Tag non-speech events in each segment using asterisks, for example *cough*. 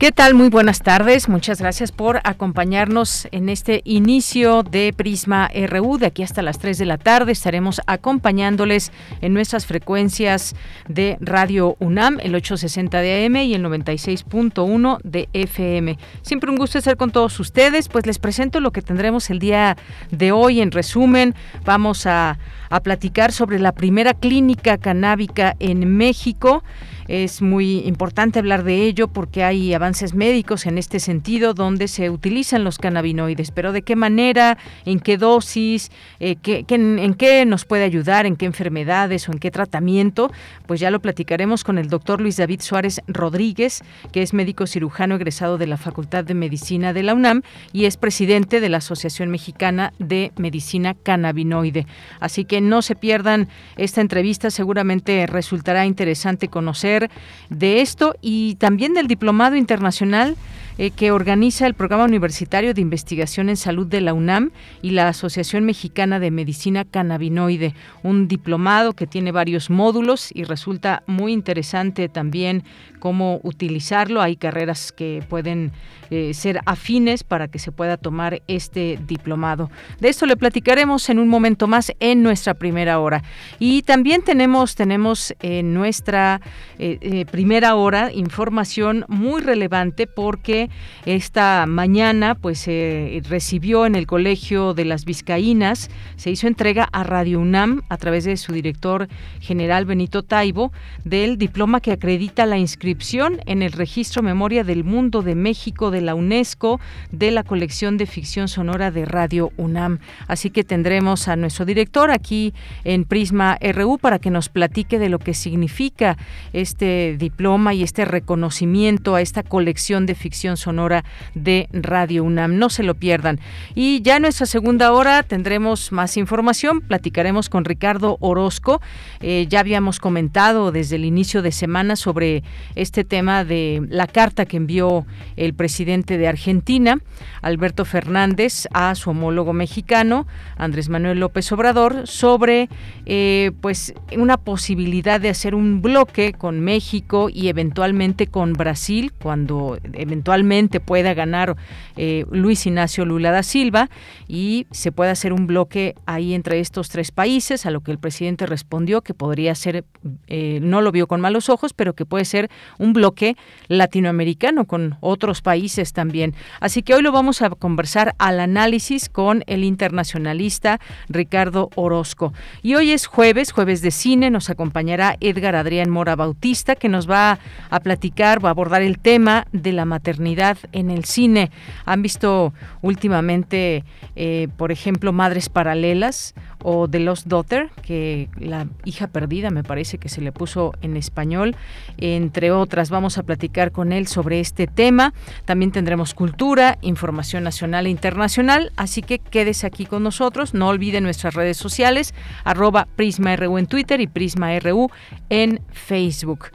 ¿Qué tal? Muy buenas tardes. Muchas gracias por acompañarnos en este inicio de Prisma RU. De aquí hasta las 3 de la tarde estaremos acompañándoles en nuestras frecuencias de Radio UNAM, el 860 de AM y el 96.1 de FM. Siempre un gusto estar con todos ustedes. Pues les presento lo que tendremos el día de hoy. En resumen, vamos a, a platicar sobre la primera clínica canábica en México. Es muy importante hablar de ello porque hay avances médicos en este sentido donde se utilizan los cannabinoides, pero de qué manera, en qué dosis, eh, en, qué nos puede ayudar, en qué enfermedades o en qué tratamiento, pues ya lo platicaremos con el doctor Luis David Suárez Rodríguez, que es médico cirujano egresado de la Facultad de Medicina de la UNAM y es presidente de la Asociación Mexicana de Medicina Cannabinoide. Así que no se pierdan esta entrevista, seguramente resultará interesante conocer de esto y también del diplomado internacional eh, que organiza el Programa Universitario de Investigación en Salud de la UNAM y la Asociación Mexicana de Medicina Cannabinoide, un diplomado que tiene varios módulos y resulta muy interesante también cómo utilizarlo. Hay carreras que pueden eh, ser afines para que se pueda tomar este diplomado. De esto le platicaremos en un momento más en nuestra primera hora. Y también tenemos, tenemos en nuestra eh, primera hora información muy relevante porque esta mañana pues se recibió en el Colegio de las Vizcaínas, se hizo entrega a Radio UNAM a través de su director general Benito Taibo del diploma que acredita la inscripción en el Registro Memoria del Mundo de México de la UNESCO de la colección de ficción sonora de Radio UNAM. Así que tendremos a nuestro director aquí en Prisma RU para que nos platique de lo que significa este diploma y este reconocimiento a esta colección de ficción sonora de Radio UNAM. No se lo pierdan. Y ya en nuestra segunda hora tendremos más información. Platicaremos con Ricardo Orozco. Eh, ya habíamos comentado desde el inicio de semana sobre este tema de la carta que envió el presidente de Argentina, Alberto Fernández, a su homólogo mexicano, Andrés Manuel López Obrador, sobre eh, pues una posibilidad de hacer un bloque con México y eventualmente con Brasil, cuando eventualmente pueda ganar eh, Luis Ignacio Lula da Silva y se pueda hacer un bloque ahí entre estos tres países, a lo que el presidente respondió que podría ser, eh, no lo vio con malos ojos, pero que puede ser un bloque latinoamericano con otros países también. Así que hoy lo vamos a conversar al análisis con el internacionalista Ricardo Orozco. Y hoy es jueves, jueves de cine, nos acompañará Edgar Adrián Mora Bautista, que nos va a platicar, va a abordar el tema de la maternidad en el cine. Han visto últimamente, eh, por ejemplo, Madres Paralelas o The Lost Daughter, que la hija perdida me parece que se le puso en español, entre otras. Vamos a platicar con él sobre este tema. También tendremos cultura, información nacional e internacional, así que quédese aquí con nosotros. No olvide nuestras redes sociales, arroba PrismaRU en Twitter y PrismaRU en Facebook.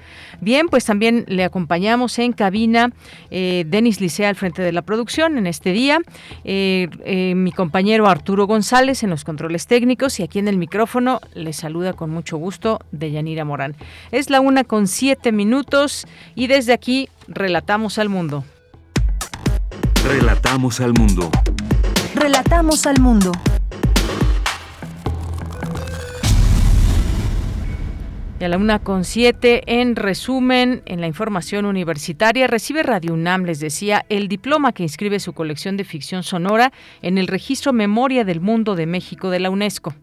Bien, pues también le acompañamos en cabina eh, Denis Licea al frente de la producción en este día, eh, eh, mi compañero Arturo González en los controles técnicos y aquí en el micrófono le saluda con mucho gusto Deyanira Morán. Es la una con siete minutos y desde aquí relatamos al mundo. Relatamos al mundo. Relatamos al mundo. Y a la una con siete, en resumen, en la información universitaria, recibe Radio UNAM, les decía, el diploma que inscribe su colección de ficción sonora en el registro Memoria del Mundo de México de la UNESCO.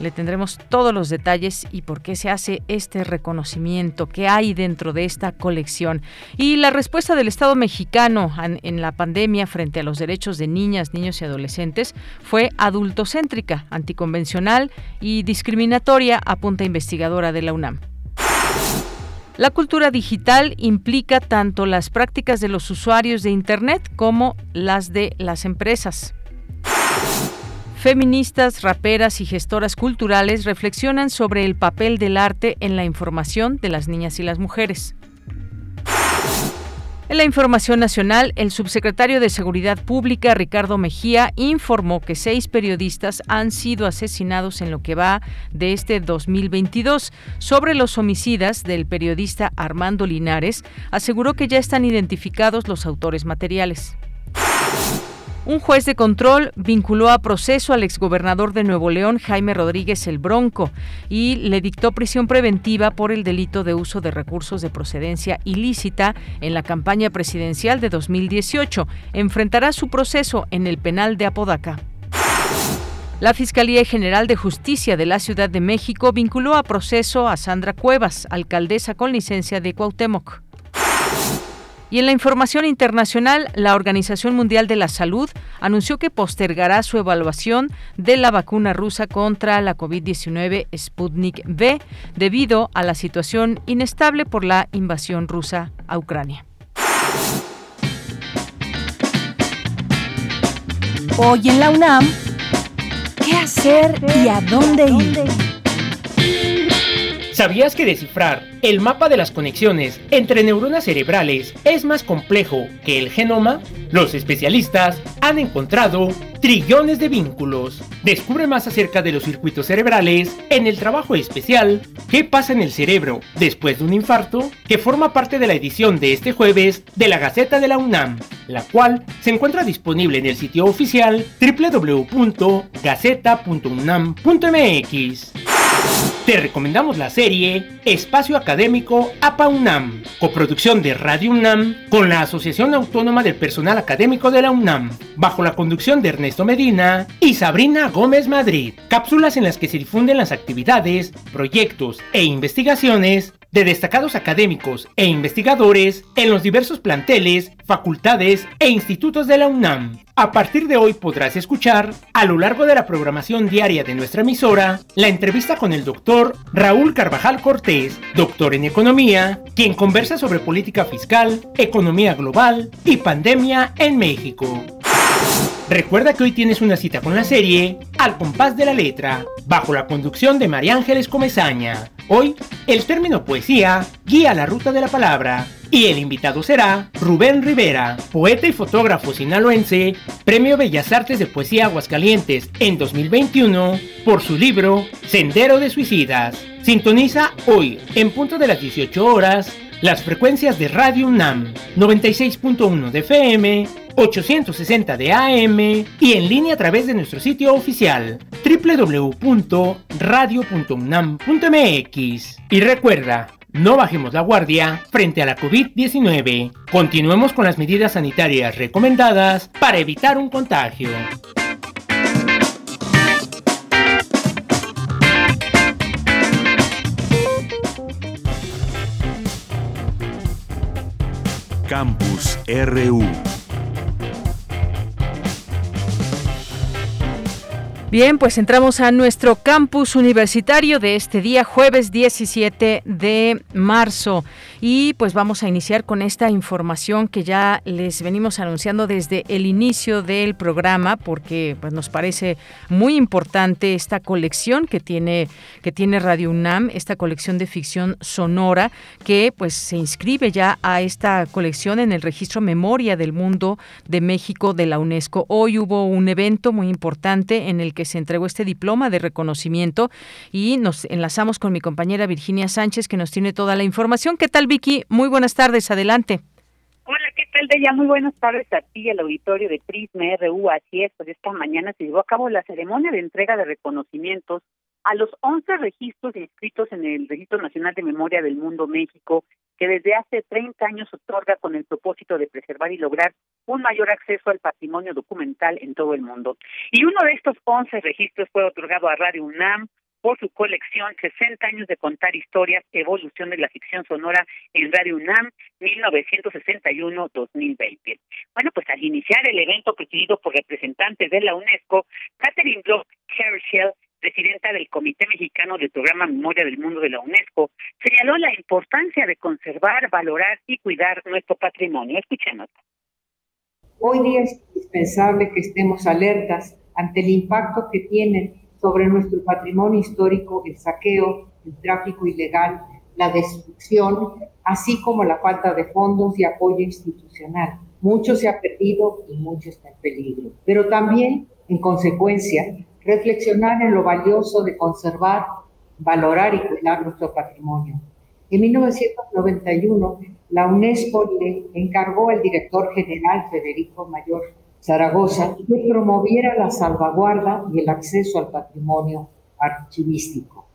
Le tendremos todos los detalles y por qué se hace este reconocimiento, qué hay dentro de esta colección. Y la respuesta del Estado mexicano en la pandemia frente a los derechos de niñas, niños y adolescentes fue adultocéntrica, anticonvencional y discriminatoria, apunta investigadora de la UNAM. La cultura digital implica tanto las prácticas de los usuarios de Internet como las de las empresas. Feministas, raperas y gestoras culturales reflexionan sobre el papel del arte en la información de las niñas y las mujeres. En la información nacional, el subsecretario de Seguridad Pública, Ricardo Mejía, informó que seis periodistas han sido asesinados en lo que va de este 2022. Sobre los homicidas del periodista Armando Linares, aseguró que ya están identificados los autores materiales. Un juez de control vinculó a proceso al exgobernador de Nuevo León, Jaime Rodríguez el Bronco, y le dictó prisión preventiva por el delito de uso de recursos de procedencia ilícita en la campaña presidencial de 2018. Enfrentará su proceso en el penal de Apodaca. La Fiscalía General de Justicia de la Ciudad de México vinculó a proceso a Sandra Cuevas, alcaldesa con licencia de Cuauhtémoc. Y en la información internacional, la Organización Mundial de la Salud anunció que postergará su evaluación de la vacuna rusa contra la COVID-19 Sputnik V debido a la situación inestable por la invasión rusa a Ucrania. Hoy en la UNAM, ¿qué hacer y a dónde ir? ¿Sabías que descifrar el mapa de las conexiones entre neuronas cerebrales es más complejo que el genoma? Los especialistas han encontrado trillones de vínculos. Descubre más acerca de los circuitos cerebrales en el trabajo especial ¿Qué pasa en el cerebro después de un infarto? que forma parte de la edición de este jueves de la Gaceta de la UNAM, la cual se encuentra disponible en el sitio oficial www.gaceta.unam.mx. Te recomendamos la serie Espacio Académico APA UNAM, coproducción de Radio UNAM con la Asociación Autónoma del Personal Académico de la UNAM, bajo la conducción de Ernesto Medina y Sabrina Gómez Madrid. Cápsulas en las que se difunden las actividades, proyectos e investigaciones de destacados académicos e investigadores en los diversos planteles, facultades e institutos de la UNAM. A partir de hoy podrás escuchar, a lo largo de la programación diaria de nuestra emisora, la entrevista con el doctor Raúl Carvajal Cortés, doctor en economía, quien conversa sobre política fiscal, economía global y pandemia en México. Recuerda que hoy tienes una cita con la serie Al compás de la letra, bajo la conducción de María Ángeles Comezaña. Hoy, el término poesía guía la ruta de la palabra y el invitado será Rubén Rivera, poeta y fotógrafo sinaloense, Premio Bellas Artes de Poesía Aguascalientes en 2021 por su libro Sendero de Suicidas. Sintoniza hoy, en punto de las 18 horas, las frecuencias de Radio UNAM 96.1 de FM 860 de AM y en línea a través de nuestro sitio oficial www.radio.unam.mx. Y recuerda, no bajemos la guardia frente a la COVID-19. Continuemos con las medidas sanitarias recomendadas para evitar un contagio. Campus RU Bien, pues entramos a nuestro campus universitario de este día, jueves 17 de marzo. Y pues vamos a iniciar con esta información que ya les venimos anunciando desde el inicio del programa, porque pues, nos parece muy importante esta colección que tiene, que tiene Radio UNAM, esta colección de ficción sonora, que pues se inscribe ya a esta colección en el registro Memoria del Mundo de México de la UNESCO. Hoy hubo un evento muy importante en el que se entregó este diploma de reconocimiento y nos enlazamos con mi compañera Virginia Sánchez, que nos tiene toda la información. ¿Qué tal? Vicky, muy buenas tardes, adelante. Hola, ¿qué tal, Deya? Muy buenas tardes a ti, al auditorio de Prisma RU. Así es, pues esta mañana se llevó a cabo la ceremonia de entrega de reconocimientos a los 11 registros inscritos en el Registro Nacional de Memoria del Mundo México, que desde hace 30 años otorga con el propósito de preservar y lograr un mayor acceso al patrimonio documental en todo el mundo. Y uno de estos 11 registros fue otorgado a Radio UNAM, por su colección 60 años de contar historias, evolución de la ficción sonora en Radio UNAM 1961-2020. Bueno, pues al iniciar el evento presidido por representantes de la UNESCO, Catherine Bloch Herschel presidenta del Comité Mexicano del Programa Memoria del Mundo de la UNESCO, señaló la importancia de conservar, valorar y cuidar nuestro patrimonio. Escuchemos. Hoy día es indispensable que estemos alertas ante el impacto que tienen sobre nuestro patrimonio histórico el saqueo, el tráfico ilegal, la destrucción, así como la falta de fondos y apoyo institucional. Mucho se ha perdido y mucho está en peligro. Pero también, en consecuencia, reflexionar en lo valioso de conservar, valorar y cuidar nuestro patrimonio. En 1991, la UNESCO le encargó al director general Federico Mayor Zaragoza que promoviera la salvaguarda y el acceso al patrimonio archivístico.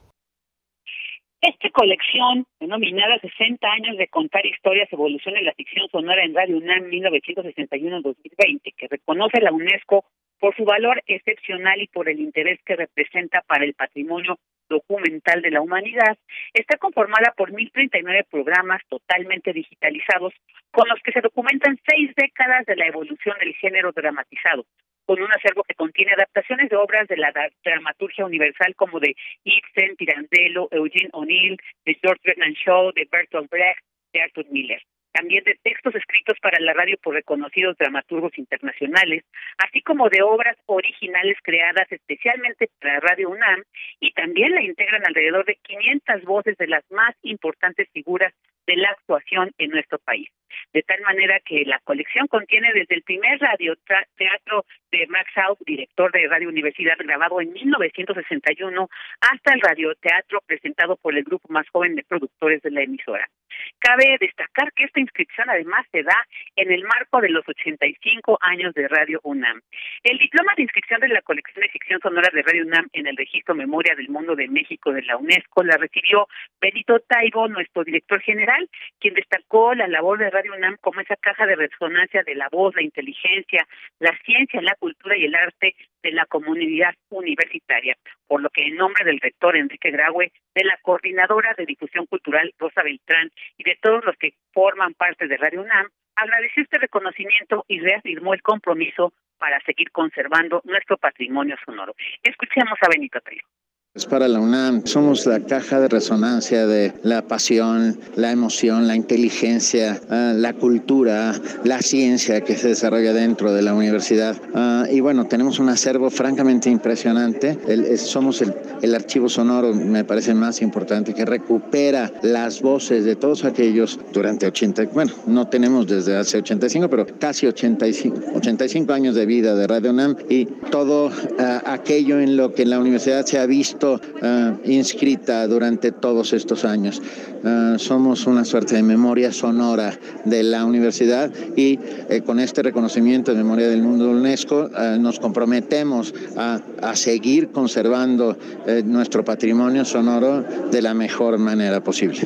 Esta colección, denominada 60 años de contar historias, evolución en la ficción sonora en Radio UNAM 1961-2020, que reconoce la UNESCO por su valor excepcional y por el interés que representa para el patrimonio documental de la humanidad, está conformada por 1.039 programas totalmente digitalizados con los que se documentan seis décadas de la evolución del género dramatizado, con un acervo que contiene adaptaciones de obras de la dramaturgia universal como de Ibsen, Pirandello, Eugene O'Neill, de George Bernard Shaw, de Bertolt Brecht, de Arthur Miller también de textos escritos para la radio por reconocidos dramaturgos internacionales, así como de obras originales creadas especialmente para Radio UNAM y también la integran alrededor de 500 voces de las más importantes figuras de la actuación en nuestro país. De tal manera que la colección contiene desde el primer radioteatro de Max Haug, director de Radio Universidad, grabado en 1961, hasta el radioteatro presentado por el grupo más joven de productores de la emisora. Cabe destacar que esta inscripción además se da en el marco de los 85 años de Radio UNAM. El diploma de inscripción de la colección de ficción sonora de Radio UNAM en el registro Memoria del Mundo de México de la UNESCO la recibió Benito Taibo, nuestro director general, quien destacó la labor de Radio UNAM como esa caja de resonancia de la voz, la inteligencia, la ciencia, la cultura y el arte de la comunidad universitaria, por lo que en nombre del rector Enrique Graue, de la coordinadora de difusión cultural Rosa Beltrán y de todos los que forman parte de Radio UNAM, agradeció este reconocimiento y reafirmó el compromiso para seguir conservando nuestro patrimonio sonoro. Escuchemos a Benito Trillo. Es para la UNAM, somos la caja de resonancia de la pasión, la emoción, la inteligencia, ah, la cultura, la ciencia que se desarrolla dentro de la universidad. Ah, y bueno, tenemos un acervo francamente impresionante. somos el, archivo sonoro, me parece más importante, que recupera las voces de todos aquellos durante 80, bueno, no tenemos desde hace 85, pero casi 85, 85 años de vida de Radio UNAM y todo ah, aquello en lo que la universidad se ha visto eh, inscrita durante todos estos años. Eh, somos una suerte de memoria sonora de la universidad y eh, con este reconocimiento de memoria del mundo UNESCO nos comprometemos a, a seguir conservando nuestro patrimonio sonoro de la mejor manera posible.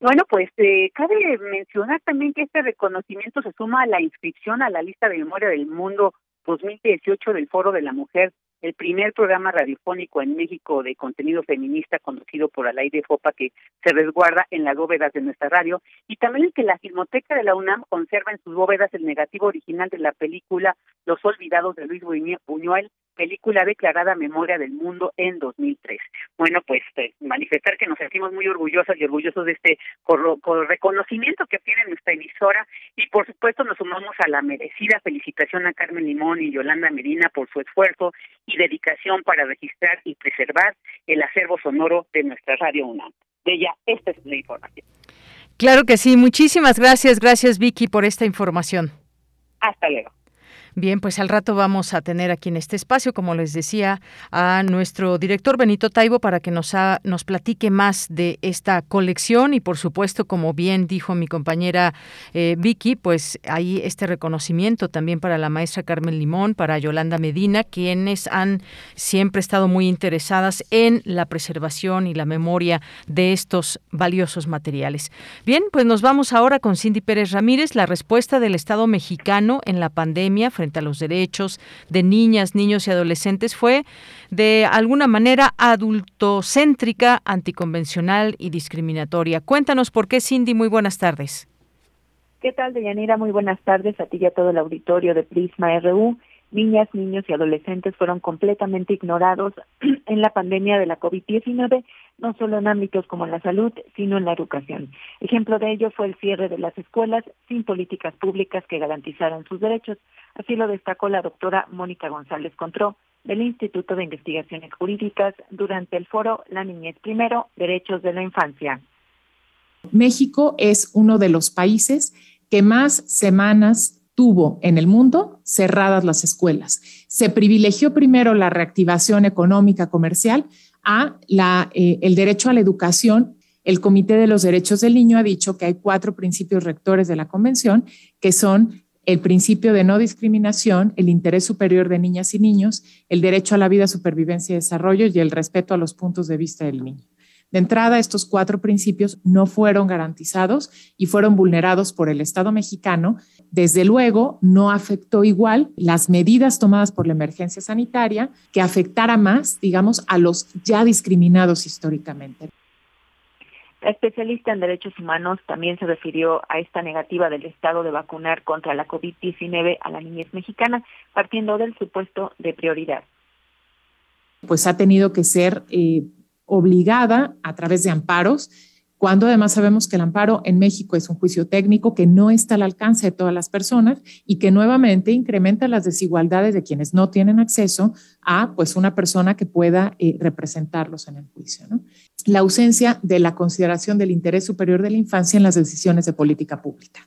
Bueno, pues cabe mencionar también que este reconocimiento se suma a la inscripción a la lista de memoria del mundo 2018 del Foro de la Mujer el primer programa radiofónico en México de contenido feminista conducido por Alay de Fopa que se resguarda en las bóvedas de nuestra radio y también el que la Filmoteca de la UNAM conserva en sus bóvedas el negativo original de la película Los Olvidados de Luis Buñuel película declarada Memoria del Mundo en 2003. Bueno, pues eh, manifestar que nos sentimos muy orgullosas y orgullosos de este reconocimiento que obtiene nuestra emisora y por supuesto nos sumamos a la merecida felicitación a Carmen Limón y Yolanda Medina por su esfuerzo y dedicación para registrar y preservar el acervo sonoro de nuestra Radio UNAM. De ella, esta es la información. Claro que sí, muchísimas gracias, gracias Vicky por esta información. Hasta luego. Bien, pues al rato vamos a tener aquí en este espacio, como les decía, a nuestro director Benito Taibo para que nos, nos platique más de esta colección y, por supuesto, como bien dijo mi compañera eh, Vicky, pues hay este reconocimiento también para la maestra Carmen Limón, para Yolanda Medina, quienes han siempre estado muy interesadas en la preservación y la memoria de estos valiosos materiales. Bien, pues nos vamos ahora con Cindy Pérez Ramírez, la respuesta del Estado mexicano en la pandemia frente frente a los derechos de niñas, niños y adolescentes fue de alguna manera adultocéntrica, anticonvencional y discriminatoria. Cuéntanos por qué, Cindy. Muy buenas tardes. ¿Qué tal, Deyanira? Muy buenas tardes a ti y a todo el auditorio de Prisma RU. Niñas, niños y adolescentes fueron completamente ignorados *clears throat* en la pandemia de la COVID-19, no solo en ámbitos como la salud, sino en la educación. Ejemplo de ello fue el cierre de las escuelas sin políticas públicas que garantizaran sus derechos. Así lo destacó la doctora Mónica González Contró del Instituto de Investigaciones Jurídicas durante el foro La Niñez Primero, Derechos de la Infancia. México es uno de los países que más semanas tuvo en el mundo cerradas las escuelas. Se privilegió primero la reactivación económica comercial a la, eh, el derecho a la educación. El Comité de los Derechos del Niño ha dicho que hay cuatro principios rectores de la Convención, que son el principio de no discriminación, el interés superior de niñas y niños, el derecho a la vida, supervivencia y desarrollo y el respeto a los puntos de vista del niño. De entrada, estos cuatro principios no fueron garantizados y fueron vulnerados por el Estado mexicano. Desde luego, no afectó igual las medidas tomadas por la emergencia sanitaria que afectara más, digamos, a los ya discriminados históricamente. La especialista en derechos humanos también se refirió a esta negativa del Estado de vacunar contra la COVID-19 a la niñez mexicana, partiendo del supuesto de prioridad. Pues ha tenido que ser eh, obligada a través de amparos, cuando además sabemos que el amparo en México es un juicio técnico que no está al alcance de todas las personas y que nuevamente incrementa las desigualdades de quienes no tienen acceso a pues una persona que pueda eh, representarlos en el juicio. La ausencia de la consideración del interés superior de la infancia en las decisiones de política pública.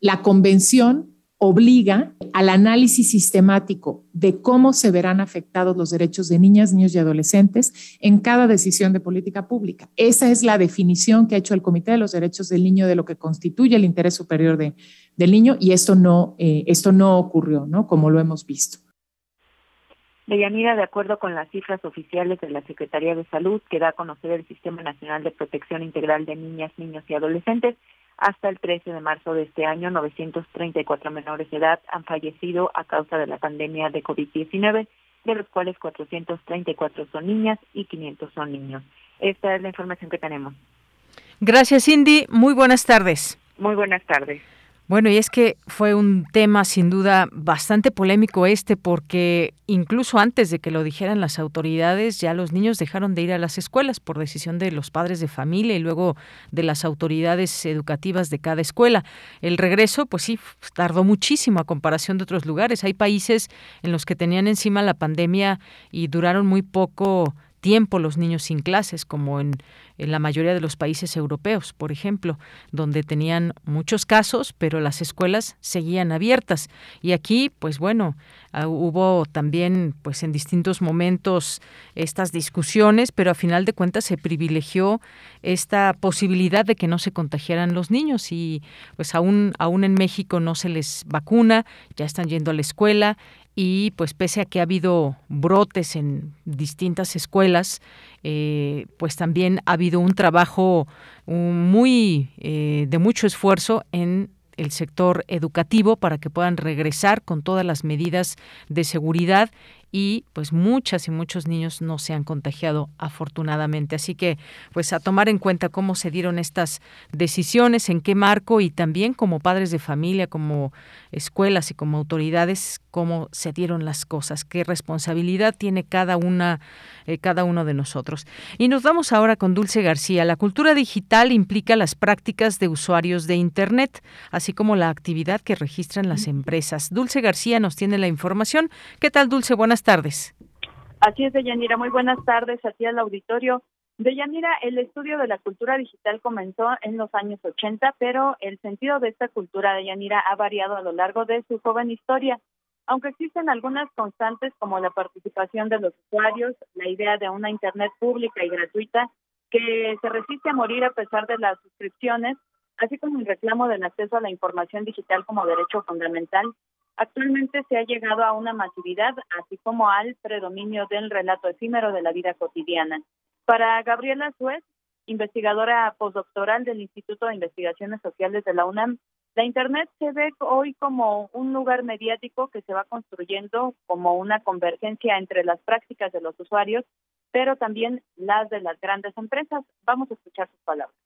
La convención obliga al análisis sistemático de cómo se verán afectados los derechos de niñas, niños y adolescentes en cada decisión de política pública. Esa es la definición que ha hecho el Comité de los Derechos del Niño de lo que constituye el interés superior de, del niño y esto no, eh, esto no ocurrió, ¿no? Como lo hemos visto. Deyanira, de acuerdo con las cifras oficiales de la Secretaría de Salud que da a conocer el Sistema Nacional de Protección Integral de Niñas, Niños y Adolescentes, hasta el 13 de marzo de este año, 934 menores de edad han fallecido a causa de la pandemia de COVID-19, de los cuales 434 son niñas y 500 son niños. Esta es la información que tenemos. Gracias, Cindy. Muy buenas tardes. Muy buenas tardes. Bueno, y es que fue un tema sin duda bastante polémico este porque incluso antes de que lo dijeran las autoridades ya los niños dejaron de ir a las escuelas por decisión de los padres de familia y luego de las autoridades educativas de cada escuela. El regreso, pues sí, tardó muchísimo a comparación de otros lugares. Hay países en los que tenían encima la pandemia y duraron muy poco tiempo los niños sin clases, como en, la mayoría de los países europeos, por ejemplo, donde tenían muchos casos, pero las escuelas seguían abiertas. Y aquí, pues bueno, ah, hubo también, pues en distintos momentos, estas discusiones, pero a final de cuentas se privilegió esta posibilidad de que no se contagiaran los niños y pues aún, aún en México no se les vacuna, ya están yendo a la escuela y pues pese a que ha habido brotes en distintas escuelas, eh, pues también ha habido un trabajo muy eh, de mucho esfuerzo en el sector educativo para que puedan regresar con todas las medidas de seguridad y pues muchas y muchos niños no se han contagiado afortunadamente. Así que pues a tomar en cuenta cómo se dieron estas decisiones, en qué marco y también como padres de familia, como escuelas y como autoridades, cómo se dieron las cosas, qué responsabilidad tiene cada una, eh, cada uno de nosotros. Y nos vamos ahora con Dulce García. La cultura digital implica las prácticas de usuarios de Internet, así como la actividad que registran las empresas. Dulce García nos tiene la información. ¿Qué tal, Dulce? Buenas tardes. Así es, Deyanira. Muy buenas tardes aquí al auditorio. Deyanira, el estudio de la cultura digital comenzó en los años 80, pero el sentido de esta cultura, Deyanira, ha variado a lo largo de su joven historia. Aunque existen algunas constantes como la participación de los usuarios, la idea de una Internet pública y gratuita que se resiste a morir a pesar de las suscripciones, así como el reclamo del acceso a la información digital como derecho fundamental, Actualmente se ha llegado a una masividad, así como al predominio del relato efímero de la vida cotidiana. Para Gabriela Suez, investigadora postdoctoral del Instituto de Investigaciones Sociales de la UNAM, La Internet se ve hoy como un lugar mediático que se va construyendo como una convergencia entre las prácticas de los usuarios, pero también las de las grandes empresas. Vamos a escuchar sus palabras.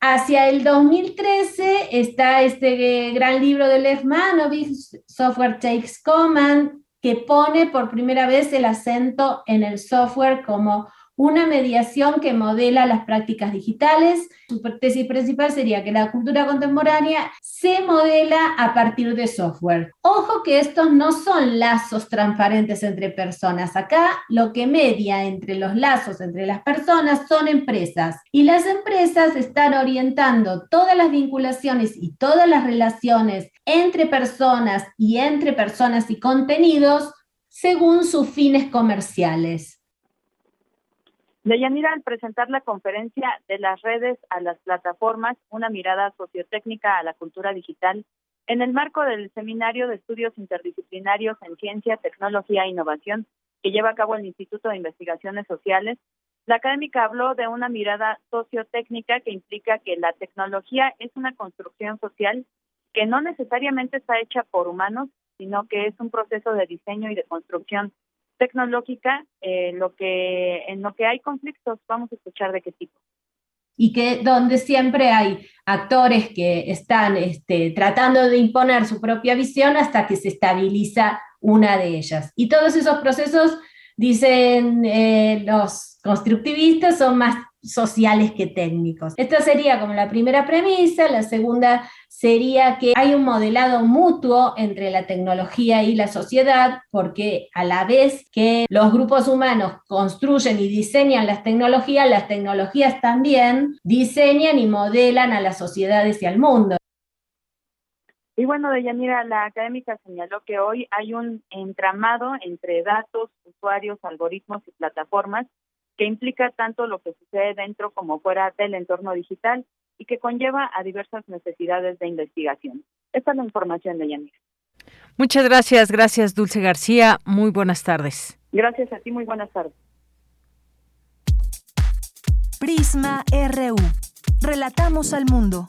Hacia el 2013 está este gran libro de Lev Manovich, Software Takes Command, que pone por primera vez el acento en el software como una mediación que modela las prácticas digitales. Su tesis principal sería que la cultura contemporánea se modela a partir de software. Ojo que estos no son lazos transparentes entre personas. Acá lo que media entre los lazos entre las personas son empresas y las empresas están orientando todas las vinculaciones y todas las relaciones entre personas y entre personas y contenidos según sus fines comerciales. Deyanira, al presentar la conferencia de las redes a las plataformas, una mirada sociotécnica a la cultura digital, en el marco del Seminario de Estudios Interdisciplinarios en Ciencia, Tecnología e Innovación que lleva a cabo el Instituto de Investigaciones Sociales, la académica habló de una mirada sociotécnica que implica que la tecnología es una construcción social que no necesariamente está hecha por humanos, sino que es un proceso de diseño y de construcción tecnológica, eh, lo que, en lo que hay conflictos, vamos a escuchar de qué tipo. Y que donde siempre hay actores que están este, tratando de imponer su propia visión hasta que se estabiliza una de ellas. Y todos esos procesos, dicen eh, los constructivistas, son más sociales que técnicos. Esta sería como la primera premisa, la segunda sería que hay un modelado mutuo entre la tecnología y la sociedad, porque a la vez que los grupos humanos construyen y diseñan las tecnologías, las tecnologías también diseñan y modelan a las sociedades y al mundo. Y bueno, Deyanira, la académica señaló que hoy hay un entramado entre datos, usuarios, algoritmos y plataformas que implica tanto lo que sucede dentro como fuera del entorno digital y que conlleva a diversas necesidades de investigación. Esta es la información de Yanira. Muchas gracias, gracias Dulce García. Muy buenas tardes. Gracias a ti, muy buenas tardes. Prisma RU. Relatamos al mundo.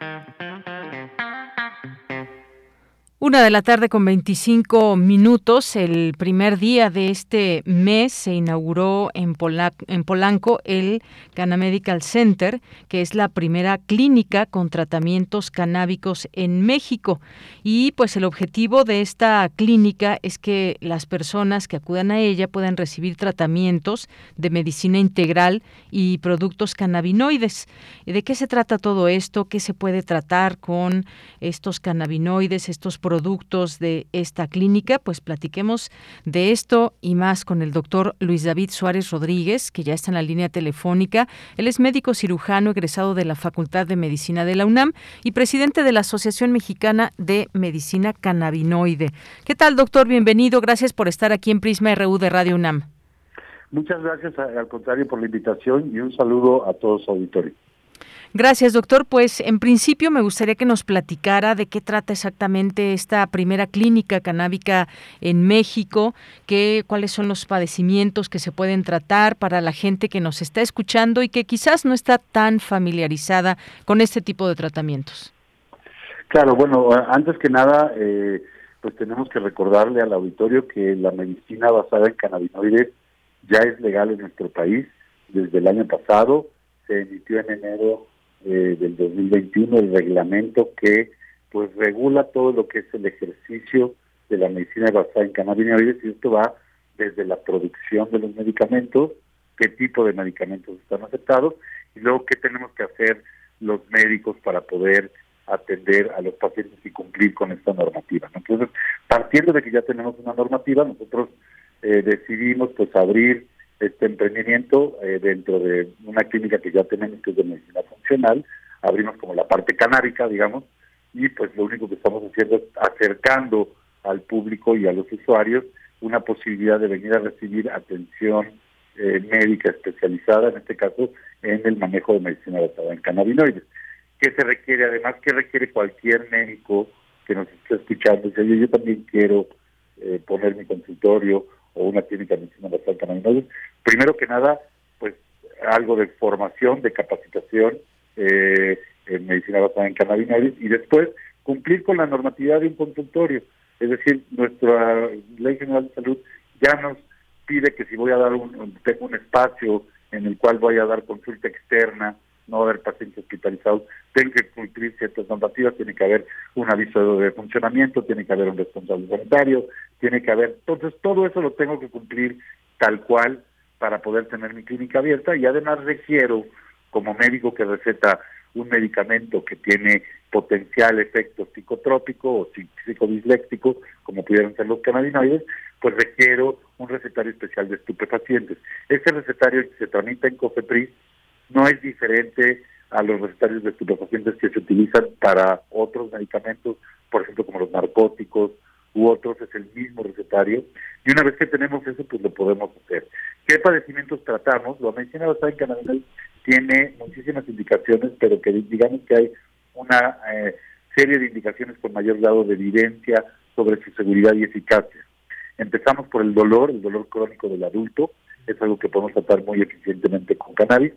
Una de la tarde con 25 minutos, el primer día de este mes se inauguró en, Polanco el Cana Medical Center, que es la primera clínica con tratamientos canábicos en México. Y pues el objetivo de esta clínica es que las personas que acudan a ella puedan recibir tratamientos de medicina integral y productos cannabinoides. ¿De qué se trata todo esto? ¿Qué se puede tratar con estos cannabinoides, estos productos? Productos de esta clínica, pues platiquemos de esto y más con el doctor Luis David Suárez Rodríguez, que ya está en la línea telefónica. Él es médico cirujano egresado de la Facultad de Medicina de la UNAM y presidente de la Asociación Mexicana de Medicina Cannabinoide. ¿Qué tal, doctor? Bienvenido. Gracias por estar aquí en Prisma RU de Radio UNAM. Muchas gracias, al contrario, por la invitación y un saludo a todos su auditorio. Gracias, doctor. Pues en principio me gustaría que nos platicara de qué trata exactamente esta primera clínica canábica en México, qué, cuáles son los padecimientos que se pueden tratar para la gente que nos está escuchando y que quizás no está tan familiarizada con este tipo de tratamientos. Claro, bueno, antes que nada, eh, pues tenemos que recordarle al auditorio que la medicina basada en cannabinoides ya es legal en nuestro país desde el año pasado, se emitió en enero eh, del 2021 el reglamento que pues regula todo lo que es el ejercicio de la medicina basada en cannabinoides y esto va desde la producción de los medicamentos, qué tipo de medicamentos están aceptados y luego qué tenemos que hacer los médicos para poder atender a los pacientes y cumplir con esta normativa. Entonces, partiendo de que ya tenemos una normativa, nosotros eh, decidimos pues abrir este emprendimiento eh, dentro de una clínica que ya tenemos que es de medicina funcional, abrimos como la parte canábica, digamos, y pues lo único que estamos haciendo es acercando al público y a los usuarios una posibilidad de venir a recibir atención eh, médica especializada, en este caso en el manejo de medicina basada en cannabinoides. ¿Qué se requiere? Además, ¿qué requiere cualquier médico que nos está escuchando oye, yo también quiero eh, poner mi consultorio o una clínica de medicina basada en cannabinoides, primero que nada, pues algo de formación, de capacitación eh, en medicina basada en cannabinoides y después cumplir con la normatividad de un consultorio. Es decir, nuestra Ley General de Salud ya nos pide que si voy a dar un, tengo un espacio en el cual voy a dar consulta externa, no haber pacientes hospitalizados, tengo que cumplir ciertas normativas, tiene que haber un aviso de funcionamiento, tiene que haber un responsable sanitario, tiene que haber, entonces todo eso lo tengo que cumplir tal cual para poder tener mi clínica abierta y además requiero como médico que receta un medicamento que tiene potencial efecto psicotrópico o psicodisléctico, como pudieran ser los cannabinoides, pues requiero un recetario especial de estupefacientes. Este recetario que se tramita en COFEPRIS no es diferente a los recetarios de estupefacientes que se utilizan para otros medicamentos, por ejemplo, como los narcóticos u otros, es el mismo recetario. Y una vez que tenemos eso, pues lo podemos hacer. ¿Qué padecimientos tratamos? La medicina basada en cannabinoides tiene muchísimas indicaciones, pero que digamos que hay una eh, serie de indicaciones con mayor grado de evidencia sobre su seguridad y eficacia. Empezamos por el dolor, el dolor crónico del adulto, es algo que podemos tratar muy eficientemente con cannabis.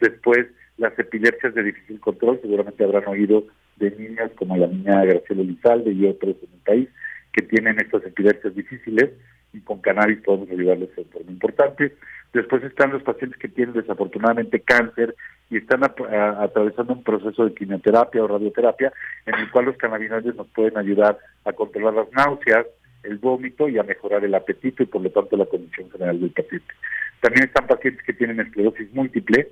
Después, las epilepsias de difícil control, seguramente habrán oído de niñas como la niña Graciela Lizalde y otros en el país que tienen estas epilepsias difíciles y con cannabis podemos ayudarles de forma importante. Después están los pacientes que tienen desafortunadamente cáncer y están atravesando un proceso de quimioterapia o radioterapia en el cual los cannabinoides nos pueden ayudar a controlar las náuseas, el vómito y a mejorar el apetito y por lo tanto la condición general del paciente. También están pacientes que tienen esclerosis múltiple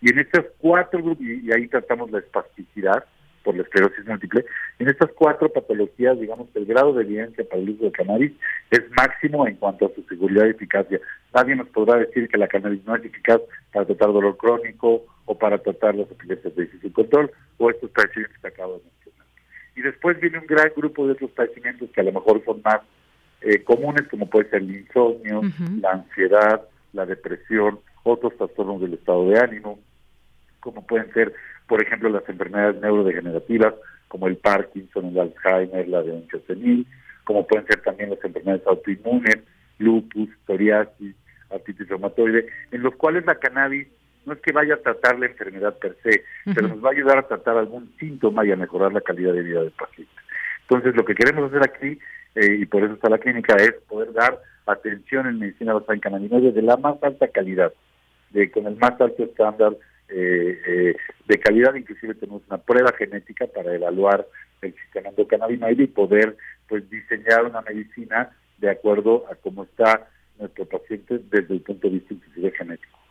y en estos cuatro grupos, y ahí tratamos la espasticidad, por la esclerosis múltiple. En estas cuatro patologías, digamos que el grado de evidencia para el uso de cannabis es máximo en cuanto a su seguridad y eficacia. Nadie nos podrá decir que la cannabis no es eficaz para tratar dolor crónico o para tratar las epilepsias de difícil control o estos padecimientos que acabo de mencionar. Y después viene un gran grupo de otros padecimientos que a lo mejor son más eh, comunes, como puede ser el insomnio, la ansiedad, la depresión, otros trastornos del estado de ánimo, como pueden ser por ejemplo, las enfermedades neurodegenerativas como el Parkinson, el Alzheimer, la demencia senil, como pueden ser también las enfermedades autoinmunes, lupus, psoriasis, artritis reumatoide, en los cuales la cannabis no es que vaya a tratar la enfermedad per se, pero nos va a ayudar a tratar algún síntoma y a mejorar la calidad de vida del paciente. Entonces, lo que queremos hacer aquí, eh, y por eso está la clínica, es poder dar atención en medicina basada en cannabinoides de la más alta calidad, de con el más alto estándar eh, eh, de calidad, inclusive tenemos una prueba genética para evaluar el sistema endocannabinoide y poder pues diseñar una medicina de acuerdo a cómo está nuestro paciente desde el punto de vista inclusive genético.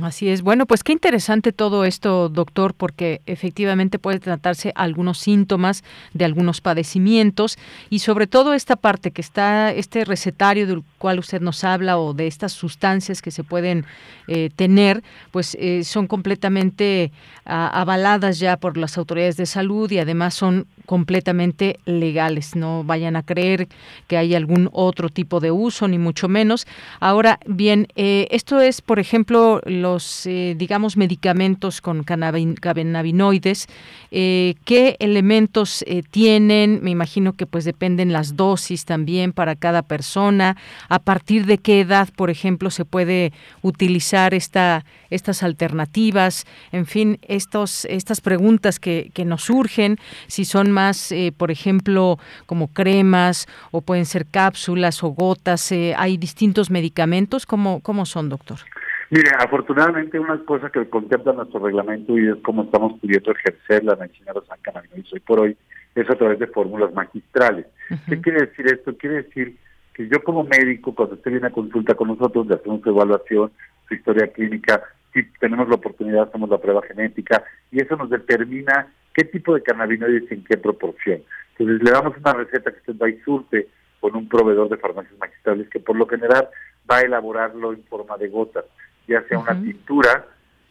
Así es. Bueno, pues qué interesante todo esto, doctor, porque efectivamente puede tratarse algunos síntomas de algunos padecimientos y sobre todo esta parte que está, este recetario del cual usted nos habla o de estas sustancias que se pueden eh, tener, pues eh, son completamente ah, avaladas ya por las autoridades de salud y además son completamente legales. No vayan a creer que hay algún otro tipo de uso, ni mucho menos. Ahora, bien, eh, esto es, por ejemplo, los, eh, digamos, medicamentos con cannabinoides. Eh, ¿Qué elementos tienen? Me imagino que pues dependen las dosis también para cada persona. ¿A partir de qué edad, por ejemplo, se puede utilizar esta, estas alternativas? En fin, estos, estas preguntas que, que nos surgen, si son más eh, por ejemplo, como cremas o pueden ser cápsulas o gotas? Eh, ¿Hay distintos medicamentos? ¿Cómo, ¿Cómo son, doctor? Mire, afortunadamente una cosa que contempla nuestro reglamento y es cómo estamos pudiendo ejercer la medicina de San cannabinoides hoy por hoy es a través de fórmulas magistrales. ¿Qué quiere decir esto? Quiere decir que yo como médico, cuando usted viene a consulta con nosotros, le hacemos su evaluación, su historia clínica, si tenemos la oportunidad, hacemos la prueba genética y eso nos determina qué tipo de cannabinoides y en qué proporción. Entonces le damos una receta que usted va y surte con un proveedor de farmacias magistrales que por lo general va a elaborarlo en forma de gotas, ya sea una tintura,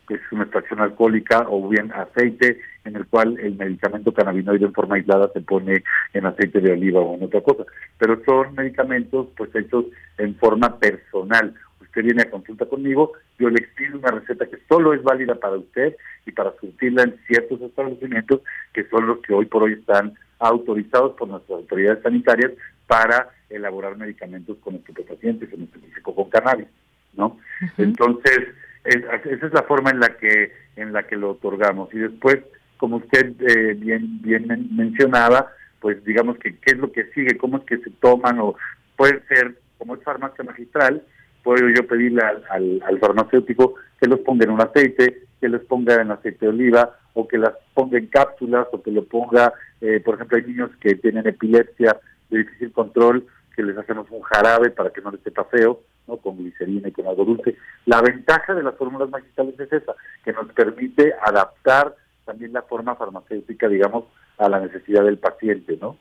que es una extracción alcohólica, o bien aceite, en el cual el medicamento cannabinoide en forma aislada se pone en aceite de oliva o en otra cosa. Pero son medicamentos pues hechos en forma personal usted viene a consulta conmigo, yo le expido una receta que solo es válida para usted y para surtirla en ciertos establecimientos que son los que hoy por hoy están autorizados por nuestras autoridades sanitarias para elaborar medicamentos con estupefacientes, en específico con cannabis, ¿no? Entonces, esa es la forma en la que en la que lo otorgamos. Y después, como usted eh, bien bien mencionaba, pues digamos que qué es lo que sigue, cómo es que se toman o puede ser como es farmacia magistral, puedo yo pedirle al, farmacéutico que los ponga en un aceite, que los ponga en aceite de oliva o que las ponga en cápsulas o que lo ponga, eh, por ejemplo, hay niños que tienen epilepsia de difícil control, que les hacemos un jarabe para que no les sepa feo, ¿no? con glicerina y con algo dulce. La ventaja de las fórmulas magistrales es esa, que nos permite adaptar también la forma farmacéutica, digamos, a la necesidad del paciente, ¿no?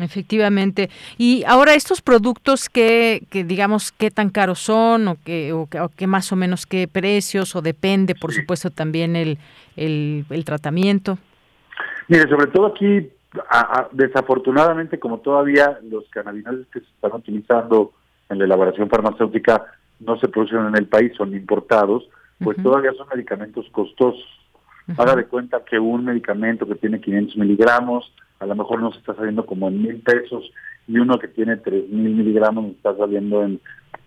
Efectivamente. Y ahora estos productos que, que digamos, qué tan caros son o que, o, que más o menos qué precios o depende, por supuesto, también el, el, tratamiento. Mire, sobre todo aquí, desafortunadamente, como todavía los cannabinoides que se están utilizando en la elaboración farmacéutica no se producen en el país, son importados, pues todavía son medicamentos costosos. Haga de cuenta que un medicamento que tiene 500 miligramos, a lo mejor nos está saliendo como en mil pesos y uno que tiene tres mil miligramos nos está saliendo en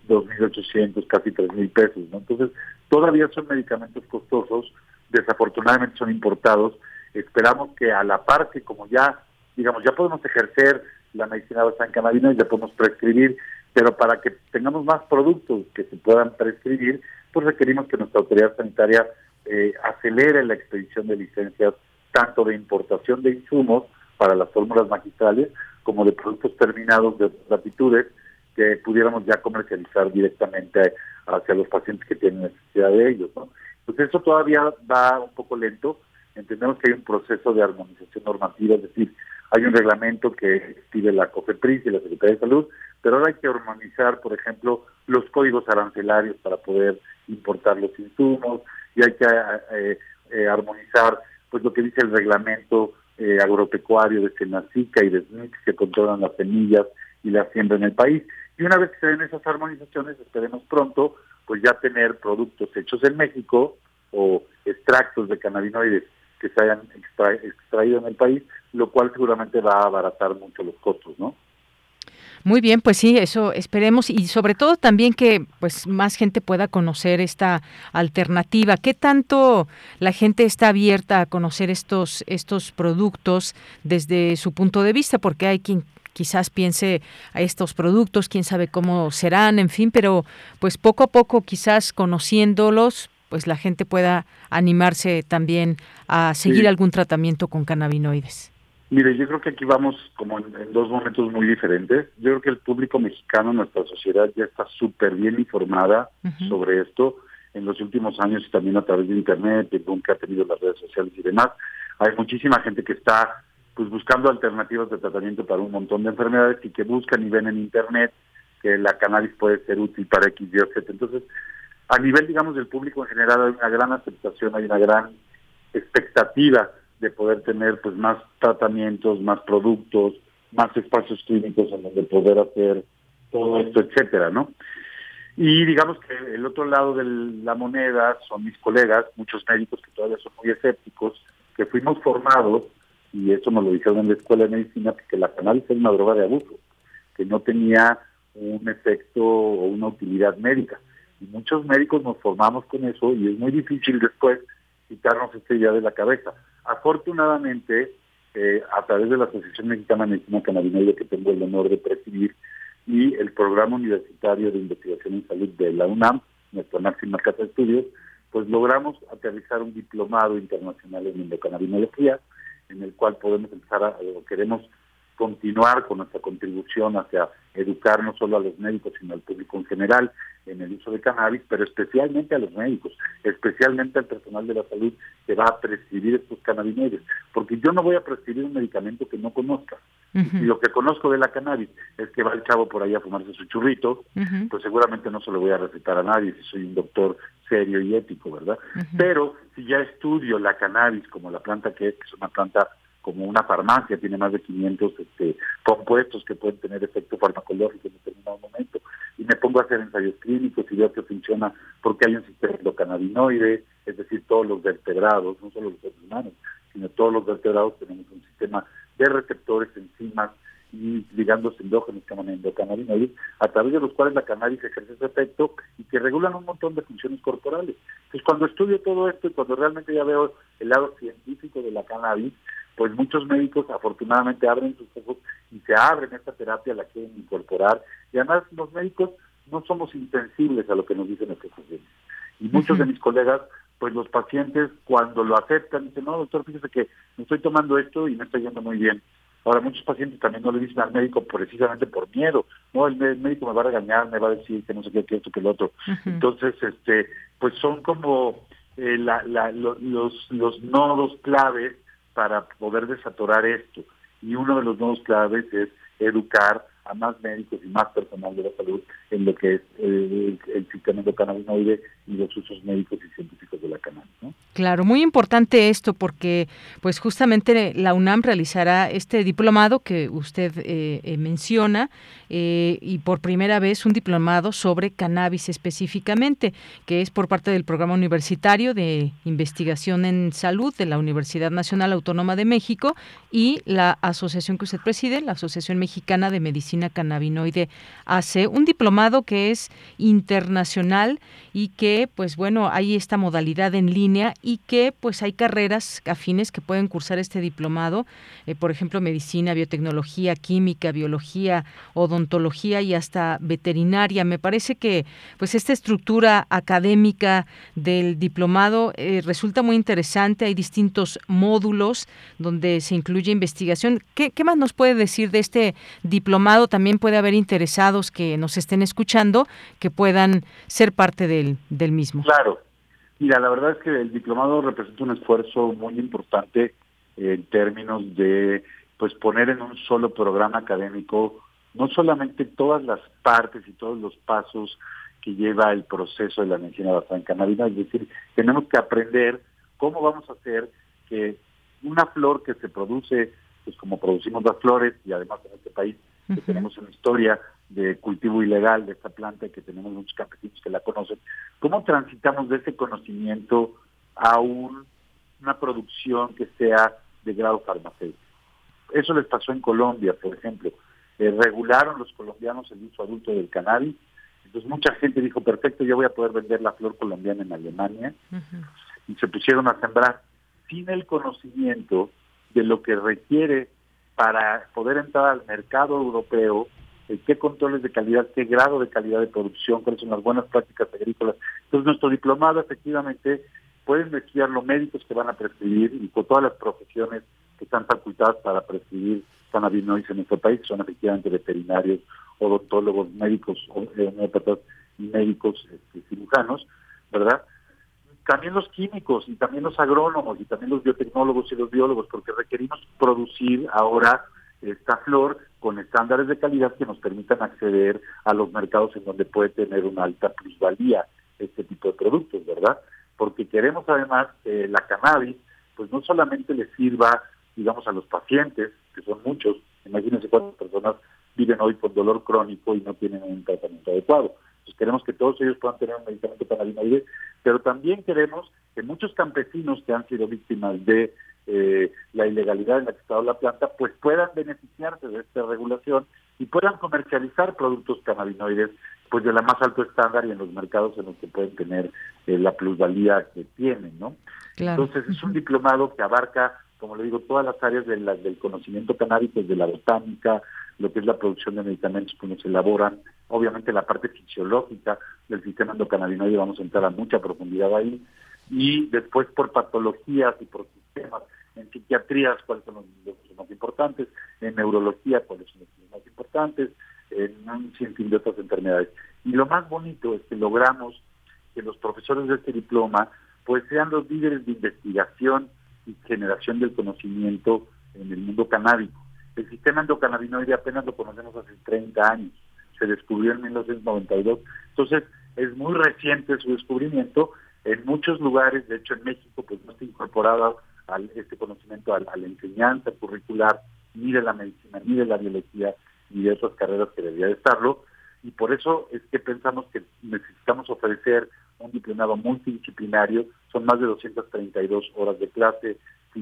dos mil ochocientos, casi tres mil pesos. ¿no? Entonces, todavía son medicamentos costosos, desafortunadamente son importados. Esperamos que a la par como ya, digamos, ya podemos ejercer la medicina basada en cannabinoides, ya podemos prescribir, pero para que tengamos más productos que se puedan prescribir, pues requerimos que nuestra autoridad sanitaria eh, acelere la expedición de licencias tanto de importación de insumos para las fórmulas magistrales como de productos terminados de latitudes que pudiéramos ya comercializar directamente hacia los pacientes que tienen necesidad de ellos. ¿no? Pues eso todavía va un poco lento. Entendemos que hay un proceso de armonización normativa, es decir, hay un reglamento que pide la COFEPRIS y la Secretaría de Salud, pero ahora hay que armonizar, por ejemplo, los códigos arancelarios para poder importar los insumos y hay que eh, eh, armonizar pues lo que dice el reglamento eh, agropecuario de Senacica y de SNIC que controlan las semillas y la siembra en el país. Y una vez que se den esas armonizaciones, esperemos pronto, pues ya tener productos hechos en México o extractos de cannabinoides que se hayan extraído en el país, lo cual seguramente va a abaratar mucho los costos, ¿no? Muy bien, pues sí, eso esperemos y sobre todo también que pues más gente pueda conocer esta alternativa. ¿Qué tanto la gente está abierta a conocer estos estos productos desde su punto de vista? Porque hay quien quizás piense a estos productos, quién sabe cómo serán, en fin, pero pues poco a poco quizás conociéndolos, pues la gente pueda animarse también a seguir algún tratamiento con cannabinoides. Mire, yo creo que aquí vamos como en, dos momentos muy diferentes. Yo creo que el público mexicano, nuestra sociedad, ya está súper bien informada sobre esto en los últimos años y también a través de Internet, el boom que ha tenido las redes sociales y demás. Hay muchísima gente que está pues buscando alternativas de tratamiento para un montón de enfermedades y que buscan y ven en Internet que la cannabis puede ser útil para X, Y, Z. Entonces, a nivel, digamos, del público en general hay una gran aceptación, hay una gran expectativa de poder tener pues más tratamientos, más productos, más espacios clínicos en donde poder hacer todo esto, etcétera, ¿no? Y digamos que el otro lado de la moneda son mis colegas, muchos médicos que todavía son muy escépticos, que fuimos formados, y eso nos lo dijeron en la escuela de medicina, que la cannabis es una droga de abuso, que no tenía un efecto o una utilidad médica. Y muchos médicos nos formamos con eso y es muy difícil después quitarnos esta idea de la cabeza. Afortunadamente, eh, a través de la Asociación Mexicana de Medicina Cannabinoide que tengo el honor de presidir y el Programa Universitario de Investigación en Salud de la UNAM, nuestra máxima casa de estudios, pues logramos aterrizar un diplomado internacional en endocannabinología, en el cual podemos empezar a, o queremos continuar con nuestra contribución hacia educar no solo a los médicos, sino al público en general en el uso de cannabis, pero especialmente a los médicos, especialmente al personal de la salud que va a prescribir estos cannabinoides, porque yo no voy a prescribir un medicamento que no conozca. Y lo que conozco de la cannabis es que va el chavo por ahí a fumarse su churrito, pues seguramente no se lo voy a recetar a nadie si soy un doctor serio y ético, ¿verdad? Pero si ya estudio la cannabis como la planta que es, que es una planta como una farmacia, tiene más de 500 este, compuestos que pueden tener efecto farmacológico en determinado momento. Y me pongo a hacer ensayos clínicos y veo que funciona porque hay un sistema endocannabinoide, es decir, todos los vertebrados, no solo los seres humanos, sino todos los vertebrados tenemos un sistema de receptores, enzimas y ligandos endógenos que llaman endocannabinoides, a través de los cuales la cannabis ejerce ese efecto y que regulan un montón de funciones corporales. Entonces, cuando estudio todo esto y cuando realmente ya veo el lado científico de la cannabis, pues muchos médicos afortunadamente abren sus ojos y se abren esta terapia, la quieren incorporar. Y además los médicos no somos insensibles a lo que nos dicen nuestros pacientes. Y muchos de mis colegas, pues los pacientes cuando lo aceptan dicen, no doctor, fíjese que me estoy tomando esto y me está yendo muy bien. Ahora, muchos pacientes también no le dicen al médico precisamente por miedo. No, el médico me va a regañar, me va a decir que no sé qué, que esto, que el otro. Entonces, este, pues son como eh, la, la, los, los nodos claves para poder desatorar esto. Y uno de los nodos claves es educar a más médicos y más personal de la salud en lo que es eh, el, sistema endocannabinoide y los usos médicos y científicos de la cannabis. Claro, muy importante esto porque pues justamente la UNAM realizará este diplomado que usted eh, eh, menciona y por primera vez un diplomado sobre cannabis específicamente, que es por parte del Programa Universitario de Investigación en Salud de la Universidad Nacional Autónoma de México y la asociación que usted preside, la Asociación Mexicana de Medicina cannabinoide AC, un diplomado que es internacional y que pues bueno, hay esta modalidad en línea y que pues hay carreras afines que pueden cursar este diplomado, eh, por ejemplo, medicina, biotecnología, química, biología, odontología y hasta veterinaria. Me parece que pues esta estructura académica del diplomado eh, resulta muy interesante, hay distintos módulos donde se incluye investigación. ¿Qué, ¿Qué más nos puede decir de este diplomado? También puede haber interesados que nos estén escuchando que puedan ser parte del, del mismo. Claro. Mira, la verdad es que el diplomado representa un esfuerzo muy importante en términos de pues poner en un solo programa académico no solamente todas las partes y todos los pasos que lleva el proceso de la medicina basada en cannabis, es decir, tenemos que aprender cómo vamos a hacer que una flor que se produce, pues como producimos las flores y además en este país que tenemos una historia de cultivo ilegal de esta planta, que tenemos muchos campesinos que la conocen, ¿cómo transitamos de ese conocimiento a una producción que sea de grado farmacéutico? Eso les pasó en Colombia, por ejemplo. Eh, regularon los colombianos el uso adulto del cannabis, entonces mucha gente dijo, perfecto, yo voy a poder vender la flor colombiana en Alemania, y se pusieron a sembrar sin el conocimiento de lo que requiere para poder entrar al mercado europeo, eh, qué controles de calidad, qué grado de calidad de producción, cuáles son las buenas prácticas agrícolas. Entonces, nuestro diplomado efectivamente pueden estudiar los médicos que van a prescribir y con todas las profesiones que están facultadas para prescribir cannabinoides en nuestro país, son efectivamente veterinarios, odontólogos, médicos, eh, homeópatas médicos este, cirujanos, ¿verdad? También los químicos y también los agrónomos y también los biotecnólogos y los biólogos, porque requerimos producir ahora esta flor con estándares de calidad que nos permitan acceder a los mercados en donde puede tener una alta plusvalía este tipo de productos, ¿verdad? Porque queremos además que la cannabis, pues no solamente le sirva, digamos, a los pacientes, que son muchos, imagínense cuántas personas viven hoy con dolor crónico y no tienen un tratamiento adecuado, pues queremos que todos ellos puedan tener un medicamento cannabinoide, pero también queremos que muchos campesinos que han sido víctimas de eh, la ilegalidad en la que está la planta, pues puedan beneficiarse de esta regulación y puedan comercializar productos cannabinoides pues de la más alto estándar y en los mercados en los que pueden tener eh, la plusvalía que tienen, ¿no? Entonces es un diplomado que abarca, como le digo, todas las áreas de del conocimiento canábico, de la botánica, lo que es la producción de medicamentos que se elaboran, obviamente la parte fisiológica del sistema endocannabinoide, vamos a entrar a mucha profundidad ahí, y después por patologías y por sistemas, en psiquiatrías cuáles son los, más importantes, en neurología cuáles son los más importantes, en un sinfín de otras enfermedades. Y lo más bonito es que logramos que los profesores de este diploma pues sean los líderes de investigación y generación del conocimiento en el mundo canábico. El sistema endocannabinoide apenas lo conocemos hace 30 años, se descubrió en 1992, entonces es muy reciente su descubrimiento. En muchos lugares, de hecho en México, pues no está incorporado al, este conocimiento a, la enseñanza curricular ni de la medicina, ni de la biología, ni de otras carreras que debería de estarlo. Y por eso es que pensamos que necesitamos ofrecer un diplomado multidisciplinario, son más de 232 horas de clase,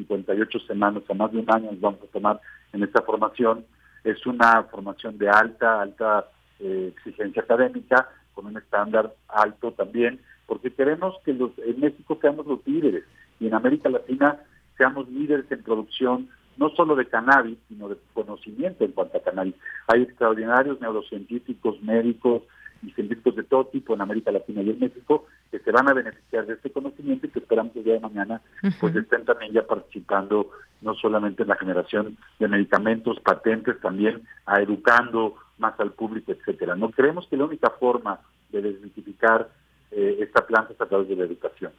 58 semanas, a más de un año nos vamos a tomar en esta formación. Es una formación de alta, alta eh, exigencia académica, con un estándar alto también, porque queremos que los, en México seamos los líderes y en América Latina seamos líderes en producción no solo de cannabis, sino de conocimiento en cuanto a cannabis. Hay extraordinarios neurocientíficos, médicos y científicos de todo tipo en América Latina y en México que se van a beneficiar de este conocimiento y que esperamos que el día de mañana pues estén también ya participando no solamente en la generación de medicamentos, patentes, también a educando más al público, etcétera. No creemos que la única forma de desmitificar eh, esta planta es a través de la educación.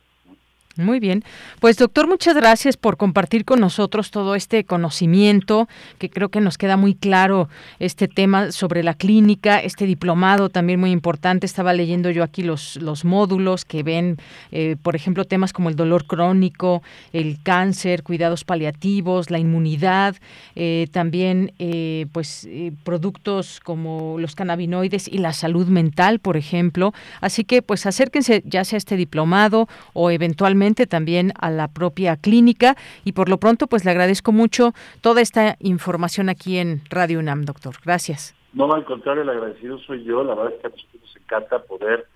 Muy bien. Pues doctor, muchas gracias por compartir con nosotros todo este conocimiento, que creo que nos queda muy claro este tema sobre la clínica, este diplomado también muy importante. Estaba leyendo yo aquí los, los módulos que ven, eh, por ejemplo, temas como el dolor crónico, el cáncer, cuidados paliativos, la inmunidad, eh, también eh, pues productos como los cannabinoides y la salud mental, por ejemplo. Así que pues acérquense ya sea este diplomado o eventualmente también a la propia clínica y por lo pronto pues le agradezco mucho toda esta información aquí en Radio UNAM, doctor. Gracias. No, al contrario, el agradecido soy yo. La verdad es que a nosotros nos encanta poder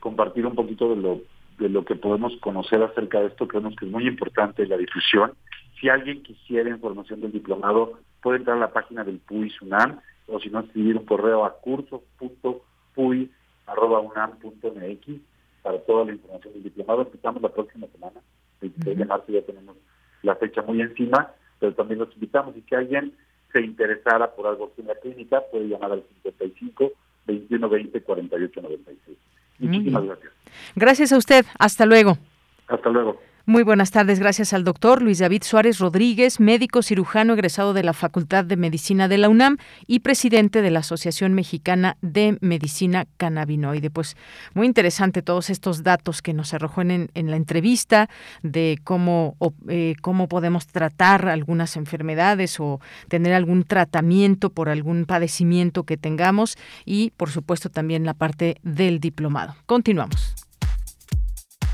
compartir un poquito de lo, de lo que podemos conocer acerca de esto. Creemos que es muy importante la difusión. Si alguien quisiera información del diplomado, puede entrar a la página del PUI SUNAM o si no, escribir un correo a cursos.pui.unam.mx para toda la información del diplomado. Empezamos la próxima semana, el 26 de marzo ya tenemos la fecha muy encima, pero también los invitamos y que alguien se interesara por algo en la clínica puede llamar al 55 21 20 48 96. Muchísimas gracias. Gracias a usted. Hasta luego. Hasta luego. Muy buenas tardes, gracias al doctor Luis David Suárez Rodríguez, médico cirujano egresado de la Facultad de Medicina de la UNAM y presidente de la Asociación Mexicana de Medicina Cannabinoide. Pues muy interesante todos estos datos que nos arrojó en, la entrevista de cómo, eh, cómo podemos tratar algunas enfermedades o tener algún tratamiento por algún padecimiento que tengamos y, por supuesto, también la parte del diplomado. Continuamos.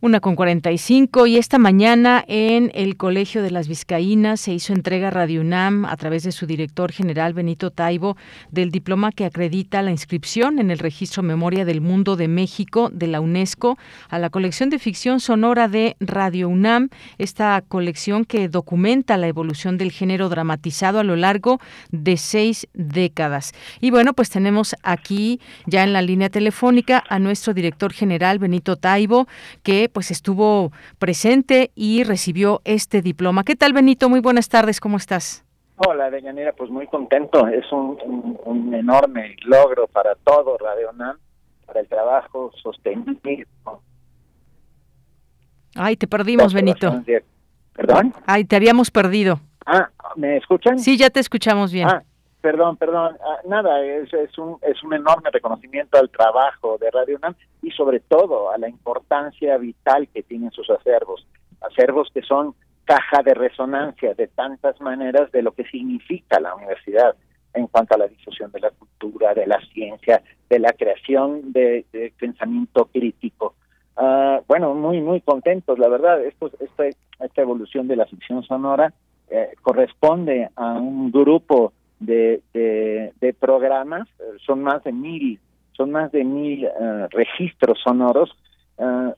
Una con 45 y esta mañana en el Colegio de las Vizcaínas se hizo entrega Radio UNAM a través de su director general Benito Taibo del diploma que acredita la inscripción en el Registro Memoria del Mundo de México de la UNESCO a la colección de ficción sonora de Radio UNAM, esta colección que documenta la evolución del género dramatizado a lo largo de seis décadas. Y bueno, pues tenemos aquí ya en la línea telefónica a nuestro director general Benito Taibo que pues estuvo presente y recibió este diploma. ¿Qué tal, Benito? Muy buenas tardes, ¿cómo estás? Hola, Deyanira, pues muy contento. Es un, enorme logro para todo Radio NAM, para el trabajo sostenido. Ay, te perdimos, Benito. ¿Perdón? Ay, te habíamos perdido. Ah, ¿me escuchan? Sí, ya te escuchamos bien. Ah, Perdón, perdón. Ah, nada, es, es, un, es un enorme reconocimiento al trabajo de Radio UNAM y sobre todo a la importancia vital que tienen sus acervos. Acervos que son caja de resonancia de tantas maneras de lo que significa la universidad en cuanto a la difusión de la cultura, de la ciencia, de la creación de, pensamiento crítico. Ah, bueno, muy, muy contentos, la verdad. Esto, esta, esta evolución de la ficción sonora eh, corresponde a un grupo de, de, programas, son más de mil, son más de mil eh, registros sonoros, eh,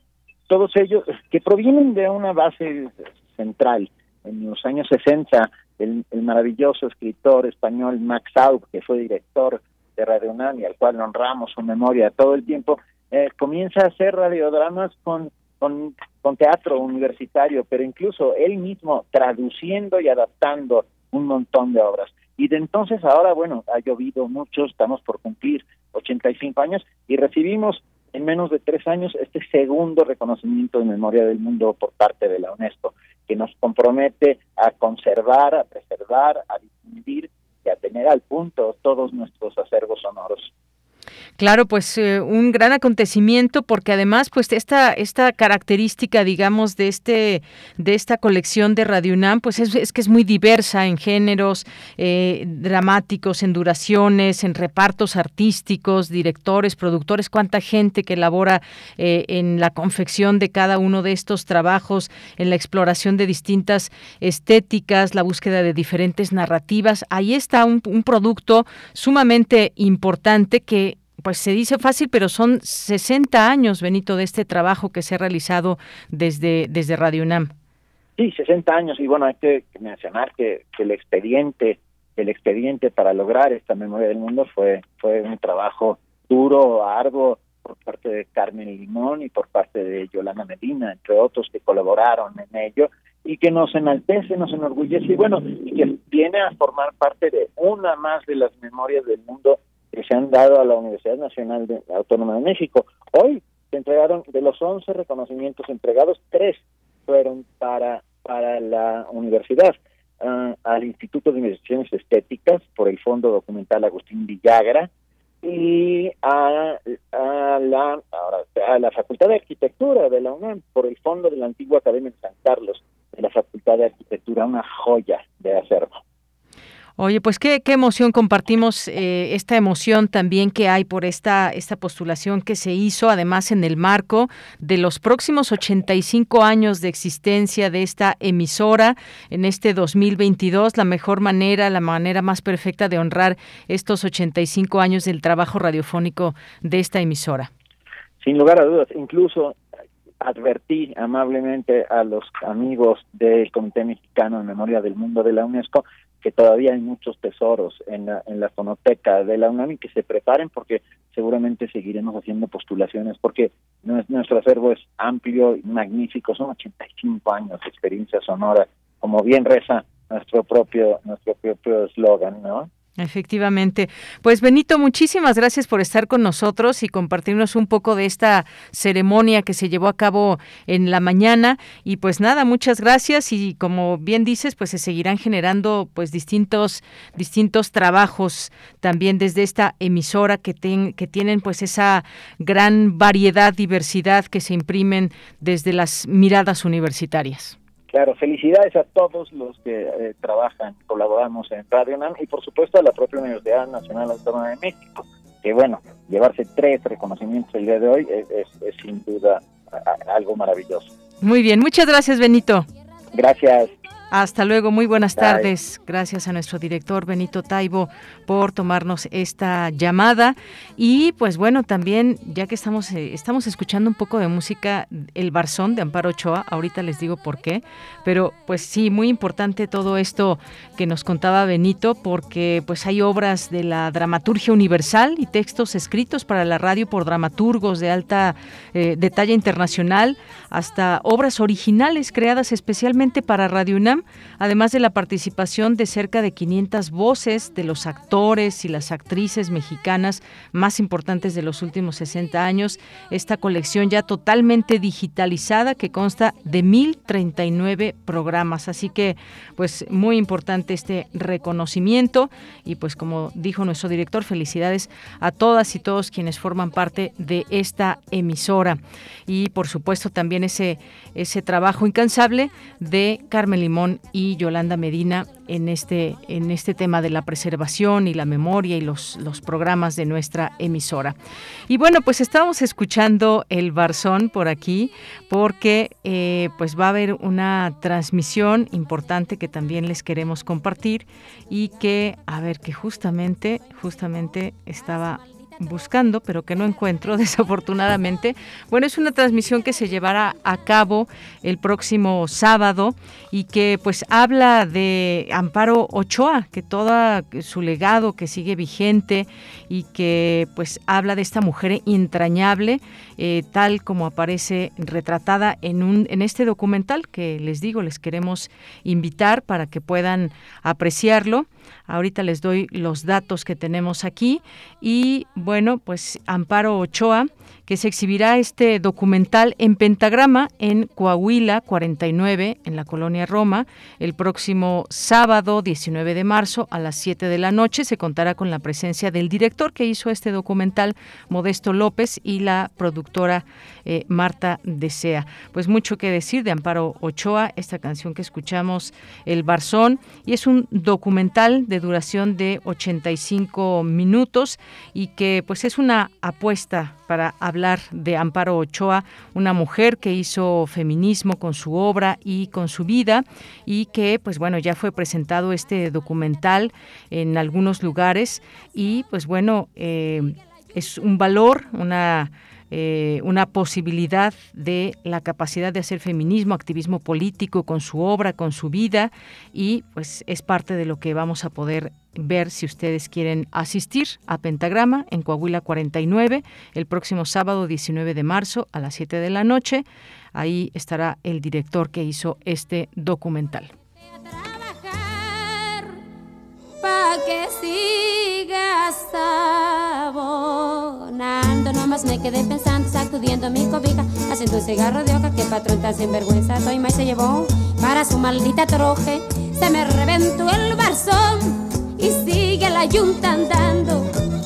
todos ellos que provienen de una base central. En los años 60, el, maravilloso escritor español Max Aub, que fue director de Radio UNAM y al cual honramos su memoria todo el tiempo, eh, comienza a hacer radiodramas con, con, con teatro universitario, pero incluso él mismo traduciendo y adaptando un montón de obras. Y de entonces ahora, bueno, ha llovido mucho, estamos por cumplir 85 años y recibimos en menos de tres años este segundo reconocimiento de memoria del mundo por parte de la UNESCO, que nos compromete a conservar, a preservar, a difundir y a tener al punto todos nuestros acervos sonoros. Claro, pues eh, un gran acontecimiento porque además pues esta esta característica digamos de este de esta colección de Radio UNAM pues es, que es muy diversa en géneros eh, dramáticos, en duraciones, en repartos artísticos, directores, productores, cuánta gente que elabora eh, en la confección de cada uno de estos trabajos, en la exploración de distintas estéticas, la búsqueda de diferentes narrativas. Ahí está un, un producto sumamente importante que pues se dice fácil, pero son 60 años, Benito, de este trabajo que se ha realizado desde, desde Radio UNAM. Sí, 60 años y bueno, hay que mencionar que, el expediente el expediente para lograr esta memoria del mundo fue fue un trabajo duro, arduo por parte de Carmen Limón y por parte de Yolanda Medina, entre otros que colaboraron en ello y que nos enaltece, nos enorgullece y bueno, y que viene a formar parte de una más de las memorias del mundo que se han dado a la Universidad Nacional de, Autónoma de México. Hoy se entregaron, de los 11 reconocimientos entregados, tres fueron para, para la universidad. Ah, al Instituto de Investigaciones Estéticas por el Fondo Documental Agustín Villagra y a, a, la, a la Facultad de Arquitectura de la UNAM por el Fondo de la Antigua Academia de San Carlos de la Facultad de Arquitectura, una joya de acervo. Oye, pues qué, emoción compartimos eh, esta emoción también que hay por esta, esta postulación que se hizo, además en el marco de los próximos 85 años de existencia de esta emisora en este 2022, la mejor manera, la manera más perfecta de honrar estos 85 años del trabajo radiofónico de esta emisora. Sin lugar a dudas, incluso advertí amablemente a los amigos del Comité Mexicano de Memoria del Mundo de la UNESCO que todavía hay muchos tesoros en la, en la fonoteca de la UNAM y que se preparen porque seguramente seguiremos haciendo postulaciones porque nuestro acervo es amplio y magnífico, son 85 años de experiencia sonora, como bien reza nuestro propio nuestro propio eslogan, ¿no? Efectivamente. Pues Benito, muchísimas gracias por estar con nosotros y compartirnos un poco de esta ceremonia que se llevó a cabo en la mañana. Y pues nada, muchas gracias y como bien dices, pues se seguirán generando pues distintos, distintos trabajos también desde esta emisora que, que tienen pues esa gran variedad, diversidad que se imprimen desde las miradas universitarias. Claro, felicidades a todos los que eh, trabajan, colaboramos en Radio NAM y por supuesto a la propia Universidad Nacional Autónoma de México, que bueno, llevarse tres reconocimientos el día de hoy es, sin duda algo maravilloso. Muy bien, muchas gracias Benito. Gracias. Hasta luego, muy buenas tardes. Gracias a nuestro director Benito Taibo por tomarnos esta llamada. Y pues bueno, también ya que estamos, eh, estamos escuchando un poco de música, El Barzón de Amparo Ochoa, ahorita les digo por qué, pero pues sí, muy importante todo esto que nos contaba Benito, porque pues hay obras de la dramaturgia universal y textos escritos para la radio por dramaturgos de alta eh, de talla internacional, hasta obras originales creadas especialmente para Radio UNAM además de la participación de cerca de 500 voces de los actores y las actrices mexicanas más importantes de los últimos 60 años. Esta colección ya totalmente digitalizada que consta de 1039 programas. Así que, pues, muy importante este reconocimiento y, pues, como dijo nuestro director, felicidades a todas y todos quienes forman parte de esta emisora. Y, por supuesto, también ese, ese trabajo incansable de Carmen Limón y Yolanda Medina en este, en este tema de la preservación y la memoria y los, los programas de nuestra emisora. Y bueno, pues estamos escuchando el Barzón por aquí porque eh, pues va a haber una transmisión importante que también les queremos compartir y que, a ver, que justamente, justamente estaba buscando, pero que no encuentro *laughs* desafortunadamente. Bueno, es una transmisión que se llevará a cabo el próximo sábado y que pues habla de Amparo Ochoa, que todo su legado que sigue vigente y que pues habla de esta mujer entrañable, eh, tal como aparece retratada en, un, en este documental que les digo, les queremos invitar para que puedan apreciarlo. Ahorita les doy los datos que tenemos aquí y bueno, pues Amparo Ochoa que se exhibirá este documental en Pentagrama en Coahuila 49 en la colonia Roma el próximo sábado 19 de marzo a las 7 de la noche. Se contará con la presencia del director que hizo este documental, Modesto López, y la productora eh, Marta Desea. Pues mucho que decir de Amparo Ochoa, esta canción que escuchamos, El Barzón, y es un documental de duración de 85 minutos y que pues es una apuesta para hablar de Amparo Ochoa, una mujer que hizo feminismo con su obra y con su vida y que pues bueno ya fue presentado este documental en algunos lugares y pues bueno eh, es un valor, una eh, una posibilidad de la capacidad de hacer feminismo, activismo político con su obra, con su vida y pues es parte de lo que vamos a poder ver si ustedes quieren asistir a Pentagrama en Coahuila 49 el próximo sábado 19 de marzo a las 7 de la noche. Ahí estará el director que hizo este documental. Pa' que sigas abonando. Nomás me quedé pensando, sacudiendo mi cobija, haciendo un cigarro de hoja que patrón sin sinvergüenza. Toy más se llevó para su maldita troje. Se me reventó el barzón y sigue la yunta andando.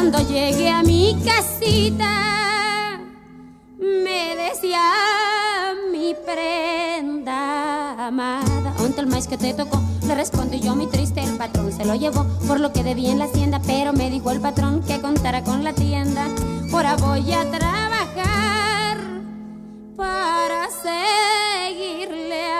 Cuando llegué a mi casita, me decía mi prenda amada, ¿dónde el maíz que te tocó? Le respondí yo mi triste, el patrón se lo llevó por lo que debía en la hacienda, pero me dijo el patrón que contara con la tienda. Ahora voy a trabajar para seguirle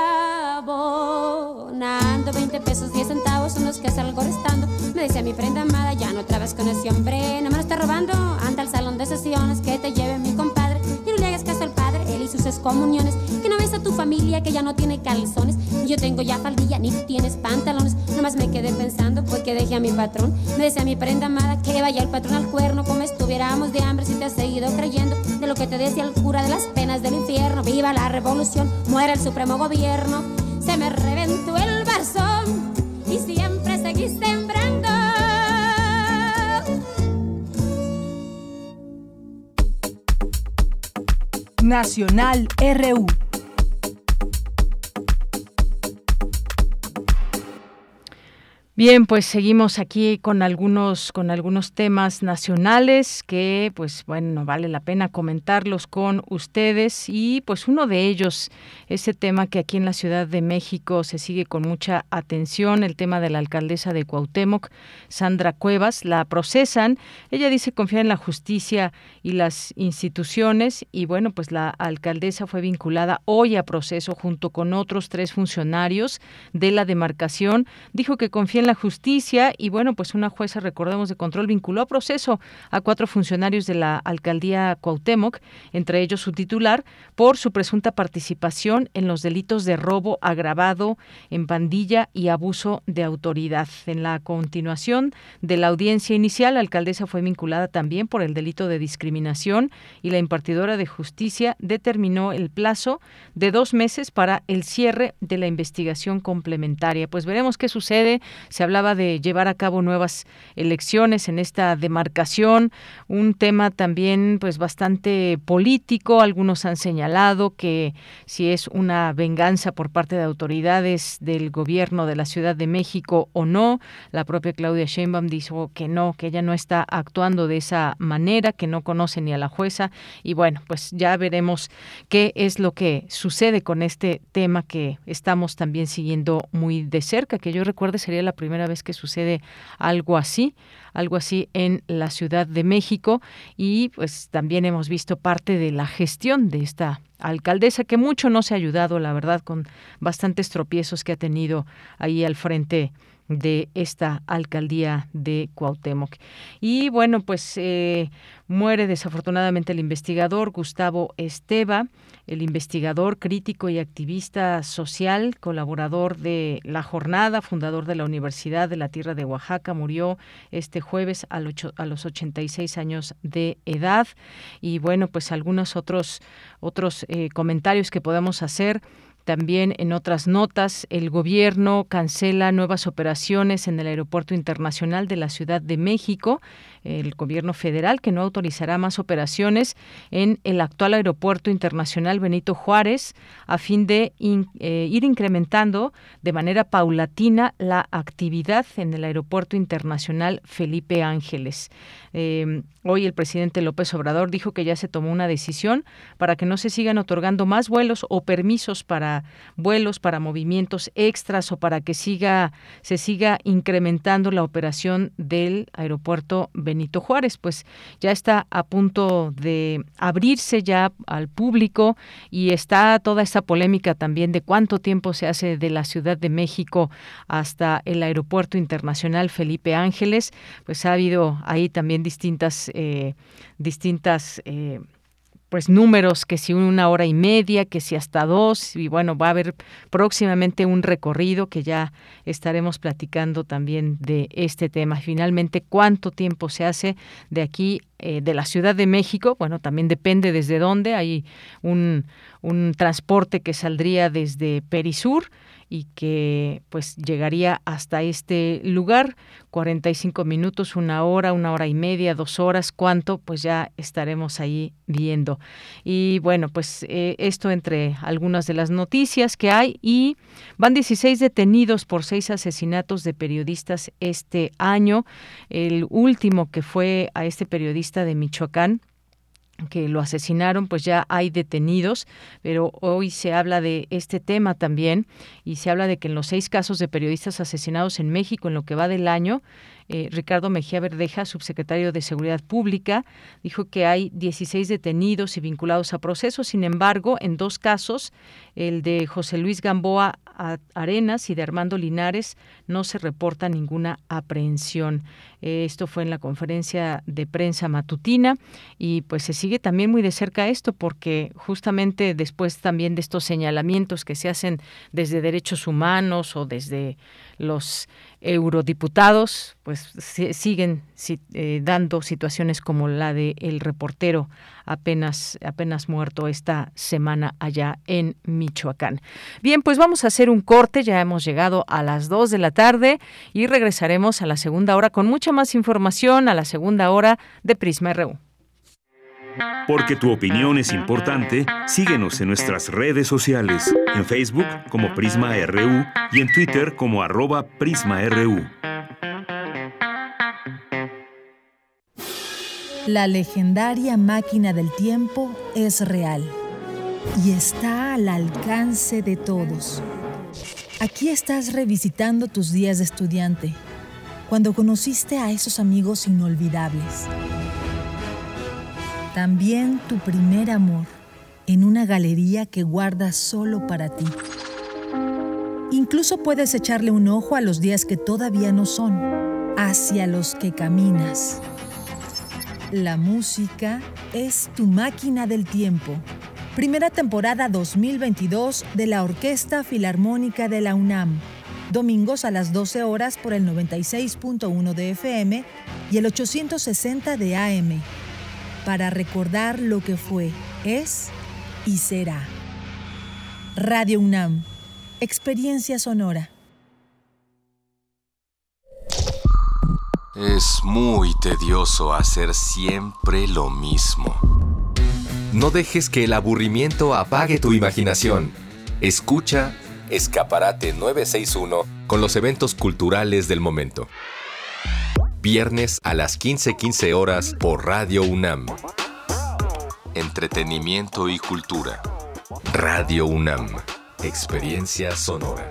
abonando 20 pesos 10 centavos son los que salgo restando. Me decía mi prenda amada, ya no trabas con ese hombre, no me lo está robando. Anda al salón de sesiones que te lleve mi compadre y no le hagas caso al padre, él y sus excomuniones. Que no ves a tu familia que ya no tiene calzones. Yo tengo ya faldilla, ni tienes pantalones. Nomás me quedé pensando, pues que dejé a mi patrón. Me decía mi prenda amada que vaya el patrón al cuerno, como estuviéramos de hambre si te has seguido creyendo de lo que te decía el cura de las penas del infierno. Viva la revolución, muera el supremo gobierno. Se me reventó el barzón Nacional RU. Bien, pues seguimos aquí con algunos con algunos temas nacionales que pues bueno, vale la pena comentarlos con ustedes y pues uno de ellos ese tema que aquí en la Ciudad de México se sigue con mucha atención, el tema de la alcaldesa de Cuauhtémoc, Sandra Cuevas, la procesan. Ella dice confiar en la justicia y las instituciones y bueno, pues la alcaldesa fue vinculada hoy a proceso junto con otros tres funcionarios de la demarcación. Dijo que confía en la justicia y bueno, pues una jueza, recordemos, de control vinculó a proceso a cuatro funcionarios de la alcaldía Cuauhtémoc, entre ellos su titular, por su presunta participación en los delitos de robo agravado en pandilla y abuso de autoridad. En la continuación de la audiencia inicial, la alcaldesa fue vinculada también por el delito de discriminación y la impartidora de justicia determinó el plazo de dos meses para el cierre de la investigación complementaria. Pues veremos qué sucede se hablaba de llevar a cabo nuevas elecciones en esta demarcación, un tema también pues bastante político, algunos han señalado que si es una venganza por parte de autoridades del gobierno de la Ciudad de México o no, la propia Claudia Sheinbaum dijo que no, que ella no está actuando de esa manera, que no conoce ni a la jueza. Y bueno, pues ya veremos qué es lo que sucede con este tema que estamos también siguiendo muy de cerca, que yo recuerde sería la primera vez que sucede algo así, algo así en la Ciudad de México. Y pues también hemos visto parte de la gestión de esta alcaldesa que mucho no se ha ayudado, la verdad, con bastantes tropiezos que ha tenido ahí al frente de esta alcaldía de Cuauhtémoc. Y bueno, pues eh, muere desafortunadamente el investigador Gustavo Esteva, el investigador, crítico y activista social, colaborador de La Jornada, fundador de la Universidad de la Tierra de Oaxaca, murió este jueves a los 86 años de edad. Y bueno, pues algunos otros, otros eh, comentarios que podemos hacer también en otras notas, el gobierno cancela nuevas operaciones en el Aeropuerto Internacional de la Ciudad de México el gobierno federal que no autorizará más operaciones en el actual aeropuerto internacional Benito Juárez a fin de eh, ir incrementando de manera paulatina la actividad en el aeropuerto internacional Felipe Ángeles. Em, hoy el presidente López Obrador dijo que ya se tomó una decisión para que no se sigan otorgando más vuelos o permisos para vuelos para movimientos extras o para que siga se siga incrementando la operación del aeropuerto Benito Juárez, pues ya está a punto de abrirse ya al público y está toda esta polémica también de cuánto tiempo se hace de la Ciudad de México hasta el Aeropuerto Internacional Felipe Ángeles, pues ha habido ahí también distintas, eh, distintas eh, pues números, que si una hora y media, que si hasta dos, y bueno, va a haber próximamente un recorrido que ya estaremos platicando también de este tema. Finalmente, ¿cuánto tiempo se hace de aquí, eh, de la Ciudad de México? Bueno, también depende desde dónde. Hay un, un transporte que saldría desde Perisur, y que pues llegaría hasta este lugar 45 minutos, una hora, una hora y media, dos horas, cuánto, pues ya estaremos ahí viendo. Y bueno, pues eh, esto entre algunas de las noticias que hay y van 16 detenidos por seis asesinatos de periodistas este año. El último que fue a este periodista de Michoacán, que lo asesinaron, pues ya hay detenidos, pero hoy se habla de este tema también y se habla de que en los seis casos de periodistas asesinados en México en lo que va del año, eh, Ricardo Mejía Verdeja, subsecretario de Seguridad Pública, dijo que hay 16 detenidos y vinculados a procesos. Sin embargo, en dos casos, el de José Luis Gamboa Arenas y de Armando Linares, no se reporta ninguna aprehensión. Eh, esto fue en la conferencia de prensa matutina y pues se sigue también muy de cerca esto porque justamente después también de estos señalamientos que se hacen desde derechos humanos o desde los eurodiputados pues siguen eh, dando situaciones como la de el reportero apenas apenas muerto esta semana allá en Michoacán. Bien, pues vamos a hacer un corte, ya hemos llegado a las 2 de la tarde y regresaremos a la segunda hora con mucha más información a la segunda hora de Prisma RU. Porque tu opinión es importante, síguenos en nuestras redes sociales, en Facebook como Prisma RU y en Twitter como arroba PrismaRU. La legendaria máquina del tiempo es real y está al alcance de todos. Aquí estás revisitando tus días de estudiante, cuando conociste a esos amigos inolvidables también tu primer amor en una galería que guardas solo para ti. Incluso puedes echarle un ojo a los días que todavía no son, hacia los que caminas. La música es tu máquina del tiempo. Primera temporada 2022 de la Orquesta Filarmónica de la UNAM. Domingos a las 12 horas por el 96.1 de FM y el 860 de AM para recordar lo que fue, es y será. Radio UNAM, Experiencia Sonora. Es muy tedioso hacer siempre lo mismo. No dejes que el aburrimiento apague tu imaginación. Escucha Escaparate 961 con los eventos culturales del momento viernes a las 15:15 horas por Radio UNAM. Entretenimiento y cultura. Radio UNAM. Experiencia sonora.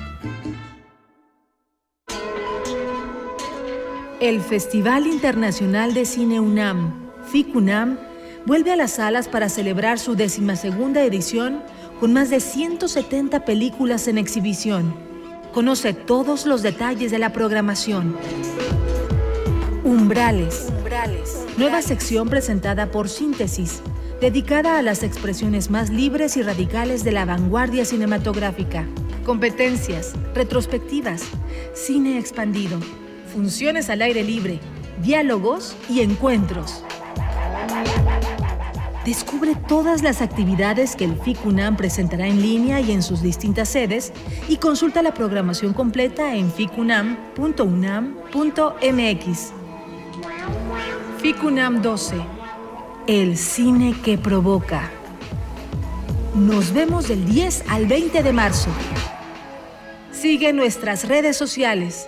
El Festival Internacional de Cine UNAM, FICUNAM, vuelve a las salas para celebrar su decimasegunda edición con más de 170 películas en exhibición. Conoce todos los detalles de la programación. Umbrales. Nueva sección presentada por Síntesis, dedicada a las expresiones más libres y radicales de la vanguardia cinematográfica. Competencias, retrospectivas, cine expandido funciones al aire libre, diálogos y encuentros. Descubre todas las actividades que el FICUNAM presentará en línea y en sus distintas sedes y consulta la programación completa en ficunam.unam.mx. FICUNAM 12. El cine que provoca. Nos vemos del 10 al 20 de marzo. Sigue nuestras redes sociales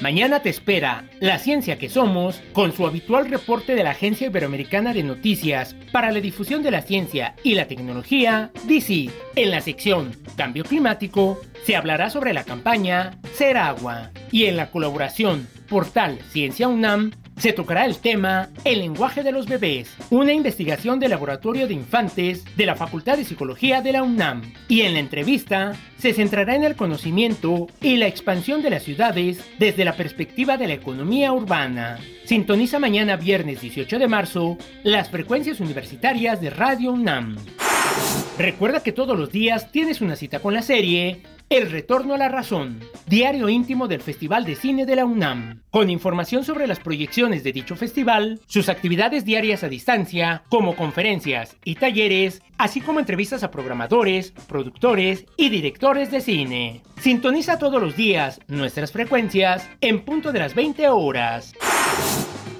Mañana te espera La Ciencia que Somos con su habitual reporte de la Agencia Iberoamericana de Noticias para la Difusión de la Ciencia y la Tecnología, DC. En la sección Cambio Climático se hablará sobre la campaña Ser Agua y en la colaboración Portal Ciencia UNAM se tocará el tema El lenguaje de los bebés, una investigación del Laboratorio de Infantes de la Facultad de Psicología de la UNAM. Y en la entrevista se centrará en el conocimiento y la expansión de las ciudades desde la perspectiva de la economía urbana. Sintoniza mañana viernes 18 de marzo las frecuencias universitarias de Radio UNAM. Recuerda que todos los días tienes una cita con la serie el Retorno a la Razón, diario íntimo del Festival de Cine de la UNAM, con información sobre las proyecciones de dicho festival, sus actividades diarias a distancia, como conferencias y talleres, así como entrevistas a programadores, productores y directores de cine. Sintoniza todos los días nuestras frecuencias en punto de las 20 horas.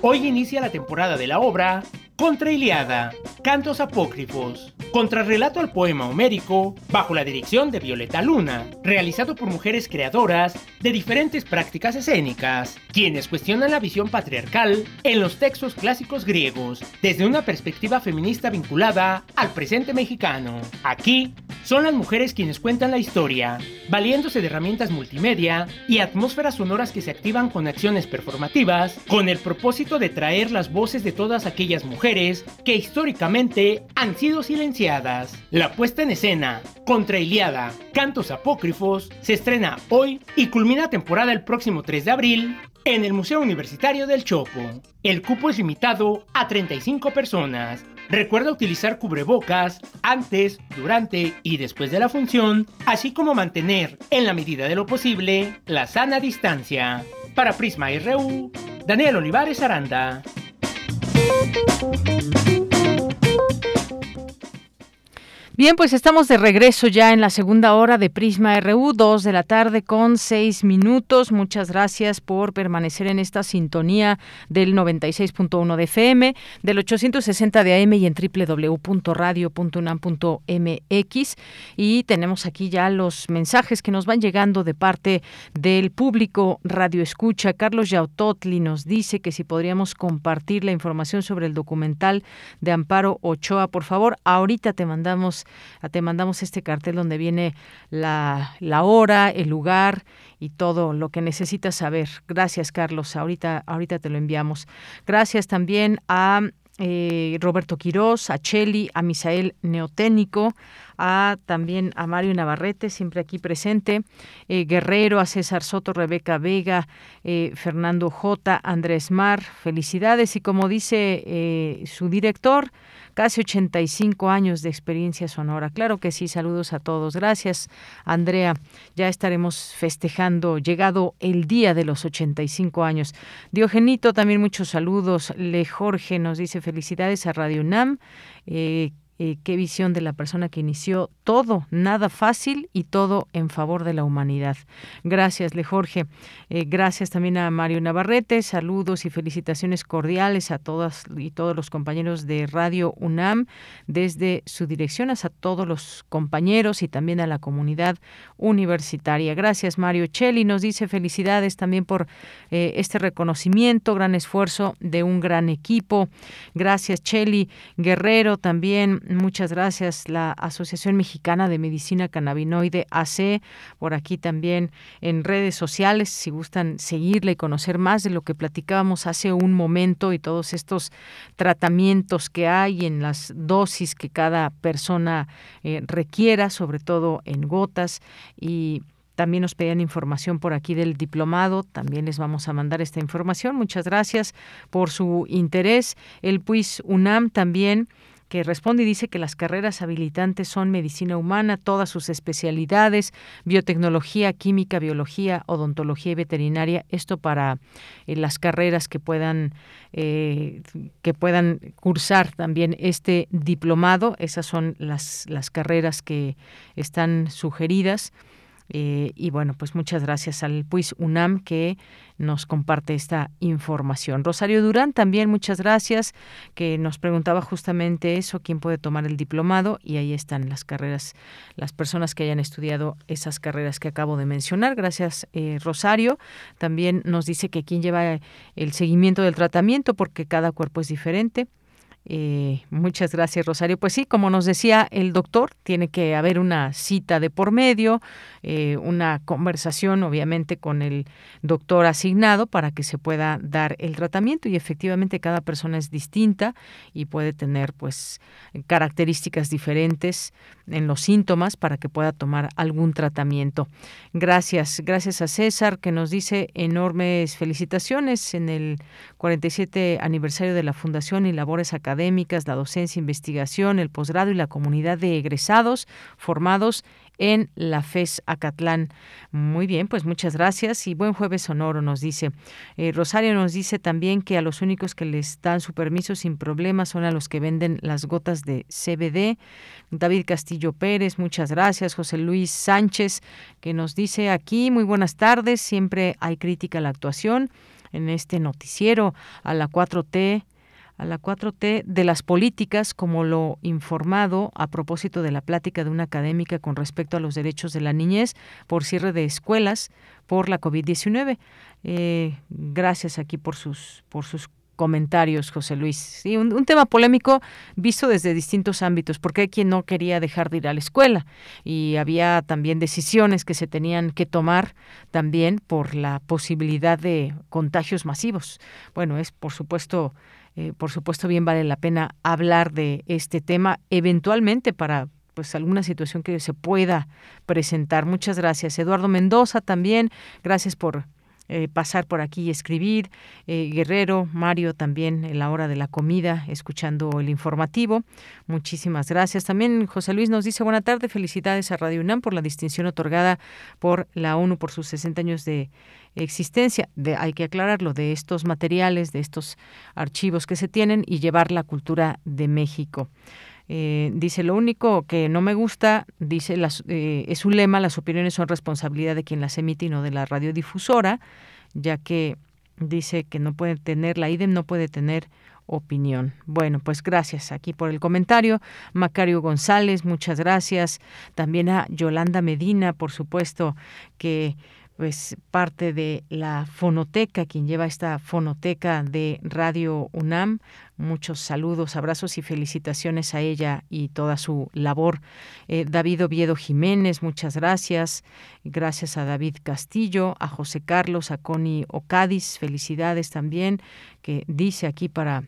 Hoy inicia la temporada de la obra Contra Iliada, Cantos Apócrifos, contrarrelato al poema homérico, bajo la dirección de Violeta Luna, realizado por mujeres creadoras de diferentes prácticas escénicas, quienes cuestionan la visión patriarcal en los textos clásicos griegos, desde una perspectiva feminista vinculada al presente mexicano. Aquí, son las mujeres quienes cuentan la historia, valiéndose de herramientas multimedia y atmósferas sonoras que se activan con acciones performativas, con el propósito de traer las voces de todas aquellas mujeres que históricamente han sido silenciadas. La puesta en escena, Contra Iliada, Cantos Apócrifos, se estrena hoy y culmina temporada el próximo 3 de abril en el Museo Universitario del Chopo. El cupo es limitado a 35 personas. Recuerda utilizar cubrebocas antes, durante y después de la función, así como mantener, en la medida de lo posible, la sana distancia. Para Prisma RU, Daniel Olivares Aranda. Thank you. Bien, pues estamos de regreso ya en la segunda hora de Prisma RU, 2 de la tarde con 6 minutos. Muchas gracias por permanecer en esta sintonía del 96.1 de FM, del 860 de AM y en www.radio.unam.mx. Y tenemos aquí ya los mensajes que nos van llegando de parte del público Radio Escucha. Carlos Yautotli nos dice que si podríamos compartir la información sobre el documental de Amparo Ochoa, por favor. Ahorita te mandamos Te mandamos este cartel donde viene la, la hora, el lugar y todo lo que necesitas saber. Gracias, Carlos. Ahorita, ahorita te lo enviamos. Gracias también a eh, Roberto Quirós, a Cheli, a Misael Neoténico, a también a Mario Navarrete, siempre aquí presente, eh, Guerrero, a César Soto, Rebeca Vega, eh, Fernando J, Andrés Mar, felicidades y como dice su director, casi 85 años de experiencia sonora. Claro que sí, saludos a todos. Gracias, Andrea. Ya estaremos festejando, llegado el día de los 85 años. Diogenito, también muchos saludos. Le Jorge nos dice felicidades a Radio UNAM. Eh, eh, qué visión de la persona que inició todo, nada fácil y todo en favor de la humanidad. Gracias, Le Jorge. Eh, gracias también a Mario Navarrete. Saludos y felicitaciones cordiales a todas y todos los compañeros de Radio UNAM desde su dirección, hasta todos los compañeros y también a la comunidad universitaria. Gracias, Mario Cheli. Nos dice felicidades también por eh, este reconocimiento, gran esfuerzo de un gran equipo. Gracias, Cheli. Guerrero también Muchas gracias. La Asociación Mexicana de Medicina Cannabinoide AC, por aquí también en redes sociales, si gustan seguirle y conocer más de lo que platicábamos hace un momento y todos estos tratamientos que hay en las dosis que cada persona eh, requiera, sobre todo en gotas y también nos pedían información por aquí del diplomado. También les vamos a mandar esta información. Muchas gracias por su interés. El PUIS UNAM también que responde y dice que las carreras habilitantes son medicina humana, todas sus especialidades, biotecnología, química, biología, odontología y veterinaria. Esto para eh, las carreras que puedan eh, que puedan cursar también este diplomado. Esas son las, las carreras que están sugeridas. Eh, y bueno, pues muchas gracias al PUIS UNAM que nos comparte esta información. Rosario Durán también, muchas gracias, que nos preguntaba justamente eso, quién puede tomar el diplomado y ahí están las carreras, las personas que hayan estudiado esas carreras que acabo de mencionar. Gracias, eh, Rosario. También nos dice que quién lleva el seguimiento del tratamiento porque cada cuerpo es diferente. Eh, muchas gracias, Rosario. Pues sí, como nos decía el doctor, tiene que haber una cita de por medio, eh, una conversación, obviamente, con el doctor asignado para que se pueda dar el tratamiento. Y efectivamente, cada persona es distinta y puede tener, pues, características diferentes en los síntomas para que pueda tomar algún tratamiento. Gracias, gracias a César que nos dice enormes felicitaciones en el 47 aniversario de la Fundación y labores académicas, la docencia, investigación, el posgrado y la comunidad de egresados formados en la FES Acatlán. Muy bien, pues muchas gracias y buen jueves sonoro, nos dice. Eh, Rosario nos dice también que a los únicos que les dan su permiso sin problemas son a los que venden las gotas de CBD. David Castillo Pérez, muchas gracias. José Luis Sánchez, que nos dice aquí, muy buenas tardes, siempre hay crítica a la actuación en este noticiero, a la 4T a la 4T de las políticas, como lo informado a propósito de la plática de una académica con respecto a los derechos de la niñez por cierre de escuelas por la COVID-19. Eh, gracias aquí por sus, por sus comentarios, José Luis. Sí, un, un, tema polémico visto desde distintos ámbitos, porque hay quien no quería dejar de ir a la escuela y había también decisiones que se tenían que tomar también por la posibilidad de contagios masivos. Bueno, es por supuesto eh, por supuesto, bien vale la pena hablar de este tema eventualmente para pues alguna situación que se pueda presentar. Muchas gracias. Eduardo Mendoza también, gracias por eh, pasar por aquí y escribir. Eh, Guerrero, Mario también en la hora de la comida, escuchando el informativo. Muchísimas gracias. También José Luis nos dice buena tarde, felicidades a Radio UNAM por la distinción otorgada por la ONU por sus 60 años de existencia. Hay que aclararlo, de estos materiales, de estos archivos que se tienen y llevar la cultura de México. Eh, dice, lo único que no me gusta, dice, las, eh, es un lema, las opiniones son responsabilidad de quien las emite y no de la radiodifusora, ya que dice que no puede tener, la IDEM no puede tener opinión. Bueno, pues gracias aquí por el comentario. Macario González, muchas gracias. También a Yolanda Medina, por supuesto, que pues parte de la fonoteca, quien lleva esta fonoteca de Radio UNAM. Muchos saludos, abrazos y felicitaciones a ella y toda su labor. Eh, David Oviedo Jiménez, muchas gracias. Gracias a David Castillo, a José Carlos, a Connie Ocadis, felicidades también, que dice aquí para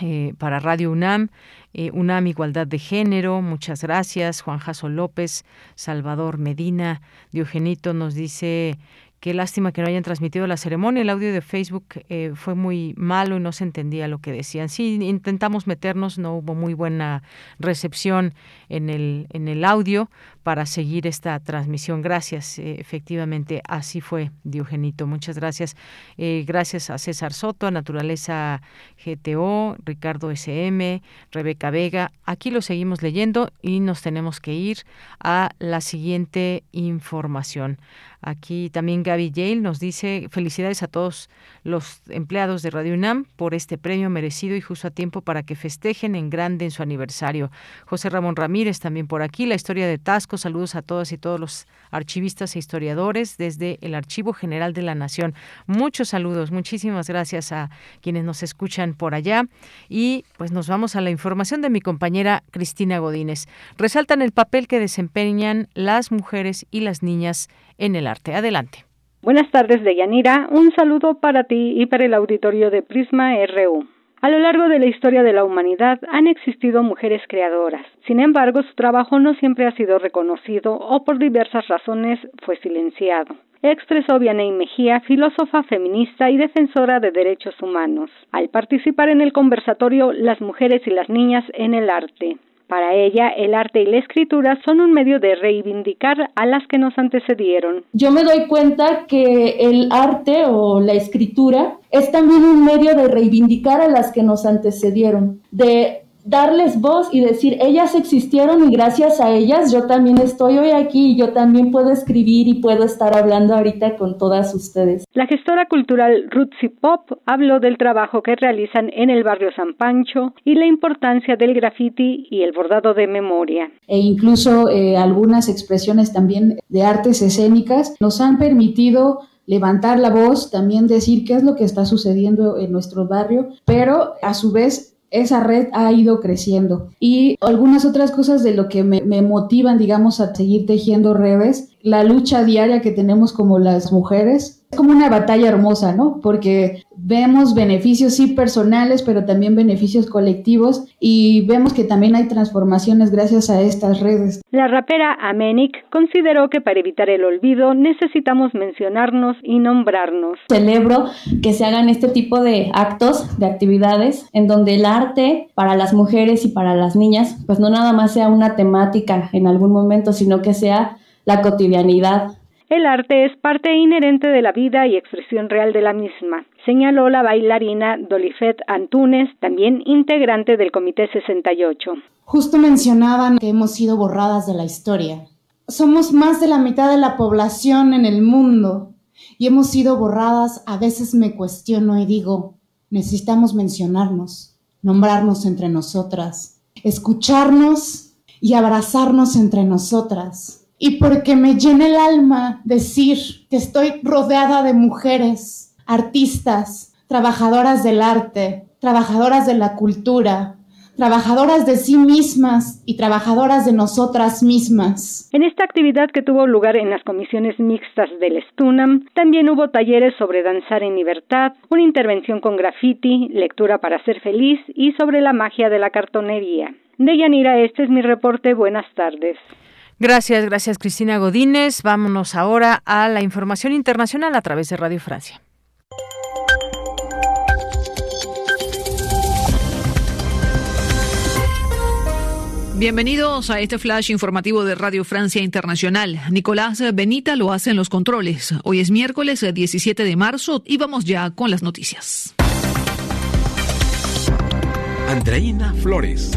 eh, para Radio UNAM, eh, UNAM Igualdad de Género, muchas gracias. Juan Jaso López, Salvador Medina, Diogenito nos dice Qué lástima que no hayan transmitido la ceremonia. El audio de Facebook eh, fue muy malo y no se entendía lo que decían. Sí, intentamos meternos, no hubo muy buena recepción en el, en el audio para seguir esta transmisión. Gracias, eh, efectivamente, así fue, Diogenito. Muchas gracias. Eh, gracias a César Soto, a Naturaleza GTO, Ricardo SM, Rebeca Vega. Aquí lo seguimos leyendo y nos tenemos que ir a la siguiente información. Aquí también Gaby Yale nos dice felicidades a todos los empleados de Radio UNAM por este premio merecido y justo a tiempo para que festejen en grande en su aniversario. José Ramón Ramírez también por aquí, la historia de Tasco, saludos a todas y todos los archivistas e historiadores desde el Archivo General de la Nación. Muchos saludos, muchísimas gracias a quienes nos escuchan por allá y pues nos vamos a la información de mi compañera Cristina Godínez. Resaltan el papel que desempeñan las mujeres y las niñas en el arte. Adelante. Buenas tardes, Deyanira. Un saludo para ti y para el auditorio de Prisma RU. A lo largo de la historia de la humanidad han existido mujeres creadoras. Sin embargo, su trabajo no siempre ha sido reconocido o por diversas razones fue silenciado. Expresó Vianey Mejía, filósofa feminista y defensora de derechos humanos, al participar en el conversatorio Las mujeres y las niñas en el arte. Para ella, el arte y la escritura son un medio de reivindicar a las que nos antecedieron. Yo me doy cuenta que el arte o la escritura es también un medio de reivindicar a las que nos antecedieron, de darles voz y decir, ellas existieron y gracias a ellas yo también estoy hoy aquí y yo también puedo escribir y puedo estar hablando ahorita con todas ustedes. La gestora cultural Rootsy Pop habló del trabajo que realizan en el barrio San Pancho y la importancia del graffiti y el bordado de memoria. E incluso eh, algunas expresiones también de artes escénicas nos han permitido levantar la voz, también decir qué es lo que está sucediendo en nuestro barrio, pero a su vez esa red ha ido creciendo. Y algunas otras cosas de lo que me, motivan, digamos, a seguir tejiendo redes, la lucha diaria que tenemos como las mujeres. Es como una batalla hermosa, ¿no? Porque vemos beneficios sí personales, pero también beneficios colectivos y vemos que también hay transformaciones gracias a estas redes. La rapera Amenik consideró que para evitar el olvido necesitamos mencionarnos y nombrarnos. Celebro que se hagan este tipo de actos, de actividades, en donde el arte para las mujeres y para las niñas, pues no nada más sea una temática en algún momento, sino que sea la cotidianidad. El arte es parte inherente de la vida y expresión real de la misma, señaló la bailarina Dolifet Antunes, también integrante del Comité 68. Justo mencionaban que hemos sido borradas de la historia. Somos más de la mitad de la población en el mundo y hemos sido borradas. A veces me cuestiono y digo, necesitamos mencionarnos, nombrarnos entre nosotras, escucharnos y abrazarnos entre nosotras y porque me llena el alma decir que estoy rodeada de mujeres, artistas, trabajadoras del arte, trabajadoras de la cultura, trabajadoras de sí mismas y trabajadoras de nosotras mismas. En esta actividad que tuvo lugar en las comisiones mixtas del Stunam, también hubo talleres sobre danzar en libertad, una intervención con graffiti, lectura para ser feliz y sobre la magia de la cartonería. De Yanira, este es mi reporte. Buenas tardes. Gracias, gracias Cristina Godínez. Vámonos ahora a la información internacional a través de Radio Francia. Bienvenidos a este flash informativo de Radio Francia Internacional. Nicolás Benita lo hace en los controles. Hoy es miércoles 17 de marzo y vamos ya con las noticias. Andreina Flores.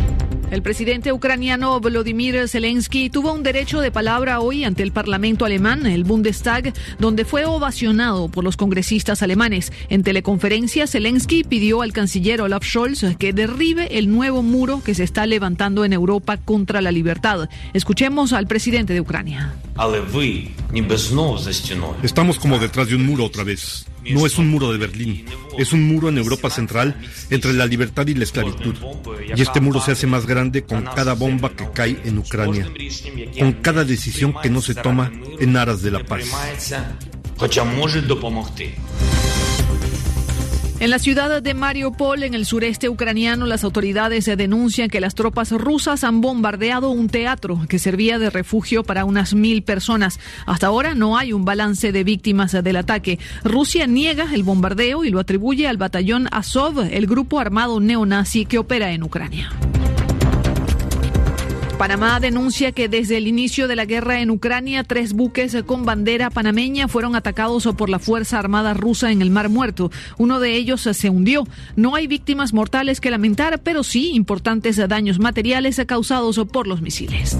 El presidente ucraniano Volodymyr Zelensky tuvo un derecho de palabra hoy ante el Parlamento alemán, el Bundestag, donde fue ovacionado por los congresistas alemanes. En teleconferencia, Zelensky pidió al canciller Olaf Scholz que derribe el nuevo muro que se está levantando en Europa contra la libertad. Escuchemos al presidente de Ucrania. Estamos como detrás de un muro otra vez. No es un muro de Berlín, es un muro en Europa Central entre la libertad y la esclavitud. Y este muro se hace más grande con cada bomba que cae en Ucrania, con cada decisión que no se toma en aras de la paz. En la ciudad de Mariupol, en el sureste ucraniano, las autoridades denuncian que las tropas rusas han bombardeado un teatro que servía de refugio para unas mil personas. Hasta ahora no hay un balance de víctimas del ataque. Rusia niega el bombardeo y lo atribuye al batallón Azov, el grupo armado neonazi que opera en Ucrania. Panamá denuncia que desde el inicio de la guerra en Ucrania, tres buques con bandera panameña fueron atacados por la Fuerza Armada rusa en el Mar Muerto. Uno de ellos se hundió. No hay víctimas mortales que lamentar, pero sí importantes daños materiales causados por los misiles.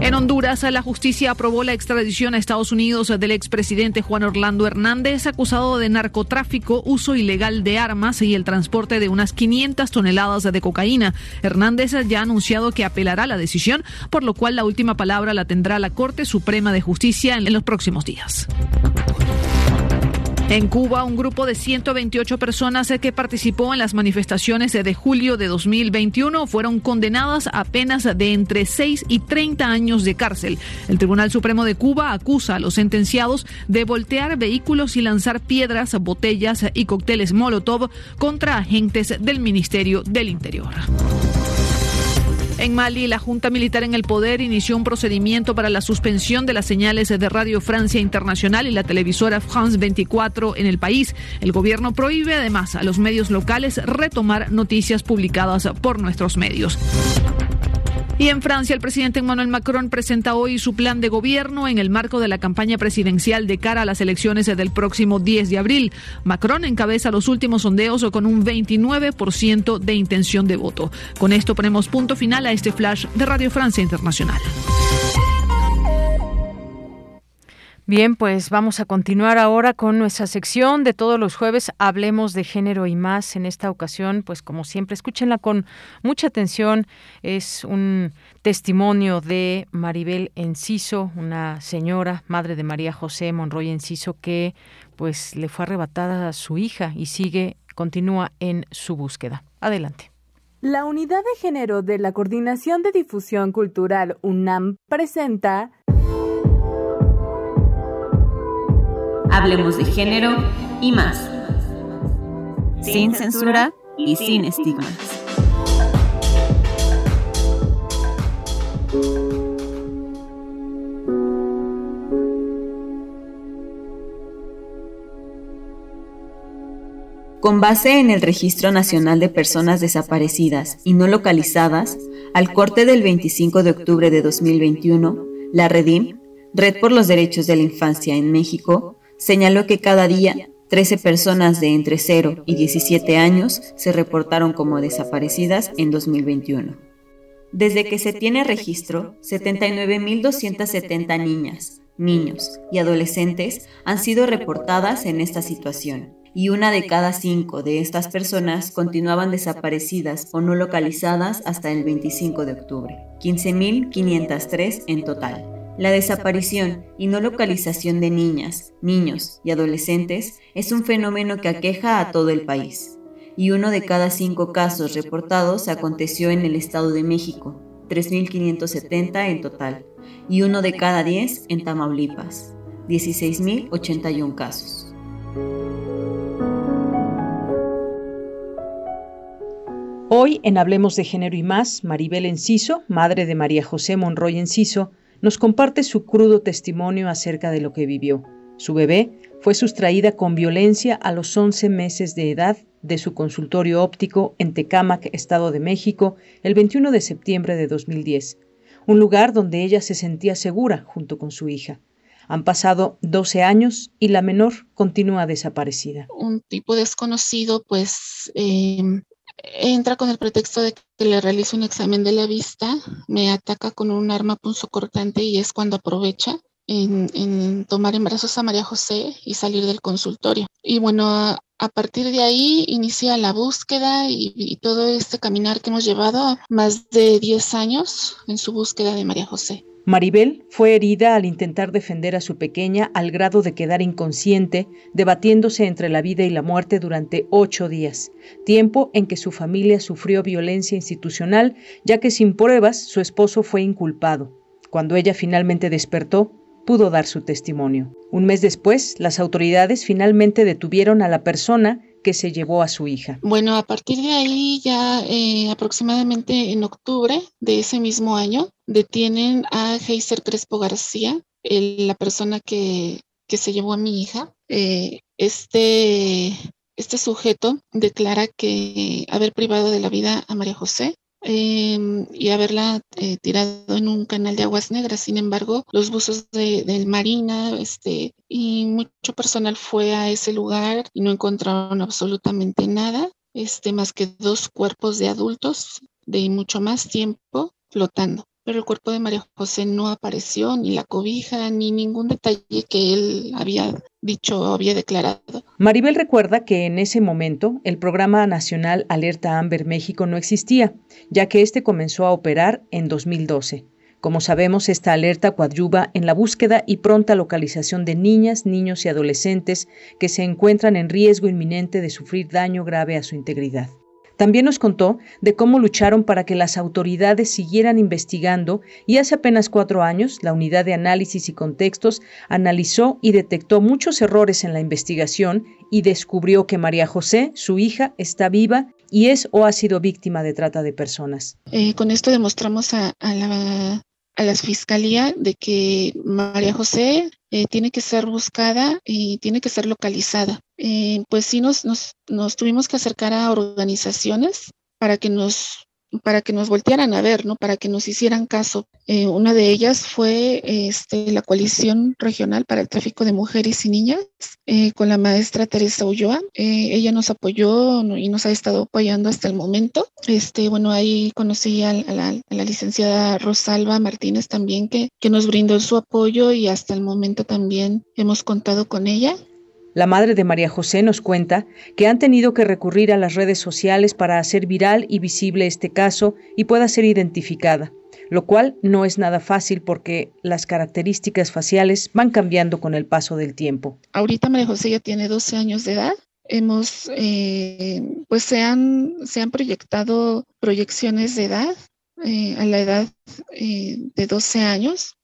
En Honduras, la justicia aprobó la extradición a Estados Unidos del expresidente Juan Orlando Hernández, acusado de narcotráfico, uso ilegal de armas y el transporte de unas 500 toneladas de cocaína. Hernández ya ha anunciado que apelará la decisión, por lo cual la última palabra la tendrá la Corte Suprema de Justicia en los próximos días. En Cuba, un grupo de 128 personas que participó en las manifestaciones de julio de 2021 fueron condenadas a penas de entre 6 y 30 años de cárcel. El Tribunal Supremo de Cuba acusa a los sentenciados de voltear vehículos y lanzar piedras, botellas y cócteles Molotov contra agentes del Ministerio del Interior. En Mali, la Junta Militar en el Poder inició un procedimiento para la suspensión de las señales de Radio Francia Internacional y la televisora France 24 en el país. El gobierno prohíbe además a los medios locales retomar noticias publicadas por nuestros medios. Y en Francia, el presidente Emmanuel Macron presenta hoy su plan de gobierno en el marco de la campaña presidencial de cara a las elecciones del próximo 10 de abril. Macron encabeza los últimos sondeos con un 29% de intención de voto. Con esto ponemos punto final a este flash de Radio Francia Internacional. Bien, pues vamos a continuar ahora con nuestra sección de todos los jueves. Hablemos de género y más. En esta ocasión, pues como siempre, escúchenla con mucha atención. Es un testimonio de Maribel Enciso, una señora, madre de María José Monroy Enciso, que pues le fue arrebatada a su hija y sigue, continúa en su búsqueda. Adelante. La Unidad de Género de la Coordinación de Difusión Cultural UNAM presenta Hablemos de género y más. Sin censura y sin estigmas. Con base en el Registro Nacional de Personas Desaparecidas y No Localizadas, al corte del 25 de octubre de 2021, la REDIM, Red por los Derechos de la Infancia en México, señaló que cada día 13 personas de entre 0 y 17 años se reportaron como desaparecidas en 2021. Desde que se tiene registro, 79.270 niñas, niños y adolescentes han sido reportadas en esta situación, y una de cada cinco de estas personas continuaban desaparecidas o no localizadas hasta el 25 de octubre, 15.503 en total. La desaparición y no localización de niñas, niños y adolescentes es un fenómeno que aqueja a todo el país, y uno de cada cinco casos reportados aconteció en el Estado de México, 3.570 en total, y uno de cada diez en Tamaulipas, 16.081 casos. Hoy en Hablemos de Género y más, Maribel Enciso, madre de María José Monroy Enciso, nos comparte su crudo testimonio acerca de lo que vivió. Su bebé fue sustraída con violencia a los 11 meses de edad de su consultorio óptico en Tecámac, Estado de México, el 21 de septiembre de 2010, un lugar donde ella se sentía segura junto con su hija. Han pasado 12 años y la menor continúa desaparecida. Un tipo desconocido pues eh, entra con el pretexto de que le realizo un examen de la vista, me ataca con un arma punzocortante y es cuando aprovecha en, tomar en brazos a María José y salir del consultorio. Y bueno, a, partir de ahí inicia la búsqueda y, y, todo este caminar que hemos llevado más de 10 años en su búsqueda de María José. Maribel fue herida al intentar defender a su pequeña al grado de quedar inconsciente, debatiéndose entre la vida y la muerte durante ocho días, tiempo en que su familia sufrió violencia institucional, ya que sin pruebas su esposo fue inculpado. Cuando ella finalmente despertó, pudo dar su testimonio. Un mes después, las autoridades finalmente detuvieron a la persona que se llevó a su hija. Bueno, a partir de ahí, ya eh, aproximadamente en octubre de ese mismo año, detienen a Heiser Crespo García, la persona que, que, se llevó a mi hija. Eh, este, este sujeto declara que haber privado de la vida a María José Em, y haberla eh, tirado en un canal de aguas negras. Sin embargo, los buzos de, del Marina este, y mucho personal fue a ese lugar y no encontraron absolutamente nada, este, más que dos cuerpos de adultos de mucho más tiempo flotando pero el cuerpo de María José no apareció, ni la cobija, ni ningún detalle que él había dicho o había declarado. Maribel recuerda que en ese momento el programa nacional Alerta Amber México no existía, ya que este comenzó a operar en 2012. Como sabemos, esta alerta coadyuva en la búsqueda y pronta localización de niñas, niños y adolescentes que se encuentran en riesgo inminente de sufrir daño grave a su integridad. También nos contó de cómo lucharon para que las autoridades siguieran investigando y hace apenas cuatro años la unidad de análisis y contextos analizó y detectó muchos errores en la investigación y descubrió que María José, su hija, está viva y es o ha sido víctima de trata de personas. Eh, con esto demostramos a, la fiscalía de que María José eh, tiene que ser buscada y tiene que ser localizada. Eh, pues sí nos, nos, nos tuvimos que acercar a organizaciones para que nos para que nos voltearan a ver, ¿no? Para que nos hicieran caso. Eh, una de ellas fue este, la coalición regional para el tráfico de mujeres y niñas eh, con la maestra Teresa Ulloa. Ella nos apoyó y nos ha estado apoyando hasta el momento. Este, bueno, ahí conocí a, la, a la, licenciada Rosalba Martínez también que, que nos brindó su apoyo y hasta el momento también hemos contado con ella. La madre de María José nos cuenta que han tenido que recurrir a las redes sociales para hacer viral y visible este caso y pueda ser identificada, lo cual no es nada fácil porque las características faciales van cambiando con el paso del tiempo. Ahorita María José ya tiene 12 años de edad. Hemos, eh, pues se han, se han proyectado proyecciones de edad eh, a la edad eh, de 12 años,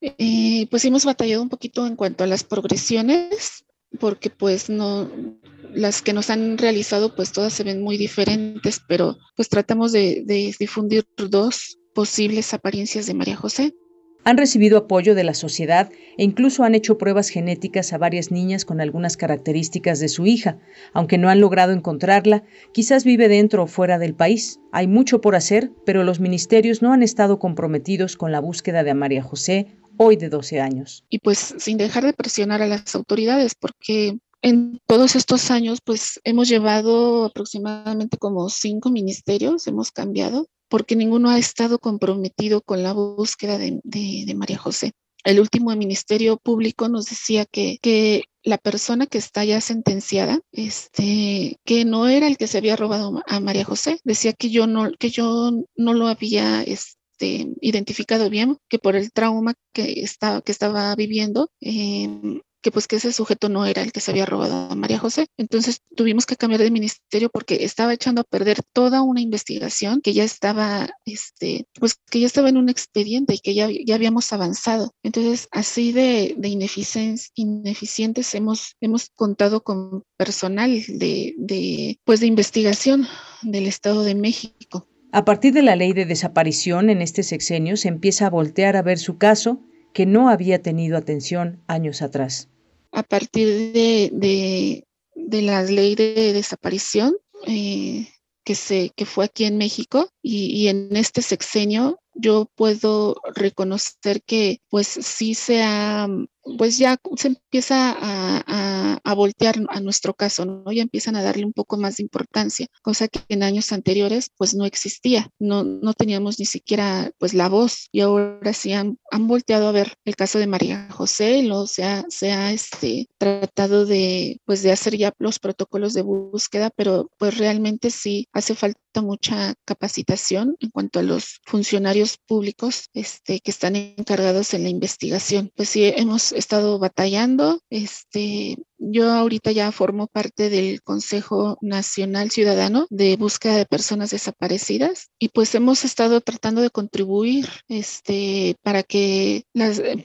pues hemos batallado un poquito en cuanto a las progresiones porque pues no, las que nos han realizado pues todas se ven muy diferentes, pero pues tratamos de, de difundir dos posibles apariencias de María José. Han recibido apoyo de la sociedad e incluso han hecho pruebas genéticas a varias niñas con algunas características de su hija. Aunque no han logrado encontrarla, quizás vive dentro o fuera del país. Hay mucho por hacer, pero los ministerios no han estado comprometidos con la búsqueda de María José hoy de 12 años. Y pues sin dejar de presionar a las autoridades, porque en todos estos años, pues hemos llevado aproximadamente como cinco ministerios, hemos cambiado, porque ninguno ha estado comprometido con la búsqueda de, María José. El último ministerio público nos decía que, que, la persona que está ya sentenciada, este, que no era el que se había robado a María José, decía que yo no, que yo no lo había, este, identificado bien que por el trauma que, estaba que estaba viviendo, em, que pues que ese sujeto no era el que se había robado a María José. Entonces tuvimos que cambiar de ministerio porque estaba echando a perder toda una investigación que ya estaba, este, pues que ya estaba en un expediente y que ya, ya habíamos avanzado. Entonces así de, de ineficientes hemos, hemos contado con personal de, de, pues de investigación del Estado de México. A partir de la ley de desaparición en este sexenio se empieza a voltear a ver su caso que no había tenido atención años atrás. A partir de, de, la ley de desaparición eh, que, se, que fue aquí en México y, en este sexenio yo puedo reconocer que pues sí se ha pues ya se empieza a, voltear a nuestro caso, ¿no? Ya empiezan a darle un poco más de importancia, cosa que en años anteriores pues no existía, no, no teníamos ni siquiera pues la voz y ahora sí han, han volteado a ver el caso de María José, lo, se ha, se ha este, tratado de pues de hacer ya los protocolos de búsqueda, pero pues realmente sí hace falta mucha capacitación en cuanto a los funcionarios públicos este, que están encargados en la investigación. Pues sí, hemos estado batallando. Este, yo ahorita ya formo parte del Consejo Nacional Ciudadano de Búsqueda de Personas Desaparecidas y pues hemos estado tratando de contribuir este, para, que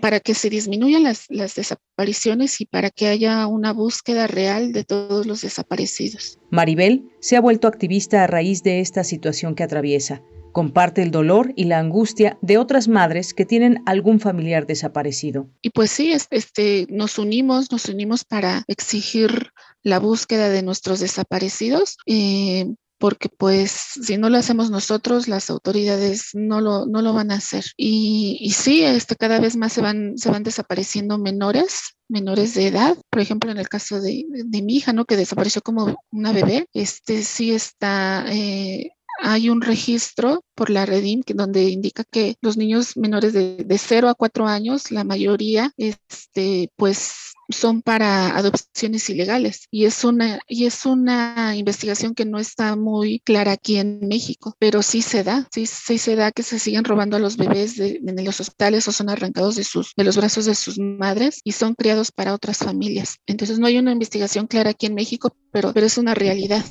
para que se disminuyan las desapariciones y para que haya una búsqueda real de todos los desaparecidos. Maribel se ha vuelto activista a raíz de esta situación que atraviesa. Comparte el dolor y la angustia de otras madres que tienen algún familiar desaparecido. Y pues sí, este, nos unimos, nos unimos para exigir la búsqueda de nuestros desaparecidos. Eh, porque pues si no lo hacemos nosotros, las autoridades no lo, no lo van a hacer. Y, y sí, este, cada vez más se van, se van desapareciendo menores, menores de edad. Por ejemplo, en el caso de, de mi hija, ¿no? Que desapareció como una bebé, este sí está... Eh, hay un registro por la Redim que, donde indica que los niños menores de, de 0 a 4 años, la mayoría, este, pues son para adopciones ilegales y es una y es una investigación que no está muy clara aquí en México, pero sí se da, sí, sí se da que se siguen robando a los bebés de, en los hospitales o son arrancados de sus de los brazos de sus madres y son criados para otras familias. Entonces no hay una investigación clara aquí en México, pero pero es una realidad.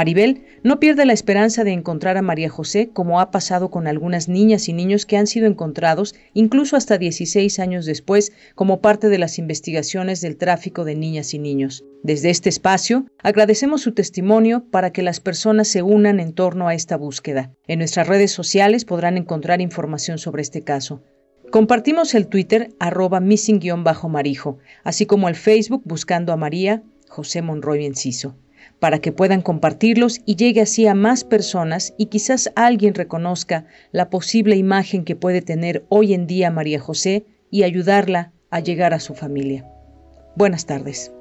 Maribel no pierde la esperanza de encontrar a María José como ha pasado con algunas niñas y niños que han sido encontrados incluso hasta 16 años después como parte de las investigaciones del tráfico de niñas y niños. Desde este espacio agradecemos su testimonio para que las personas se unan en torno a esta búsqueda. En nuestras redes sociales podrán encontrar información sobre este caso. Compartimos el Twitter arroba missing-marijo, así como el Facebook buscando a María José Monroy Enciso para que puedan compartirlos y llegue así a más personas y quizás alguien reconozca la posible imagen que puede tener hoy en día María José y ayudarla a llegar a su familia. Buenas tardes.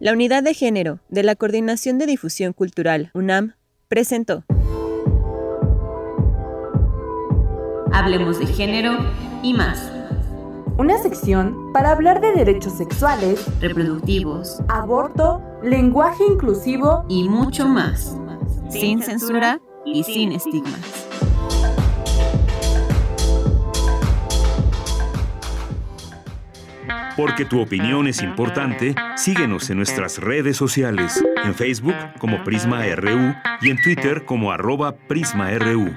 La Unidad de Género de la Coordinación de Difusión Cultural, UNAM, presentó. Hablemos de género y más una sección para hablar de derechos sexuales, reproductivos, aborto, lenguaje inclusivo y mucho más, sin censura y sin estigmas. Porque tu opinión es importante, síguenos en nuestras redes sociales, en Facebook como Prisma RU y en Twitter como arroba PrismaRU.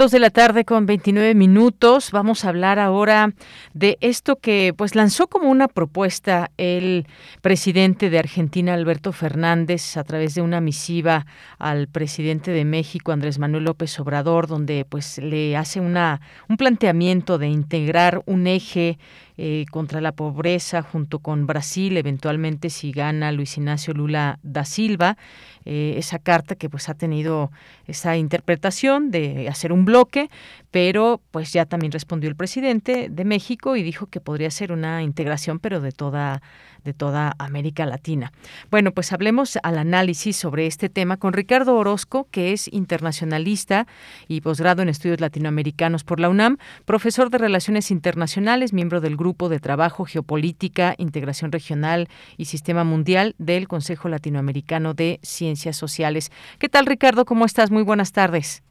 Dos de la tarde con 29 minutos. Vamos a hablar ahora de esto que pues lanzó como una propuesta el presidente de Argentina, Alberto Fernández, a través de una misiva al presidente de México, Andrés Manuel López Obrador, donde pues le hace una, un planteamiento de integrar un eje eh, contra la pobreza junto con Brasil, eventualmente si gana Luis Ignacio Lula da Silva, eh, esa carta que pues ha tenido esa interpretación de hacer un bloque, pero pues ya también respondió el presidente de México y dijo que podría ser una integración pero de toda de toda América Latina. Bueno, pues hablemos al análisis sobre este tema con Ricardo Orozco, que es internacionalista y posgrado en estudios latinoamericanos por la UNAM, profesor de Relaciones Internacionales, miembro del Grupo de Trabajo Geopolítica, Integración Regional y Sistema Mundial del Consejo Latinoamericano de Ciencias Sociales. ¿Qué tal, Ricardo? ¿Cómo estás? Muy buenas tardes.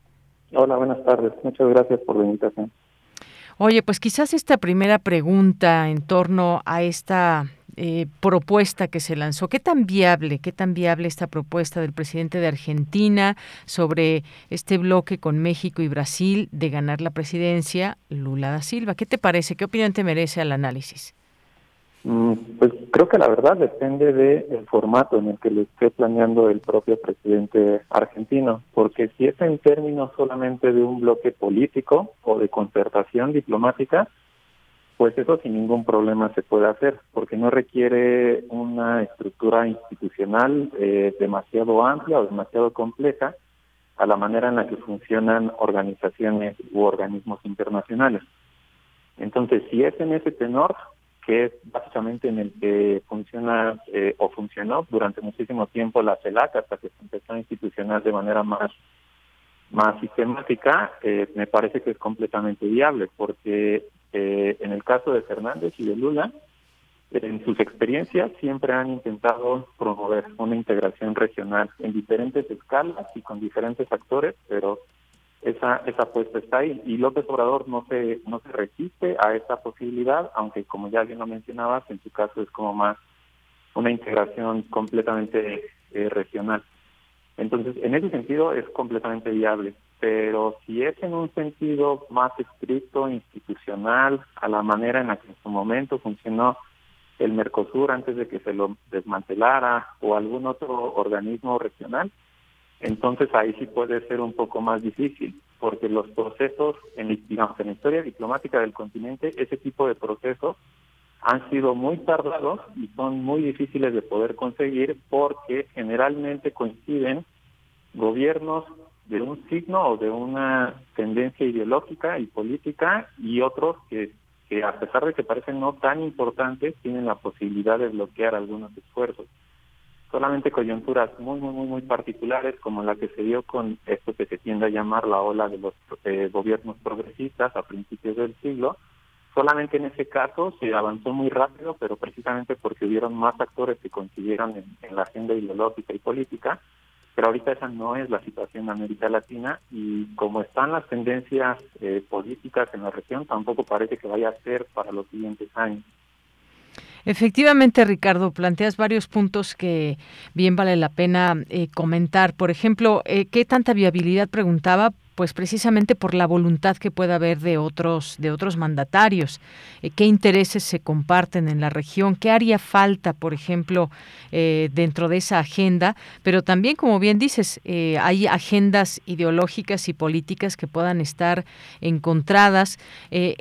Hola, buenas tardes. Muchas gracias por la invitación. Oye, pues quizás esta primera pregunta en torno a esta eh, propuesta que se lanzó. ¿Qué tan viable, qué tan viable esta propuesta del presidente de Argentina sobre este bloque con México y Brasil de ganar la presidencia, Lula da Silva? ¿Qué te parece? ¿Qué opinión te merece al análisis? Mm, pues creo que la verdad depende del formato en el que lo esté planeando el propio presidente argentino, porque si es en términos solamente de un bloque político o de concertación diplomática, pues eso sin ningún problema se puede hacer, porque no requiere una estructura institucional eh, demasiado amplia o demasiado compleja, a la manera en la que funcionan organizaciones u organismos internacionales. Entonces, si es en ese tenor, que es básicamente en el que funciona eh, o funcionó durante muchísimo tiempo la CELAC hasta que se empezó a institucionar de manera más más sistemática, eh, me parece que es completamente viable, porque eh, en el caso de Fernández y de Lula, en sus experiencias siempre han intentado promover una integración regional en diferentes escalas y con diferentes actores, pero esa apuesta está ahí. Y López Obrador no se no se resiste a esa posibilidad aunque como ya bien lo mencionabas en su caso es como más una integración completamente eh, regional. Entonces en ese sentido es completamente viable pero si es en un sentido más estricto institucional a la manera en la que en su momento funcionó el Mercosur antes de que se lo desmantelara o algún otro organismo regional entonces ahí sí puede ser un poco más difícil, porque los procesos, en, digamos, en la historia diplomática del continente, ese tipo de procesos han sido muy tardados y son muy difíciles de poder conseguir porque generalmente coinciden gobiernos de un signo o de una tendencia ideológica y política y otros que, que a pesar de que parecen no tan importantes, tienen la posibilidad de bloquear algunos esfuerzos solamente coyunturas muy, muy, muy, muy particulares, como la que se dio con esto que se tiende a llamar la ola de los eh, gobiernos progresistas a principios del siglo. Solamente en ese caso se avanzó muy rápido, pero precisamente porque hubieron más actores que coincidieron en, la agenda ideológica y política. Pero ahorita esa no es la situación en América Latina y como están las tendencias eh, políticas en la región, tampoco parece que vaya a ser para los siguientes años. Efectivamente, Ricardo, planteas varios puntos que bien vale la pena eh, comentar. Por ejemplo, eh, ¿qué tanta viabilidad preguntaba pues precisamente por la voluntad que pueda haber de otros de otros mandatarios. Eh, qué intereses se comparten en la región qué haría falta por ejemplo eh, dentro de esa agenda pero también como bien dices eh, hay agendas ideológicas y políticas que puedan estar encontradas.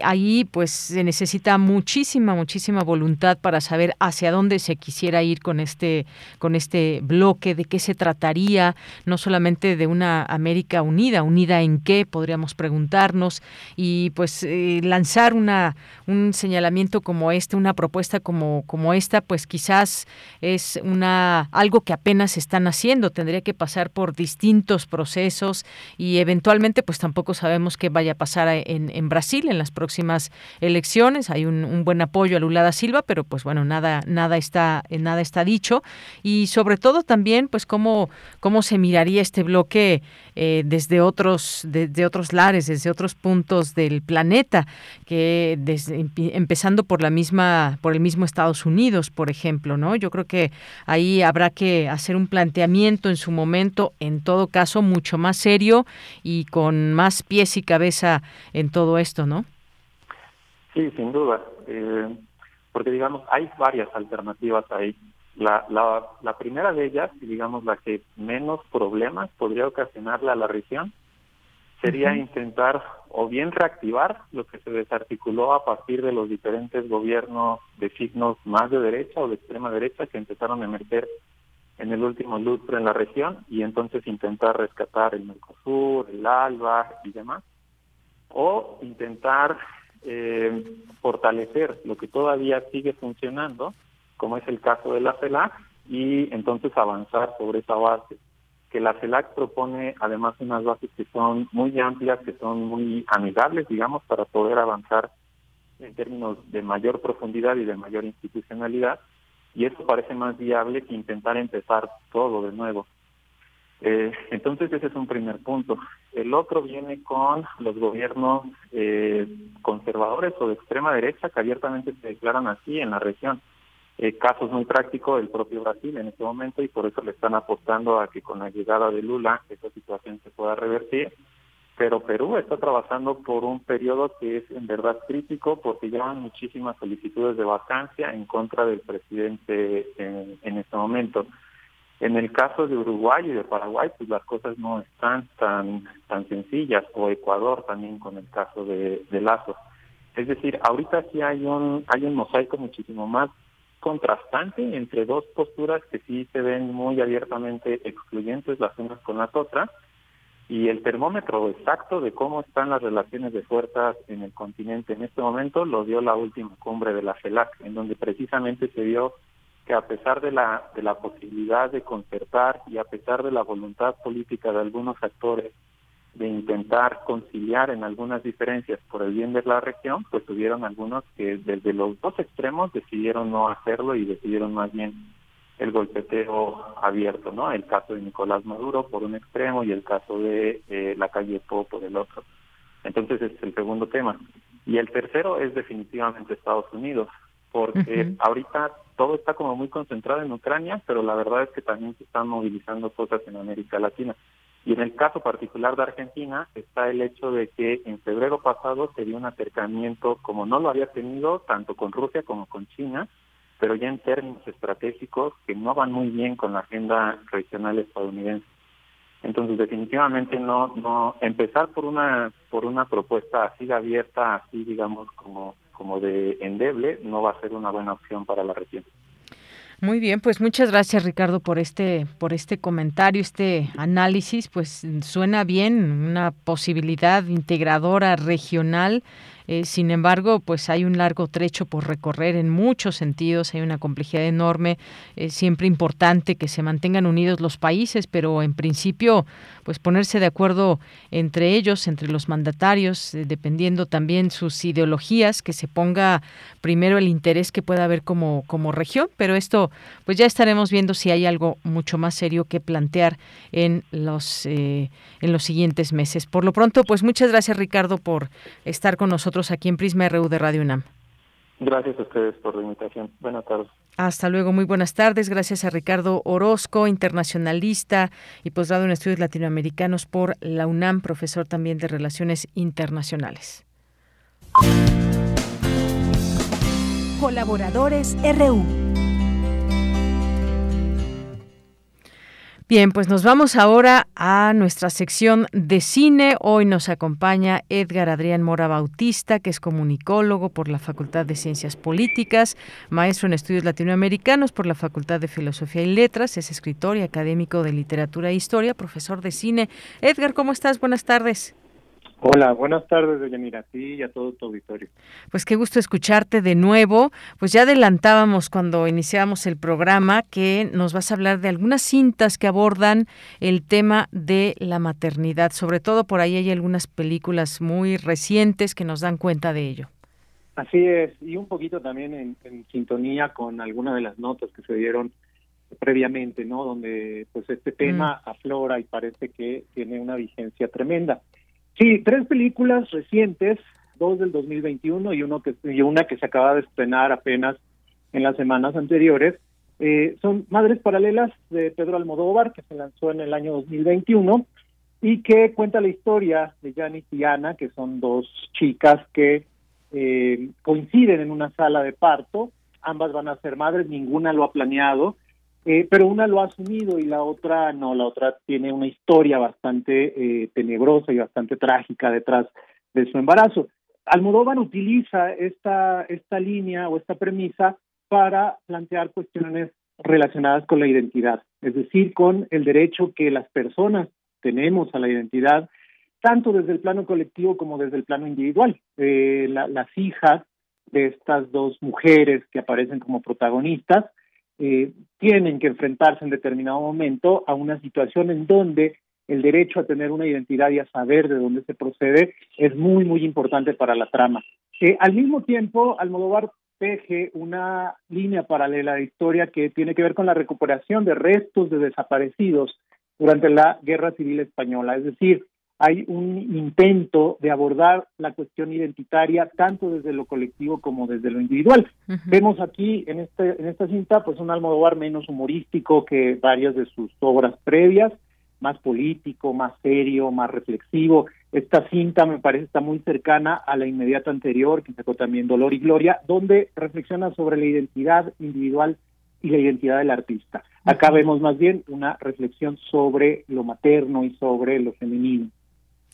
Ahí pues se necesita muchísima muchísima voluntad para saber hacia dónde se quisiera ir con este con este bloque de qué se trataría no solamente de una América unida unida en en qué podríamos preguntarnos y pues eh, lanzar una un señalamiento como este, una propuesta como como esta, pues quizás es una algo que apenas están haciendo, tendría que pasar por distintos procesos y eventualmente pues tampoco sabemos qué vaya a pasar en, en Brasil en las próximas elecciones, hay un, buen apoyo a Lula Silva, pero pues bueno, nada nada está nada está dicho. Y sobre todo también pues cómo cómo se miraría este bloque eh, desde otros desde otros lares, desde otros puntos del planeta, que empezando por la misma por el mismo Estados Unidos, por ejemplo, ¿no? Yo creo que ahí habrá que hacer un planteamiento en su momento, en todo caso mucho más serio y con más pies y cabeza en todo esto, ¿no? Sí, sin duda, eh, porque digamos hay varias alternativas ahí. La, la, la primera de ellas, digamos la que menos problemas podría ocasionarle a la región, sería intentar o bien reactivar lo que se desarticuló a partir de los diferentes gobiernos de signos más de derecha o de extrema derecha que empezaron a emerger en el último lustro en la región y entonces intentar rescatar el Mercosur, el ALBA y demás, o intentar eh, fortalecer lo que todavía sigue funcionando como es el caso de la CELAC, y entonces avanzar sobre esa base. Que la CELAC propone además unas bases que son muy amplias, que son muy amigables, digamos, para poder avanzar en términos de mayor profundidad y de mayor institucionalidad, y eso parece más viable que intentar empezar todo de nuevo. Eh, entonces ese es un primer punto. El otro viene con los gobiernos eh, conservadores o de extrema derecha que abiertamente se declaran así en la región. Eh, casos muy prácticos del propio Brasil en este momento y por eso le están apostando a que con la llegada de Lula esta situación se pueda revertir. Pero Perú está trabajando por un periodo que es en verdad crítico porque llevan muchísimas solicitudes de vacancia en contra del presidente en, en este momento. En el caso de Uruguay y de Paraguay, pues las cosas no están tan tan sencillas, o Ecuador también con el caso de, de Lazo. Es decir, ahorita sí hay un hay un mosaico muchísimo más contrastante entre dos posturas que sí se ven muy abiertamente excluyentes las unas con las otras Y el termómetro exacto de cómo están las relaciones de fuerzas en el continente en este momento lo dio la última cumbre de la CELAC, en donde precisamente se vio que a pesar de la, de la posibilidad de concertar y a pesar de la voluntad política de algunos actores de intentar conciliar en algunas diferencias por el bien de la región, pues tuvieron algunos que desde los dos extremos decidieron no hacerlo y decidieron más bien el golpeteo abierto, ¿no? El caso de Nicolás Maduro por un extremo y el caso de eh, la calle Po por el otro. Entonces es el segundo tema. Y el tercero es definitivamente Estados Unidos, porque ahorita todo está como muy concentrado en Ucrania, pero la verdad es que también se están movilizando cosas en América Latina. Y en el caso particular de Argentina está el hecho de que en febrero pasado se dio un acercamiento como no lo había tenido tanto con Rusia como con China, pero ya en términos estratégicos que no van muy bien con la agenda regional estadounidense. Entonces definitivamente no no empezar por una por una propuesta así de abierta, así digamos como como de endeble no va a ser una buena opción para la región. Muy bien, pues muchas gracias Ricardo por este por este comentario, este análisis, pues suena bien una posibilidad integradora regional eh, sin embargo, pues hay un largo trecho por recorrer en muchos sentidos, hay una complejidad enorme, es siempre importante que se mantengan unidos los países, pero en principio, pues ponerse de acuerdo entre ellos, entre los mandatarios, eh, dependiendo también sus ideologías, que se ponga primero el interés que pueda haber como, como región, pero esto, pues ya estaremos viendo si hay algo mucho más serio que plantear en los, eh, en los siguientes meses. Por lo pronto, pues muchas gracias Ricardo por estar con nosotros aquí en Prisma RU de Radio UNAM. Gracias a ustedes por la invitación. Buenas tardes. Hasta luego, muy buenas tardes. Gracias a Ricardo Orozco, internacionalista y posgrado en estudios latinoamericanos por la UNAM, profesor también de Relaciones Internacionales. Colaboradores RU. Bien, pues nos vamos ahora a nuestra sección de cine. Hoy nos acompaña Edgar Adrián Mora Bautista, que es comunicólogo por la Facultad de Ciencias Políticas, maestro en estudios latinoamericanos por la Facultad de Filosofía y Letras, es escritor y académico de literatura e historia, profesor de cine. Edgar, ¿cómo estás? Buenas tardes. Hola, buenas tardes, Deyanira, a ti y a todo tu auditorio. Pues qué gusto escucharte de nuevo. Pues ya adelantábamos cuando iniciábamos el programa que nos vas a hablar de algunas cintas que abordan el tema de la maternidad. Sobre todo por ahí hay algunas películas muy recientes que nos dan cuenta de ello. Así es, y un poquito también en, sintonía con algunas de las notas que se dieron previamente, ¿no? Donde pues este tema mm. aflora y parece que tiene una vigencia tremenda. Sí, tres películas recientes, dos del 2021 y, uno que, una que se acaba de estrenar apenas en las semanas anteriores. Eh, son Madres Paralelas de Pedro Almodóvar, que se lanzó en el año 2021 y que cuenta la historia de Janis y Ana, que son dos chicas que eh, coinciden en una sala de parto. Ambas van a ser madres, ninguna lo ha planeado eh, pero una lo ha asumido y la otra no, la otra tiene una historia bastante eh, tenebrosa y bastante trágica detrás de su embarazo. Almodóvar utiliza esta, esta línea o esta premisa para plantear cuestiones relacionadas con la identidad, es decir, con el derecho que las personas tenemos a la identidad, tanto desde el plano colectivo como desde el plano individual. Eh, las hijas de estas dos mujeres que aparecen como protagonistas eh, tienen que enfrentarse en determinado momento a una situación en donde el derecho a tener una identidad y a saber de dónde se procede es muy, muy importante para la trama. Eh, al mismo tiempo, Almodóvar teje una línea paralela de historia que tiene que ver con la recuperación de restos de desaparecidos durante la Guerra Civil Española, es decir, hay un intento de abordar la cuestión identitaria tanto desde lo colectivo como desde lo individual. Vemos aquí en este en esta cinta pues un Almodóvar menos humorístico que varias de sus obras previas, más político, más serio, más reflexivo. Esta cinta me parece está muy cercana a la inmediata anterior que sacó también Dolor y Gloria, donde reflexiona sobre la identidad individual y la identidad del artista. Acá vemos más bien una reflexión sobre lo materno y sobre lo femenino.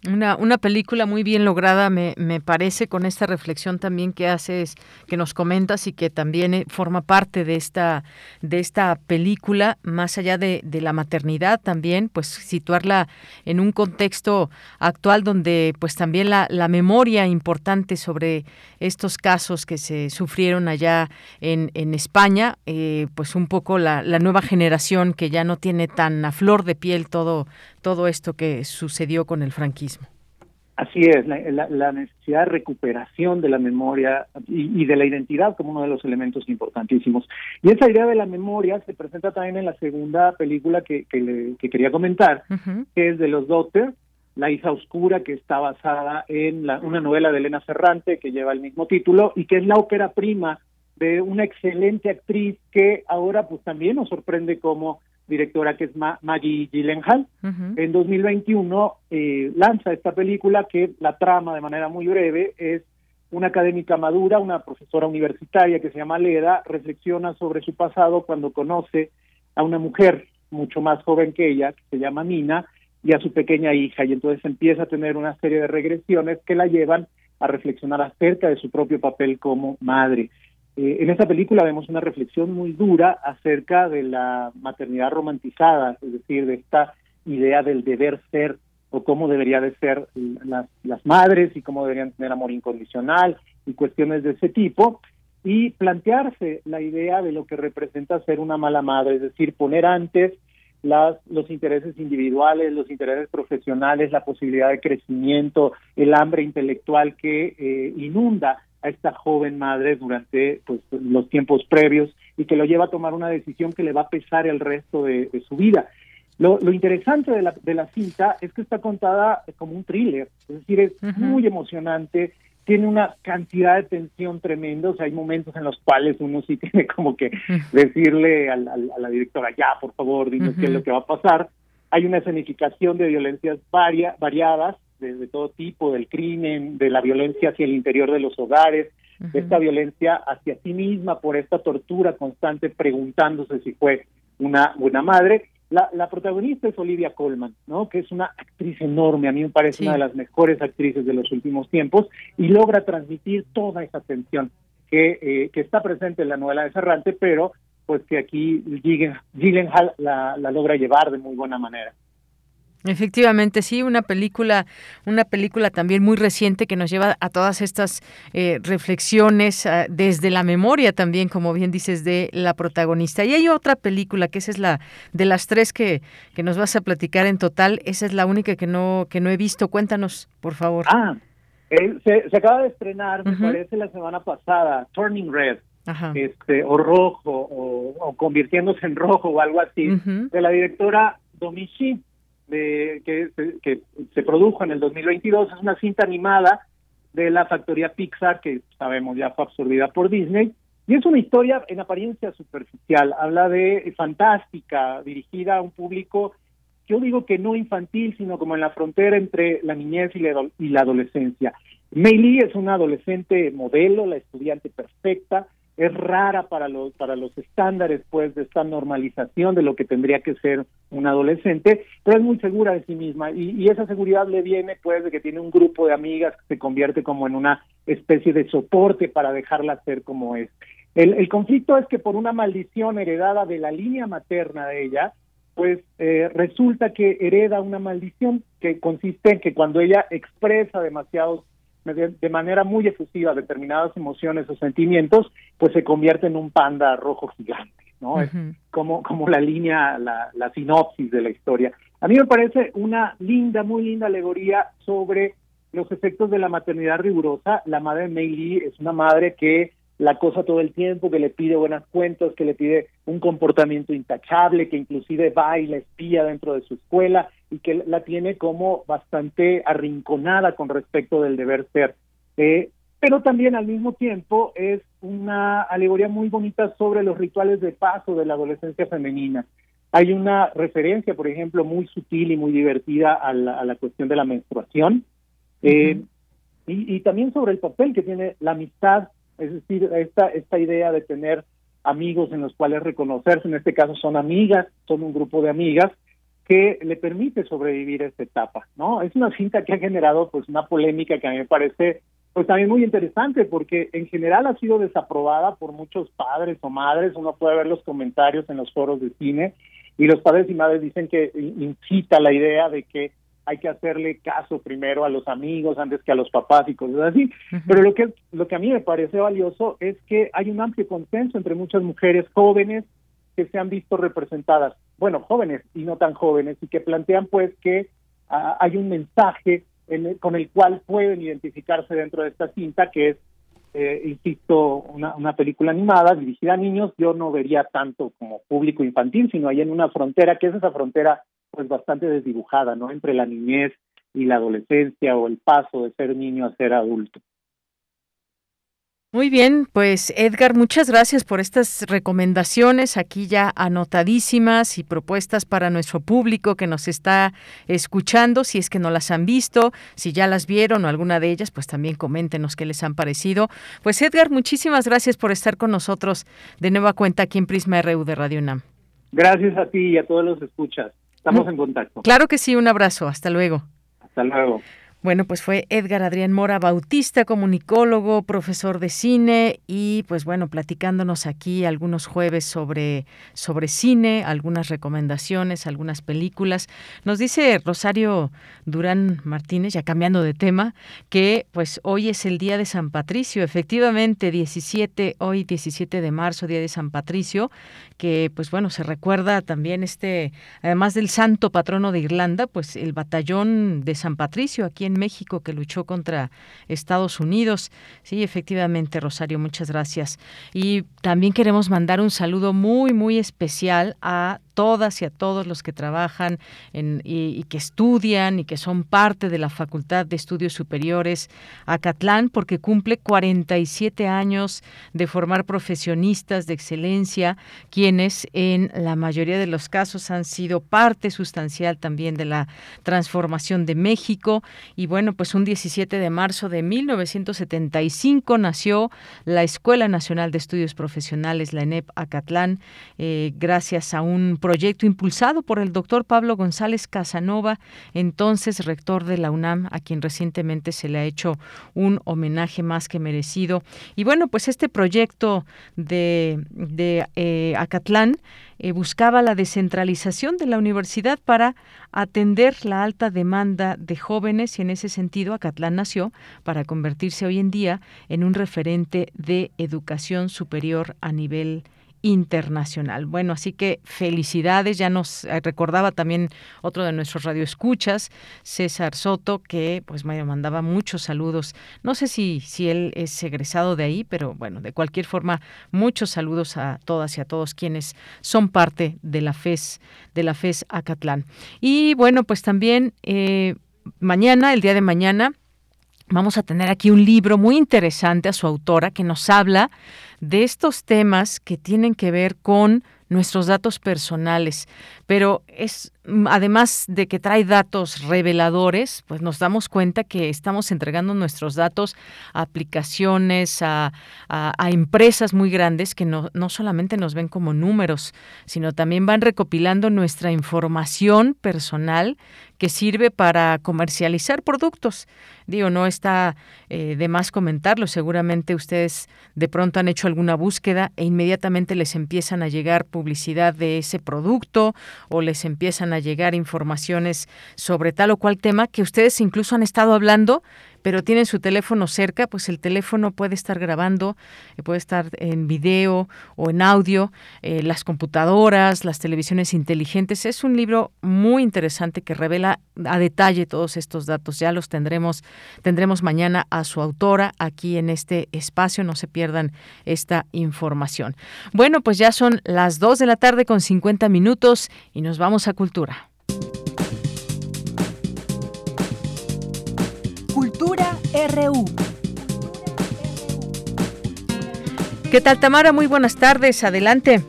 Una, una película muy bien lograda, me, me, parece, con esta reflexión también que haces, que nos comentas y que también eh, forma parte de esta, de esta película, más allá de, de, la maternidad también, pues situarla en un contexto actual donde pues también la, la memoria importante sobre estos casos que se sufrieron allá en, en España, eh, pues un poco la, la nueva generación que ya no tiene tan a flor de piel todo, todo esto que sucedió con el franquismo. Así es, la, la, necesidad de recuperación de la memoria y, y, de la identidad como uno de los elementos importantísimos. Y esa idea de la memoria se presenta también en la segunda película que, que, le, que quería comentar, uh -huh. que es de los Dotter, La hija oscura, que está basada en la, una novela de Elena Ferrante que lleva el mismo título y que es la ópera prima de una excelente actriz que ahora pues también nos sorprende como directora que es Ma Maggie Gyllenhaal. Uh -huh. En 2021 eh, lanza esta película que la trama de manera muy breve es una académica madura, una profesora universitaria que se llama Leda, reflexiona sobre su pasado cuando conoce a una mujer mucho más joven que ella, que se llama Nina, y a su pequeña hija, y entonces empieza a tener una serie de regresiones que la llevan a reflexionar acerca de su propio papel como madre. Eh, en esta película vemos una reflexión muy dura acerca de la maternidad romantizada, es decir, de esta idea del deber ser o cómo debería de ser las, las madres y cómo deberían tener amor incondicional y cuestiones de ese tipo, y plantearse la idea de lo que representa ser una mala madre, es decir, poner antes las, los intereses individuales, los intereses profesionales, la posibilidad de crecimiento, el hambre intelectual que eh, inunda a esta joven madre durante pues, los tiempos previos y que lo lleva a tomar una decisión que le va a pesar el resto de, de su vida. Lo, lo, interesante de la, de la cinta es que está contada como un thriller, es decir, es uh -huh. muy emocionante, tiene una cantidad de tensión tremenda, o sea, hay momentos en los cuales uno sí *laughs* tiene como que decirle a, a, a la directora, ya, por favor, dime uh -huh. qué es lo que va a pasar. Hay una escenificación de violencias varia, variadas, de, de, todo tipo, del crimen, de la violencia hacia el interior de los hogares, uh -huh. de esta violencia hacia sí misma por esta tortura constante preguntándose si fue una buena madre. La, la protagonista es Olivia Colman, ¿no? que es una actriz enorme, a mí me parece sí. una de las mejores actrices de los últimos tiempos, y logra transmitir toda esa tensión que, eh, que está presente en la novela de Serrante, pero pues que aquí Gyllenhaal la, la logra llevar de muy buena manera. Efectivamente, sí, una película, una película también muy reciente que nos lleva a todas estas eh, reflexiones uh, desde la memoria también, como bien dices, de la protagonista. Y hay otra película que esa es la de las tres que, que nos vas a platicar en total. Esa es la única que no que no he visto. Cuéntanos, por favor. Ah, eh, se, se, acaba de estrenar, me uh -huh. parece la semana pasada, Turning Red. Ajá. Este, o rojo, o, o, convirtiéndose en rojo, o algo así, uh -huh. de la directora Domichi de, que, que se produjo en el 2022, es una cinta animada de la factoría Pixar, que sabemos ya fue absorbida por Disney, y es una historia en apariencia superficial, habla de fantástica, dirigida a un público, yo digo que no infantil, sino como en la frontera entre la niñez y la, y la adolescencia. Mei Lee es una adolescente modelo, la estudiante perfecta, es rara para los para los estándares pues de esta normalización de lo que tendría que ser un adolescente pero es muy segura de sí misma. Y, y, esa seguridad le viene pues de que tiene un grupo de amigas que se convierte como en una especie de soporte para dejarla ser como es. El, el conflicto es que por una maldición heredada de la línea materna de ella pues eh, resulta que hereda una maldición que consiste en que cuando ella expresa demasiados de manera muy efusiva determinadas emociones o sentimientos, pues se convierte en un panda rojo gigante, ¿no? Uh -huh. Es como, como la línea, la, la sinopsis de la historia. A mí me parece una linda, muy linda alegoría sobre los efectos de la maternidad rigurosa. La madre Mei Lee es una madre que la cosa todo el tiempo, que le pide buenas cuentas, que le pide un comportamiento intachable, que inclusive va y la espía dentro de su escuela y que la tiene como bastante arrinconada con respecto del deber ser. Eh, pero también al mismo tiempo es una alegoría muy bonita sobre los rituales de paso de la adolescencia femenina. Hay una referencia, por ejemplo, muy sutil y muy divertida a la, a la cuestión de la menstruación. Eh, uh -huh. y, y también sobre el papel que tiene la amistad es decir, esta, esta idea de tener amigos en los cuales reconocerse, en este caso son amigas, son un grupo de amigas, que le permite sobrevivir esta etapa, ¿no? Es una cinta que ha generado pues una polémica que a mí me parece pues también muy interesante porque en general ha sido desaprobada por muchos padres o madres, uno puede ver los comentarios en los foros de cine y los padres y madres dicen que incita la idea de que hay que hacerle caso primero a los amigos antes que a los papás y cosas así. Pero lo que lo que a mí me parece valioso es que hay un amplio consenso entre muchas mujeres jóvenes que se han visto representadas, bueno, jóvenes y no tan jóvenes, y que plantean pues que ah, hay un mensaje con el cual pueden identificarse dentro de esta cinta, que es, eh, insisto, una, una película animada dirigida a niños. Yo no vería tanto como público infantil, sino ahí en una frontera, que es esa frontera pues bastante desdibujada, ¿no? Entre la niñez y la adolescencia o el paso de ser niño a ser adulto. Muy bien, pues Edgar, muchas gracias por estas recomendaciones aquí ya anotadísimas y propuestas para nuestro público que nos está escuchando. Si es que no las han visto, si ya las vieron o alguna de ellas, pues también coméntenos qué les han parecido. Pues Edgar, muchísimas gracias por estar con nosotros de nueva cuenta aquí en Prisma RU de Radio UNAM. Gracias a ti y a todos los escuchas. Estamos en contacto. Claro que sí, un abrazo. Hasta luego. Hasta luego. Bueno, pues fue Edgar Adrián Mora Bautista, comunicólogo, profesor de cine y pues bueno, platicándonos aquí algunos jueves sobre, sobre cine, algunas recomendaciones, algunas películas. Nos dice Rosario Durán Martínez, ya cambiando de tema, que pues hoy es el día de San Patricio, efectivamente 17, hoy 17 de marzo, día de San Patricio, que pues bueno, se recuerda también este, además del santo patrono de Irlanda, pues el batallón de San Patricio aquí en México que luchó contra Estados Unidos. Sí, efectivamente, Rosario, muchas gracias. Y también queremos mandar un saludo muy, muy especial a todas y a todos los que trabajan y, que estudian y que son parte de la Facultad de Estudios Superiores Acatlán, porque cumple 47 años de formar profesionistas de excelencia, quienes en la mayoría de los casos han sido parte sustancial también de la transformación de México. Y bueno, pues un 17 de marzo de 1975 nació la Escuela Nacional de Estudios Profesionales, la ENEP Acatlán, eh, gracias a un proyecto impulsado por el doctor Pablo González Casanova, entonces rector de la UNAM, a quien recientemente se le ha hecho un homenaje más que merecido. Y bueno, pues este proyecto de, eh, Acatlán eh, buscaba la descentralización de la universidad para atender la alta demanda de jóvenes y en ese sentido Acatlán nació para convertirse hoy en día en un referente de educación superior a nivel internacional. Bueno, así que felicidades, ya nos eh, recordaba también otro de nuestros radioescuchas, César Soto, que pues me mandaba muchos saludos. No sé si, si él es egresado de ahí, pero bueno, de cualquier forma, muchos saludos a todas y a todos quienes son parte de la FES, de la FES Acatlán. Y bueno, pues también eh, mañana, el día de mañana, vamos a tener aquí un libro muy interesante a su autora que nos habla de estos temas que tienen que ver con nuestros datos personales, pero es además de que trae datos reveladores, pues nos damos cuenta que estamos entregando nuestros datos a aplicaciones, a, empresas muy grandes que no, no solamente nos ven como números, sino también van recopilando nuestra información personal que sirve para comercializar productos. Digo, no está eh, de más comentarlo. Seguramente ustedes de pronto han hecho alguna búsqueda e inmediatamente les empiezan a llegar publicidad de ese producto o les empiezan a llegar informaciones sobre tal o cual tema que ustedes incluso han estado hablando pero tienen su teléfono cerca, pues el teléfono puede estar grabando, eh, puede estar en video o en audio, eh, las computadoras, las televisiones inteligentes. Es un libro muy interesante que revela a detalle todos estos datos. Ya los tendremos, tendremos mañana a su autora aquí en este espacio. No se pierdan esta información. Bueno, pues ya son las 2 de la tarde con 50 minutos y nos vamos a cultura. RU. ¿Qué tal, Tamara? Muy buenas tardes. Adelante.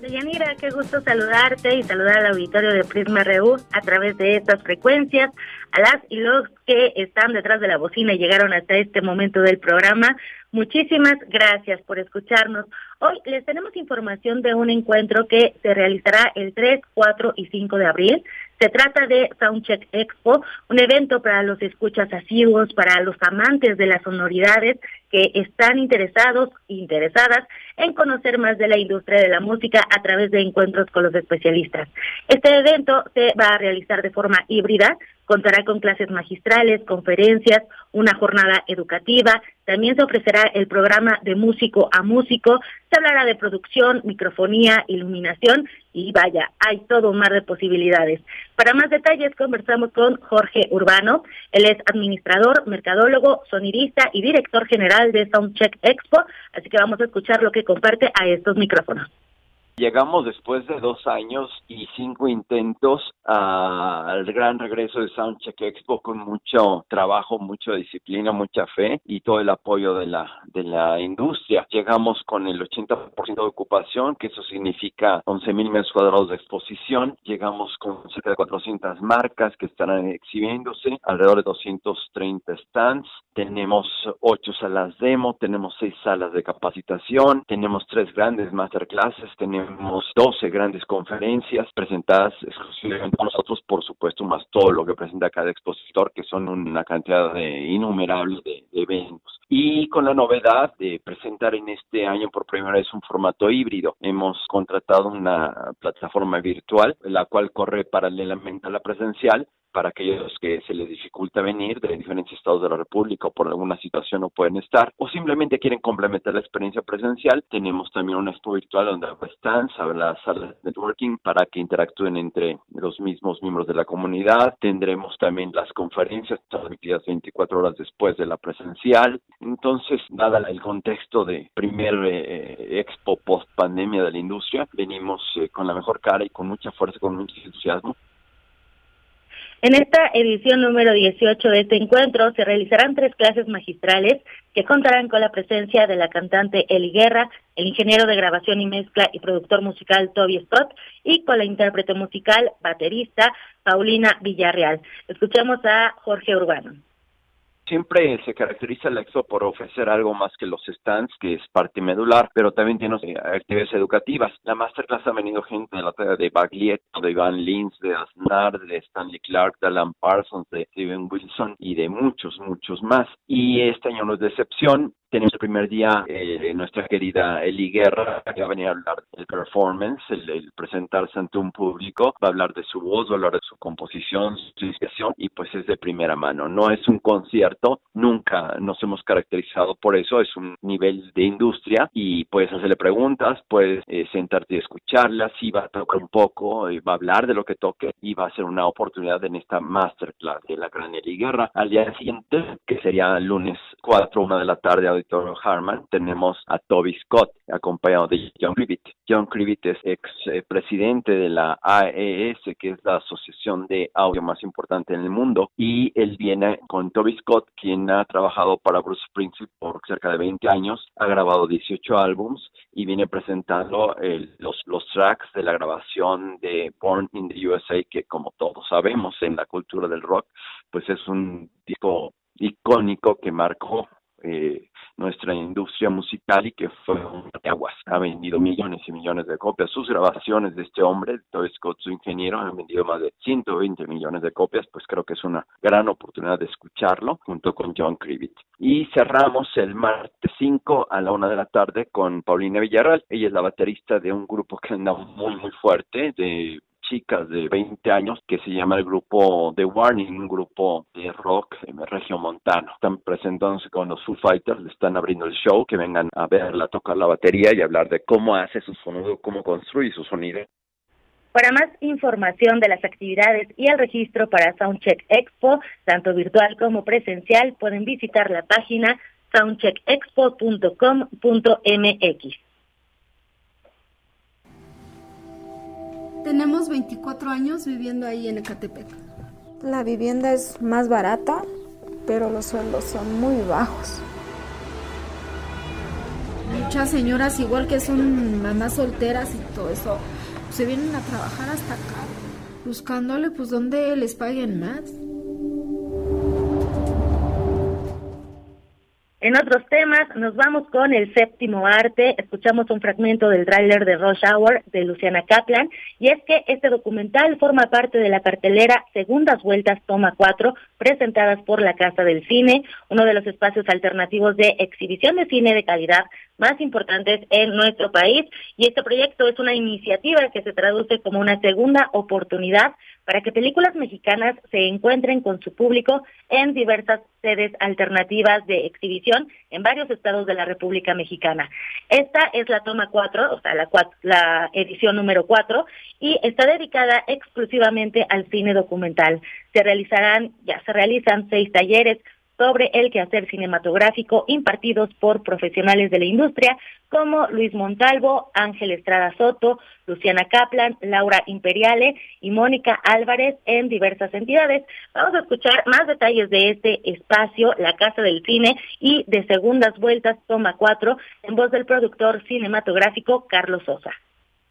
Deyanira, qué gusto saludarte y saludar al auditorio de Prisma RU a través de estas frecuencias, a las y los que están detrás de la bocina y llegaron hasta este momento del programa. Muchísimas gracias por escucharnos. Hoy les tenemos información de un encuentro que se realizará el 3, 4 y 5 de abril. Se trata de Soundcheck Expo, un evento para los escuchas asiduos, para los amantes de las sonoridades que están interesados, interesadas en conocer más de la industria de la música a través de encuentros con los especialistas. Este evento se va a realizar de forma híbrida, contará con clases magistrales, conferencias, una jornada educativa, también se ofrecerá el programa de músico a músico, se hablará de producción, microfonía, iluminación y vaya, hay todo un mar de posibilidades. Para más detalles conversamos con Jorge Urbano, él es administrador, mercadólogo, sonidista y director general de Soundcheck Expo, así que vamos a escuchar lo que comparte a estos micrófonos. Llegamos después de dos años y cinco intentos al gran regreso de Soundcheck Expo con mucho trabajo, mucha disciplina, mucha fe y todo el apoyo de la, de la industria. Llegamos con el 80% de ocupación, que eso significa 11 mil metros cuadrados de exposición. Llegamos con cerca de 400 marcas que estarán exhibiéndose, alrededor de 230 stands. Tenemos ocho salas demo, tenemos seis salas de capacitación, tenemos tres grandes masterclasses, tenemos tenemos 12 grandes conferencias presentadas exclusivamente por nosotros, por supuesto, más todo lo que presenta cada expositor, que son una cantidad de innumerable de, eventos. Y con la novedad de presentar en este año por primera vez un formato híbrido, hemos contratado una plataforma virtual, la cual corre paralelamente a la presencial, para aquellos que se les dificulta venir de diferentes estados de la República o por alguna situación no pueden estar o simplemente quieren complementar la experiencia presencial, tenemos también una expo virtual donde stands, habrá salas de networking para que interactúen entre los mismos miembros de la comunidad. Tendremos también las conferencias transmitidas 24 horas después de la presencial. Entonces, dada el contexto de primer eh, expo post pandemia de la industria, venimos eh, con la mejor cara y con mucha fuerza, con mucho entusiasmo en esta edición número 18 de este encuentro se realizarán tres clases magistrales que contarán con la presencia de la cantante Eli Guerra, el ingeniero de grabación y mezcla y productor musical Toby Scott y con la intérprete musical baterista Paulina Villarreal. Escuchemos a Jorge Urbano. Siempre se caracteriza la expo por ofrecer algo más que los stands, que es parte medular, pero también tiene eh, actividades educativas. La masterclass ha venido gente de la talla de Baglietto, de Van Lins, de Aznar, de Stanley Clark, de Alan Parsons, de Steven Wilson y de muchos, muchos más. Y este año no es de excepción. Tenemos el primer día eh, nuestra querida Eli Guerra, que va a venir a hablar del performance, el, presentarse ante un público, va a hablar de su voz, va a hablar de su composición, su inspiración, y pues es de primera mano. No es un concierto, nunca nos hemos caracterizado por eso, es un nivel de industria y puedes hacerle preguntas, puedes eh, sentarte y escucharla, sí va a tocar un poco, va a hablar de lo que toque y va a ser una oportunidad en esta masterclass de la gran Eli Guerra. Al día siguiente, que sería lunes 4, una de la tarde, Auditorio Harman, tenemos a Toby Scott, acompañado de John Cribbett. John Cribbett es ex eh, presidente de la AES, que es la asociación de audio más importante en el mundo, y él viene con Toby Scott, quien ha trabajado para Bruce Springsteen por cerca de 20 años, ha grabado 18 álbums y viene presentando los, los tracks de la grabación de Born in the USA, que como todos sabemos en la cultura del rock, pues es un disco icónico que marcó eh, nuestra industria musical y que fue un aguas. Ha vendido millones y millones de copias. Sus grabaciones de este hombre, Toy Scott, su ingeniero, han vendido más de 120 millones de copias, pues creo que es una gran oportunidad de escucharlo junto con John Cribbett. Y cerramos el martes 5 a la una de la tarde con Paulina Villarreal. Ella es la baterista de un grupo que anda muy, muy fuerte, de chicas de 20 años que se llama el grupo The Warning, un grupo de rock región montano. Están presentándose con los Foo Fighters, le están abriendo el show, que vengan a verla tocar la batería y hablar de cómo hace su sonido, cómo construye su sonido. Para más información de las actividades y el registro para Soundcheck Expo, tanto virtual como presencial, pueden visitar la página soundcheckexpo.com.mx. Tenemos 24 años viviendo ahí en Ecatepec. La vivienda es más barata, pero los sueldos son muy bajos. Muchas señoras, igual que son mamás solteras y todo eso, se vienen a trabajar hasta acá, buscándole pues donde les paguen más. En otros temas, nos vamos con el séptimo arte. Escuchamos un fragmento del tráiler de Rush Hour de Luciana Kaplan. Y es que este documental forma parte de la cartelera Segundas Vueltas Toma 4, presentadas por la Casa del Cine, uno de los espacios alternativos de exhibición de cine de calidad más importantes en nuestro país. Y este proyecto es una iniciativa que se traduce como una segunda oportunidad para que películas mexicanas se encuentren con su público en diversas sedes alternativas de exhibición en varios estados de la República Mexicana. Esta es la toma 4, o sea, la, la edición número 4, y está dedicada exclusivamente al cine documental. Se realizarán, ya se realizan seis talleres sobre el quehacer cinematográfico impartidos por profesionales de la industria como Luis Montalvo, Ángel Estrada Soto, Luciana Kaplan, Laura Imperiale y Mónica Álvarez en diversas entidades. Vamos a escuchar más detalles de este espacio, la Casa del Cine y de Segundas Vueltas, toma 4, en voz del productor cinematográfico Carlos Sosa.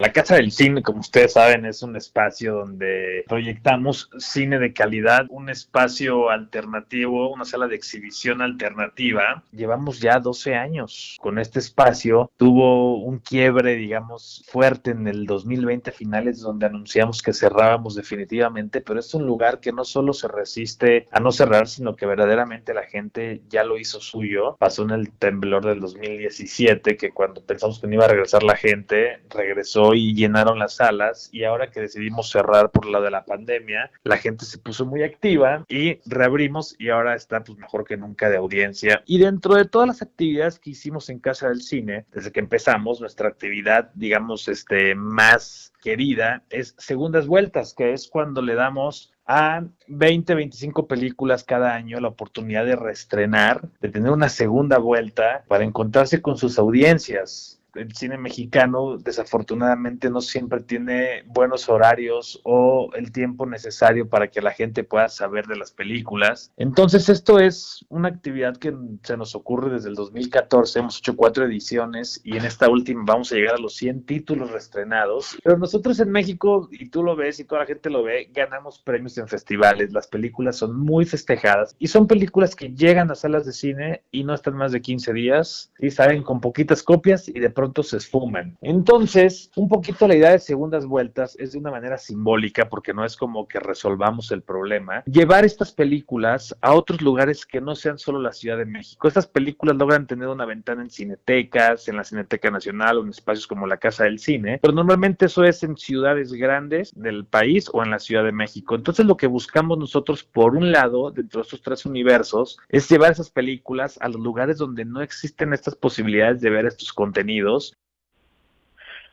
La Casa del Cine, como ustedes saben, es un espacio donde proyectamos cine de calidad, un espacio alternativo, una sala de exhibición alternativa. Llevamos ya 12 años con este espacio. Tuvo un quiebre, digamos, fuerte en el 2020 finales, donde anunciamos que cerrábamos definitivamente, pero es un lugar que no solo se resiste a no cerrar, sino que verdaderamente la gente ya lo hizo suyo. Pasó en el temblor del 2017, que cuando pensamos que no iba a regresar la gente, regresó y llenaron las salas y ahora que decidimos cerrar por lo de la pandemia, la gente se puso muy activa y reabrimos y ahora está pues mejor que nunca de audiencia. Y dentro de todas las actividades que hicimos en Casa del Cine, desde que empezamos, nuestra actividad, digamos, este, más querida es Segundas Vueltas, que es cuando le damos a 20, 25 películas cada año la oportunidad de reestrenar, de tener una segunda vuelta para encontrarse con sus audiencias el cine mexicano desafortunadamente no siempre tiene buenos horarios o el tiempo necesario para que la gente pueda saber de las películas. Entonces esto es una actividad que se nos ocurre desde el 2014, hemos hecho cuatro ediciones y en esta última vamos a llegar a los 100 títulos reestrenados. Pero nosotros en México, y tú lo ves y toda la gente lo ve, ganamos premios en festivales, las películas son muy festejadas y son películas que llegan a salas de cine y no están más de 15 días y salen con poquitas copias y de pronto esfuman. Entonces, un poquito la idea de segundas vueltas es de una manera simbólica, porque no es como que resolvamos el problema, llevar estas películas a otros lugares que no sean solo la Ciudad de México. Estas películas logran tener una ventana en cinetecas, en la Cineteca Nacional o en espacios como la Casa del Cine, pero normalmente eso es en ciudades grandes del país o en la Ciudad de México. Entonces, lo que buscamos nosotros, por un lado, dentro de estos tres universos, es llevar esas películas a los lugares donde no existen estas posibilidades de ver estos contenidos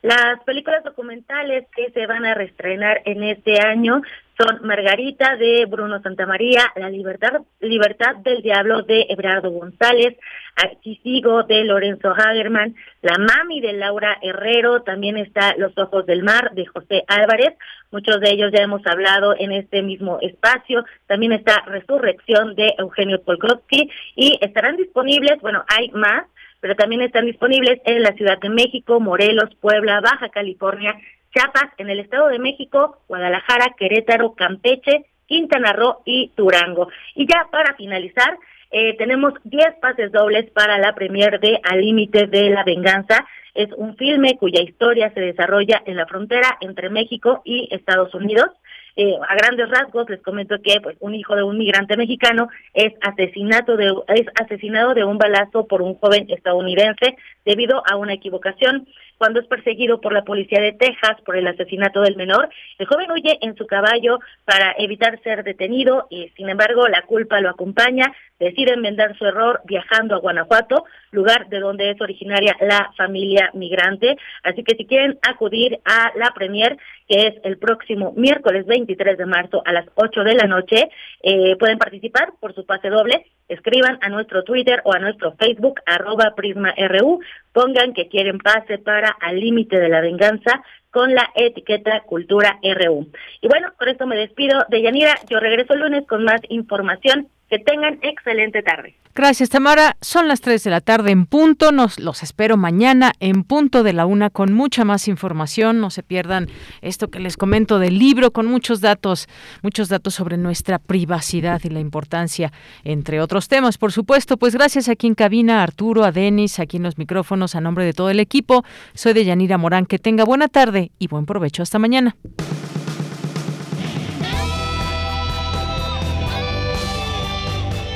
las películas documentales que se van a reestrenar en este año son Margarita de Bruno Santamaría, La Libertad, Libertad del Diablo de Ebrardo González, Aquí sigo de Lorenzo Hagerman, La Mami de Laura Herrero, también está Los Ojos del Mar de José Álvarez, muchos de ellos ya hemos hablado en este mismo espacio, también está Resurrección de Eugenio Polkowski y estarán disponibles, bueno, hay más, pero también están disponibles en la Ciudad de México, Morelos, Puebla, Baja California, Chiapas, en el Estado de México, Guadalajara, Querétaro, Campeche, Quintana Roo y Durango. Y ya para finalizar, eh, tenemos 10 pases dobles para la premier de Al Límite de la Venganza. Es un filme cuya historia se desarrolla en la frontera entre México y Estados Unidos. Eh, a grandes rasgos les comento que pues un hijo de un migrante mexicano es asesinato de es asesinado de un balazo por un joven estadounidense debido a una equivocación cuando es perseguido por la policía de Texas por el asesinato del menor. El joven huye en su caballo para evitar ser detenido y sin embargo la culpa lo acompaña. Decide enmendar su error viajando a Guanajuato, lugar de donde es originaria la familia migrante. Así que si quieren acudir a la premier, que es el próximo miércoles 23 de marzo a las 8 de la noche, eh, pueden participar por su pase doble. Escriban a nuestro Twitter o a nuestro Facebook, arroba PrismaRU, pongan que quieren pase para Al Límite de la Venganza con la etiqueta Cultura RU. Y bueno, por esto me despido de Yanira. Yo regreso el lunes con más información Que tengan excelente tarde. Gracias, Tamara. Son las 3 de la tarde en punto. Nos los espero mañana en punto de la una con mucha más información. No se pierdan esto que les comento del libro con muchos datos, muchos datos sobre nuestra privacidad y la importancia, entre otros temas. Por supuesto, pues gracias aquí en cabina, a Arturo, a Denis, aquí en los micrófonos, a nombre de todo el equipo. Soy de Yanira Morán. Que tenga buena tarde y buen provecho. Hasta mañana.